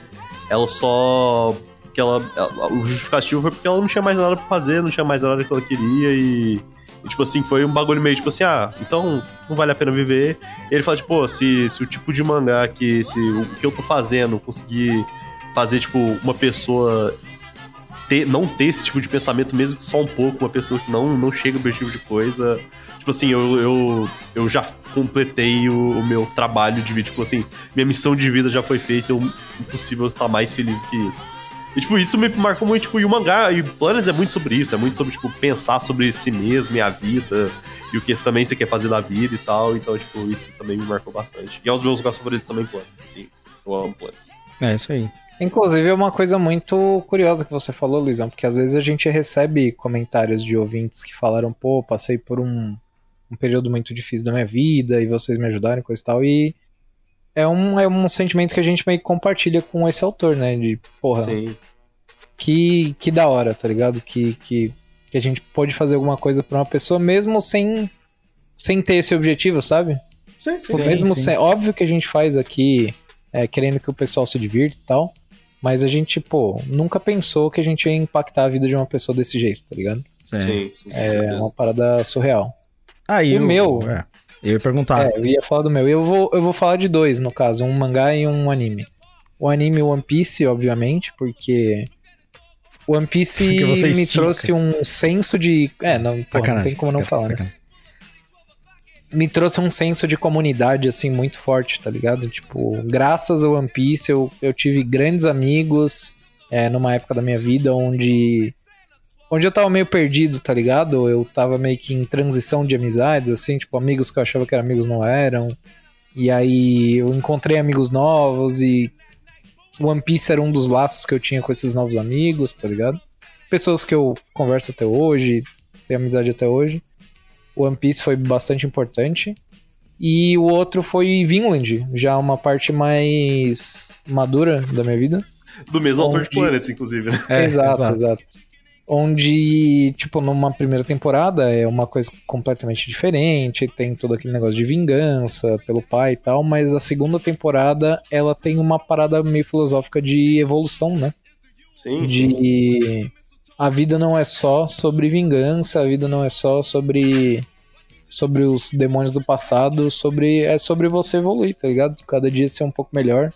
Ela só. Que ela, ela- o justificativo foi porque ela não tinha mais nada pra fazer, não tinha mais nada que ela queria e. tipo assim, foi um bagulho meio tipo assim, ah, então não vale a pena viver. E ele fala, tipo, se, se o tipo de mangá que. Se o que eu tô fazendo conseguir fazer, tipo, uma pessoa ter, não ter esse tipo de pensamento, mesmo que só um pouco, uma pessoa que não, não chega no tipo de coisa. Tipo assim, eu, eu, eu já completei o, o meu trabalho de vida. Tipo assim, minha missão de vida já foi feita, eu, impossível estar mais feliz do que isso. E, tipo, isso me marcou muito, tipo, e o mangá, e Planets é muito sobre isso, é muito sobre, tipo, pensar sobre si mesmo e a vida, e o que também você quer fazer da vida e tal, então, tipo, isso também me marcou bastante. E é dos meus lugares favoritos também, Planets, assim, eu amo Planets. É isso aí. Inclusive, é uma coisa muito curiosa que você falou, Luizão, porque às vezes a gente recebe comentários de ouvintes que falaram, pô, passei por um, um período muito difícil da minha vida e vocês me ajudaram, coisa e tal, e é um, é um sentimento que a gente meio que compartilha com esse autor, né? De, porra, Sim. que, que da hora, tá ligado? Que, que, que a gente pode fazer alguma coisa pra uma pessoa mesmo sem, sem ter esse objetivo, sabe? Sim, Tipo, mesmo sim. sem- óbvio que a gente faz aqui é, querendo que o pessoal se divirta e tal, mas a gente, pô, nunca pensou que a gente ia impactar a vida de uma pessoa desse jeito, tá ligado? Sim. Sim, sim, É uma parada surreal. Aí O meu- É, eu ia perguntar. É, eu ia falar do meu. Eu vou, eu vou falar de dois, no caso, um mangá e um anime. O anime One Piece, obviamente, porque One Piece me estica. trouxe um senso de. É, não, pô, não tem como não falar, né? Me trouxe um senso de comunidade, assim, muito forte, tá ligado? Tipo, graças ao One Piece, eu, eu tive grandes amigos é, numa época da minha vida onde. Onde eu tava meio perdido, tá ligado? Eu tava meio que em transição de amizades, assim, tipo, amigos que eu achava que eram amigos não eram. E aí eu encontrei amigos novos e One Piece era um dos laços que eu tinha com esses novos amigos, tá ligado? Pessoas que eu converso até hoje, tenho amizade até hoje. O One Piece foi bastante importante. E o outro foi Vinland, já uma parte mais madura da minha vida. Do mesmo autor de Onde- Planets, inclusive, né? É, exato, exato. exato, Onde, tipo, numa primeira temporada é uma coisa completamente diferente, tem todo aquele negócio de vingança pelo pai e tal, mas a segunda temporada ela tem uma parada meio filosófica de evolução, né? Sim, de a vida não é só sobre vingança, a vida não é só sobre sobre os demônios do passado, sobre é sobre você evoluir, tá ligado? Cada dia ser um pouco melhor.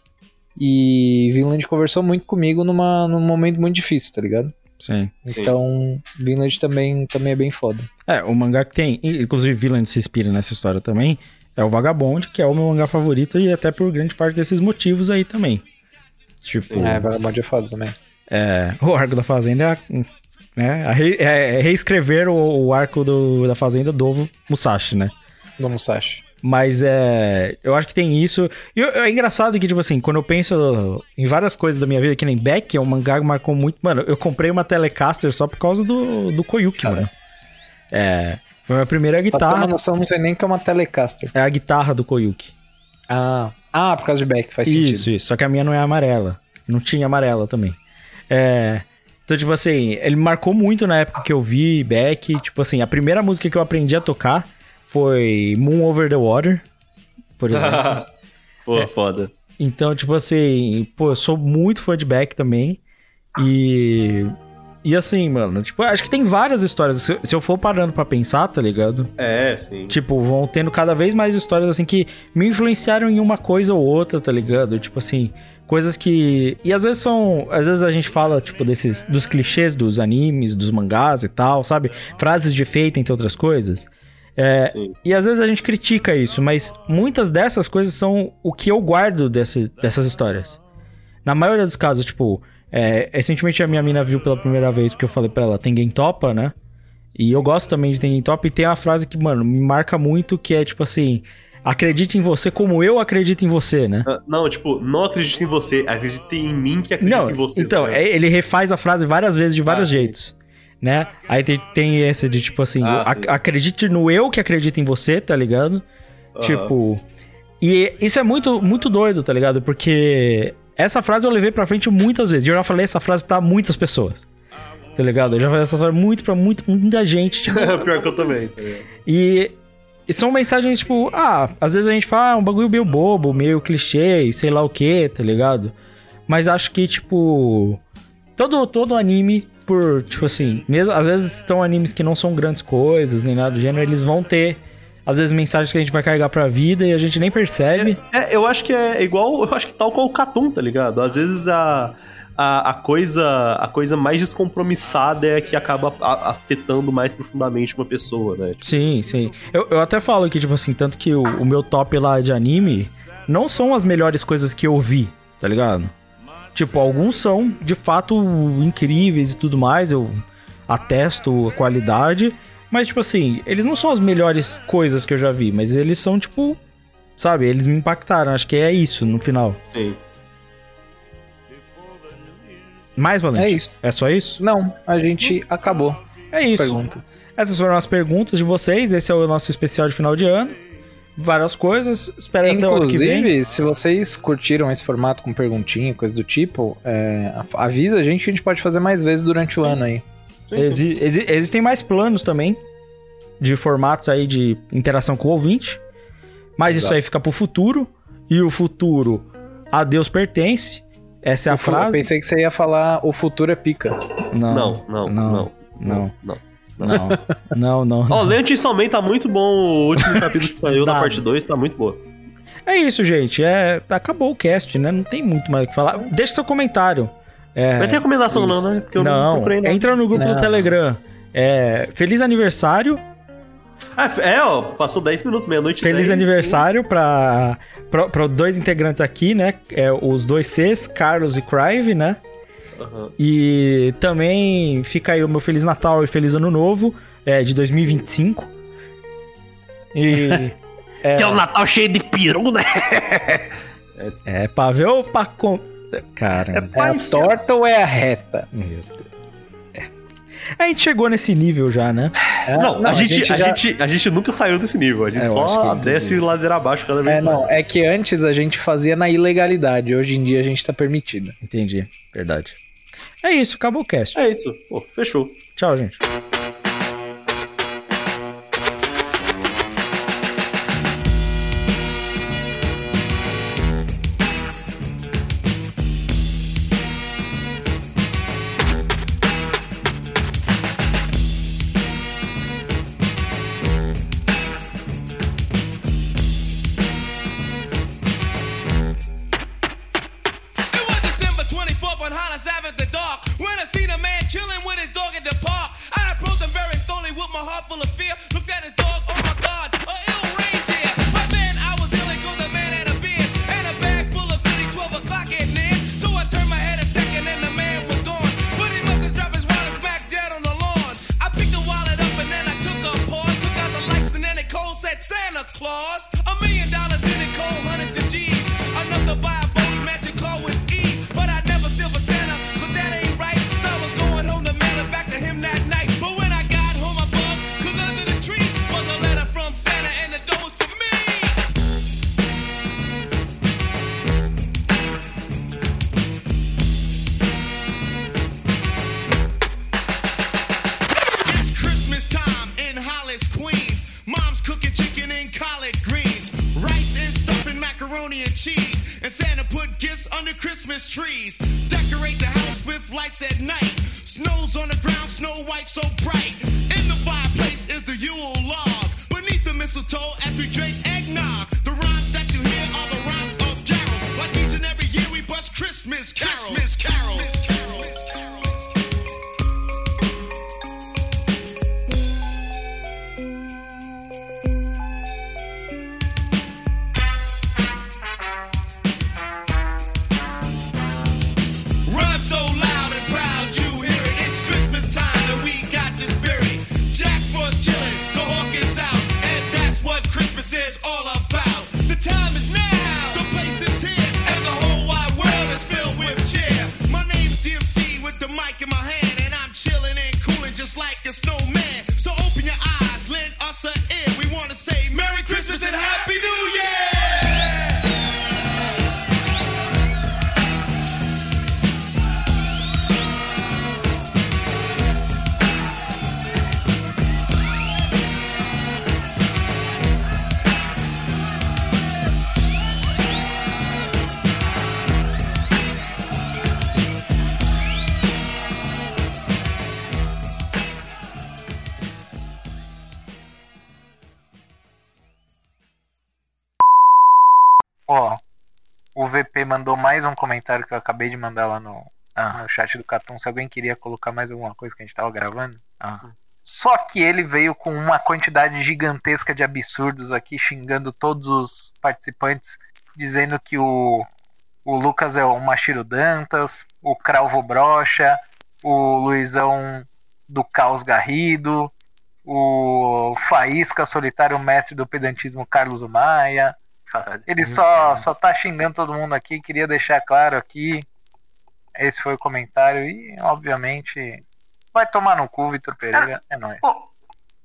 E Vinland conversou muito comigo numa, num momento muito difícil, tá ligado? Sim. Sim. Então, Vinland também, também é bem foda. É, o mangá que tem, inclusive Villain se inspira nessa história também, é o Vagabond, que é o meu mangá favorito e até por grande parte desses motivos aí também. Tipo, Sim. É, Vagabond é foda também. é, o arco da Fazenda é, né, a re- é- é reescrever o, o arco do- da Fazenda do Musashi, né? Do Musashi. Mas é. Eu acho que tem isso. E eu- é engraçado que, tipo assim, quando eu penso em várias coisas da minha vida, que nem Beck, é um mangá que marcou muito. Mano, eu comprei uma Telecaster só por causa do, do Koyuki, mano. É. Foi a minha primeira Pra ter uma guitarra. noção, não sei nem que é uma Telecaster. É a guitarra do Koyuki. Ah, ah por causa de Beck, faz sentido. Isso, isso. Só que a minha não é amarela. Não tinha amarela também. É. Então, tipo assim, ele marcou muito na época que eu vi Beck. Tipo assim, a primeira música que eu aprendi a tocar foi Moon Over the Water, por exemplo. Pô, foda. Então, tipo assim, pô, eu sou muito fã de Beck também. E. E assim, mano, tipo, acho que tem várias histórias. Se, eu for parando pra pensar, tá ligado? É, sim. Tipo, vão tendo cada vez mais histórias assim que me influenciaram em uma coisa ou outra, tá ligado? Tipo assim, coisas que. E às vezes são. Às vezes a gente fala, tipo, desses. dos clichês dos animes, dos mangás e tal, sabe? Frases de efeito, entre outras coisas. É, e às vezes a gente critica isso, mas muitas dessas coisas são o que eu guardo desse, dessas histórias. Na maioria dos casos, tipo, é, recentemente a minha mina viu pela primeira vez, porque eu falei pra ela, Tengen Topa, né? E eu gosto também de Tengen Topa, e tem uma frase que, mano, me marca muito, que é tipo assim, acredite em você como eu acredito em você, né? Ah, Não, tipo, não acredite em você, acredite em mim que acredita Não, em você. então, tá é- ele refaz a frase várias vezes de vários Ah, jeitos, né? Aí tem, tem esse de tipo assim, Ah, ac- sim. acredite no eu que acredita em você, tá ligado? Aham. Tipo, e isso é muito muito doido, tá ligado? Porque essa frase eu levei pra frente muitas vezes. E eu já falei essa frase pra muitas pessoas. Tá ligado? Eu já falei essa frase muito pra muito, muita gente, tipo, Pior que eu também, tá e, e são mensagens, tipo, ah, às vezes a gente fala ah, um bagulho meio bobo, meio clichê, sei lá o que, tá ligado? Mas acho que, tipo, todo, todo anime, por, tipo assim, mesmo, às vezes estão animes que não são grandes coisas, nem nada do gênero, eles vão ter, às vezes, mensagens que a gente vai carregar pra vida e a gente nem percebe. É, eu acho que é igual, eu acho que tal qual o Catum, tá ligado? Às vezes a, a, a coisa a coisa mais descompromissada é a que acaba afetando mais profundamente uma pessoa, né? Sim, sim. Eu, eu até falo que, tipo assim, tanto que o, o meu top lá de anime não são as melhores coisas que eu vi, tá ligado? Tipo, alguns são de fato incríveis e tudo mais, eu atesto a qualidade, mas, tipo assim, eles não são as melhores coisas que eu já vi, mas eles são, tipo, sabe, eles me impactaram. Acho que é isso no final. Sim. Mais, Valente? É isso. É só isso? Não, a gente acabou. É as isso. Perguntas. Essas foram as perguntas de vocês. Esse é o nosso especial de final de ano. Várias coisas. Espero. Inclusive, se vocês curtiram esse formato com perguntinha, coisa do tipo, é, a- avisa a gente que a gente pode fazer mais vezes durante o ano aí. Exi- exi- existem mais planos também de formatos aí de interação com o ouvinte. Mas isso Exato. aí fica pro futuro. E o futuro a Deus pertence. Essa é a O fu- Eu frase. pensei que você ia falar o futuro é pica. Não, Não, não, não. não, Não. não, não, não. Ó, Lente também tá muito bom. O último capítulo que saiu da parte 2 tá muito boa. É isso, gente. É, acabou o cast, né? Não tem muito mais o que falar. Deixa seu comentário. É, Não tem recomendação, não, né? Porque eu não, não, procurei nada. entra no grupo do Não. Telegram. É, feliz aniversário. Ah, é, ó, passou 10 minutos, meia-noite. Feliz 10, aniversário para os dois integrantes aqui, né? É, os dois Cs, Carlos e Crive, né? Aham. E também fica aí o meu Feliz Natal e Feliz Ano Novo é, de 2025. E. é, Que é um Natal cheio de peru, né? é pra ver ou pra. Com... Cara. É a torta ou é a reta? Meu Deus. É. A gente chegou nesse nível já, né? É, Não, a, gente, a, já- gente, a gente nunca saiu desse nível. A gente É, só que- desce ladeira abaixo cada vez É, não, mais. é que antes a gente fazia na ilegalidade, hoje em dia a gente tá permitido. Entendi. Verdade. É isso, acabou o cast. É isso. Pô, fechou. Tchau, gente. Mandou mais um comentário que eu acabei de mandar lá no, no chat do Catum. Se alguém queria colocar mais alguma coisa que a gente tava gravando. Só que ele veio com uma quantidade gigantesca de absurdos aqui, xingando todos os participantes, dizendo que o, o Lucas é o Machiro Dantas, o Cralvo Brocha, o Luizão do Caos Garrido, o Faísca Solitário Mestre do Pedantismo Carlos Maia. Ele só, só tá xingando todo mundo aqui, queria deixar claro aqui. Esse foi o comentário e, obviamente, vai tomar no cu, Vitor Pereira. É nóis. Pô,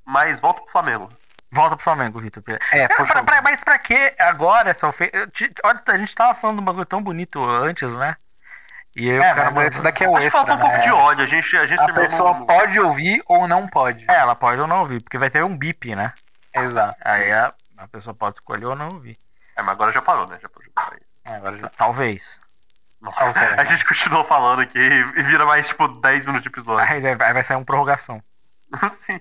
mas volta pro Flamengo. Volta pro Flamengo, Vitor Pereira. É, Pra- pra- mas pra que agora essa ofensa? Eu Olha, a gente tava falando de um bagulho tão bonito antes, né? E aí o É, cara mas esse daqui é o extra, faltou um pouco né? de ódio. A gente, a gente A pessoa no- pode ouvir ou não pode. É, ela pode ou não ouvir, porque vai ter um bip, né? Exato. Aí a, a pessoa pode escolher ou não ouvir. É, mas agora já parou, né? Já parou. É, Agora já... Talvez. Nossa, a gente continuou falando aqui e vira mais, tipo, 10 minutos de episódio. Aí vai, vai sair uma prorrogação. Sim.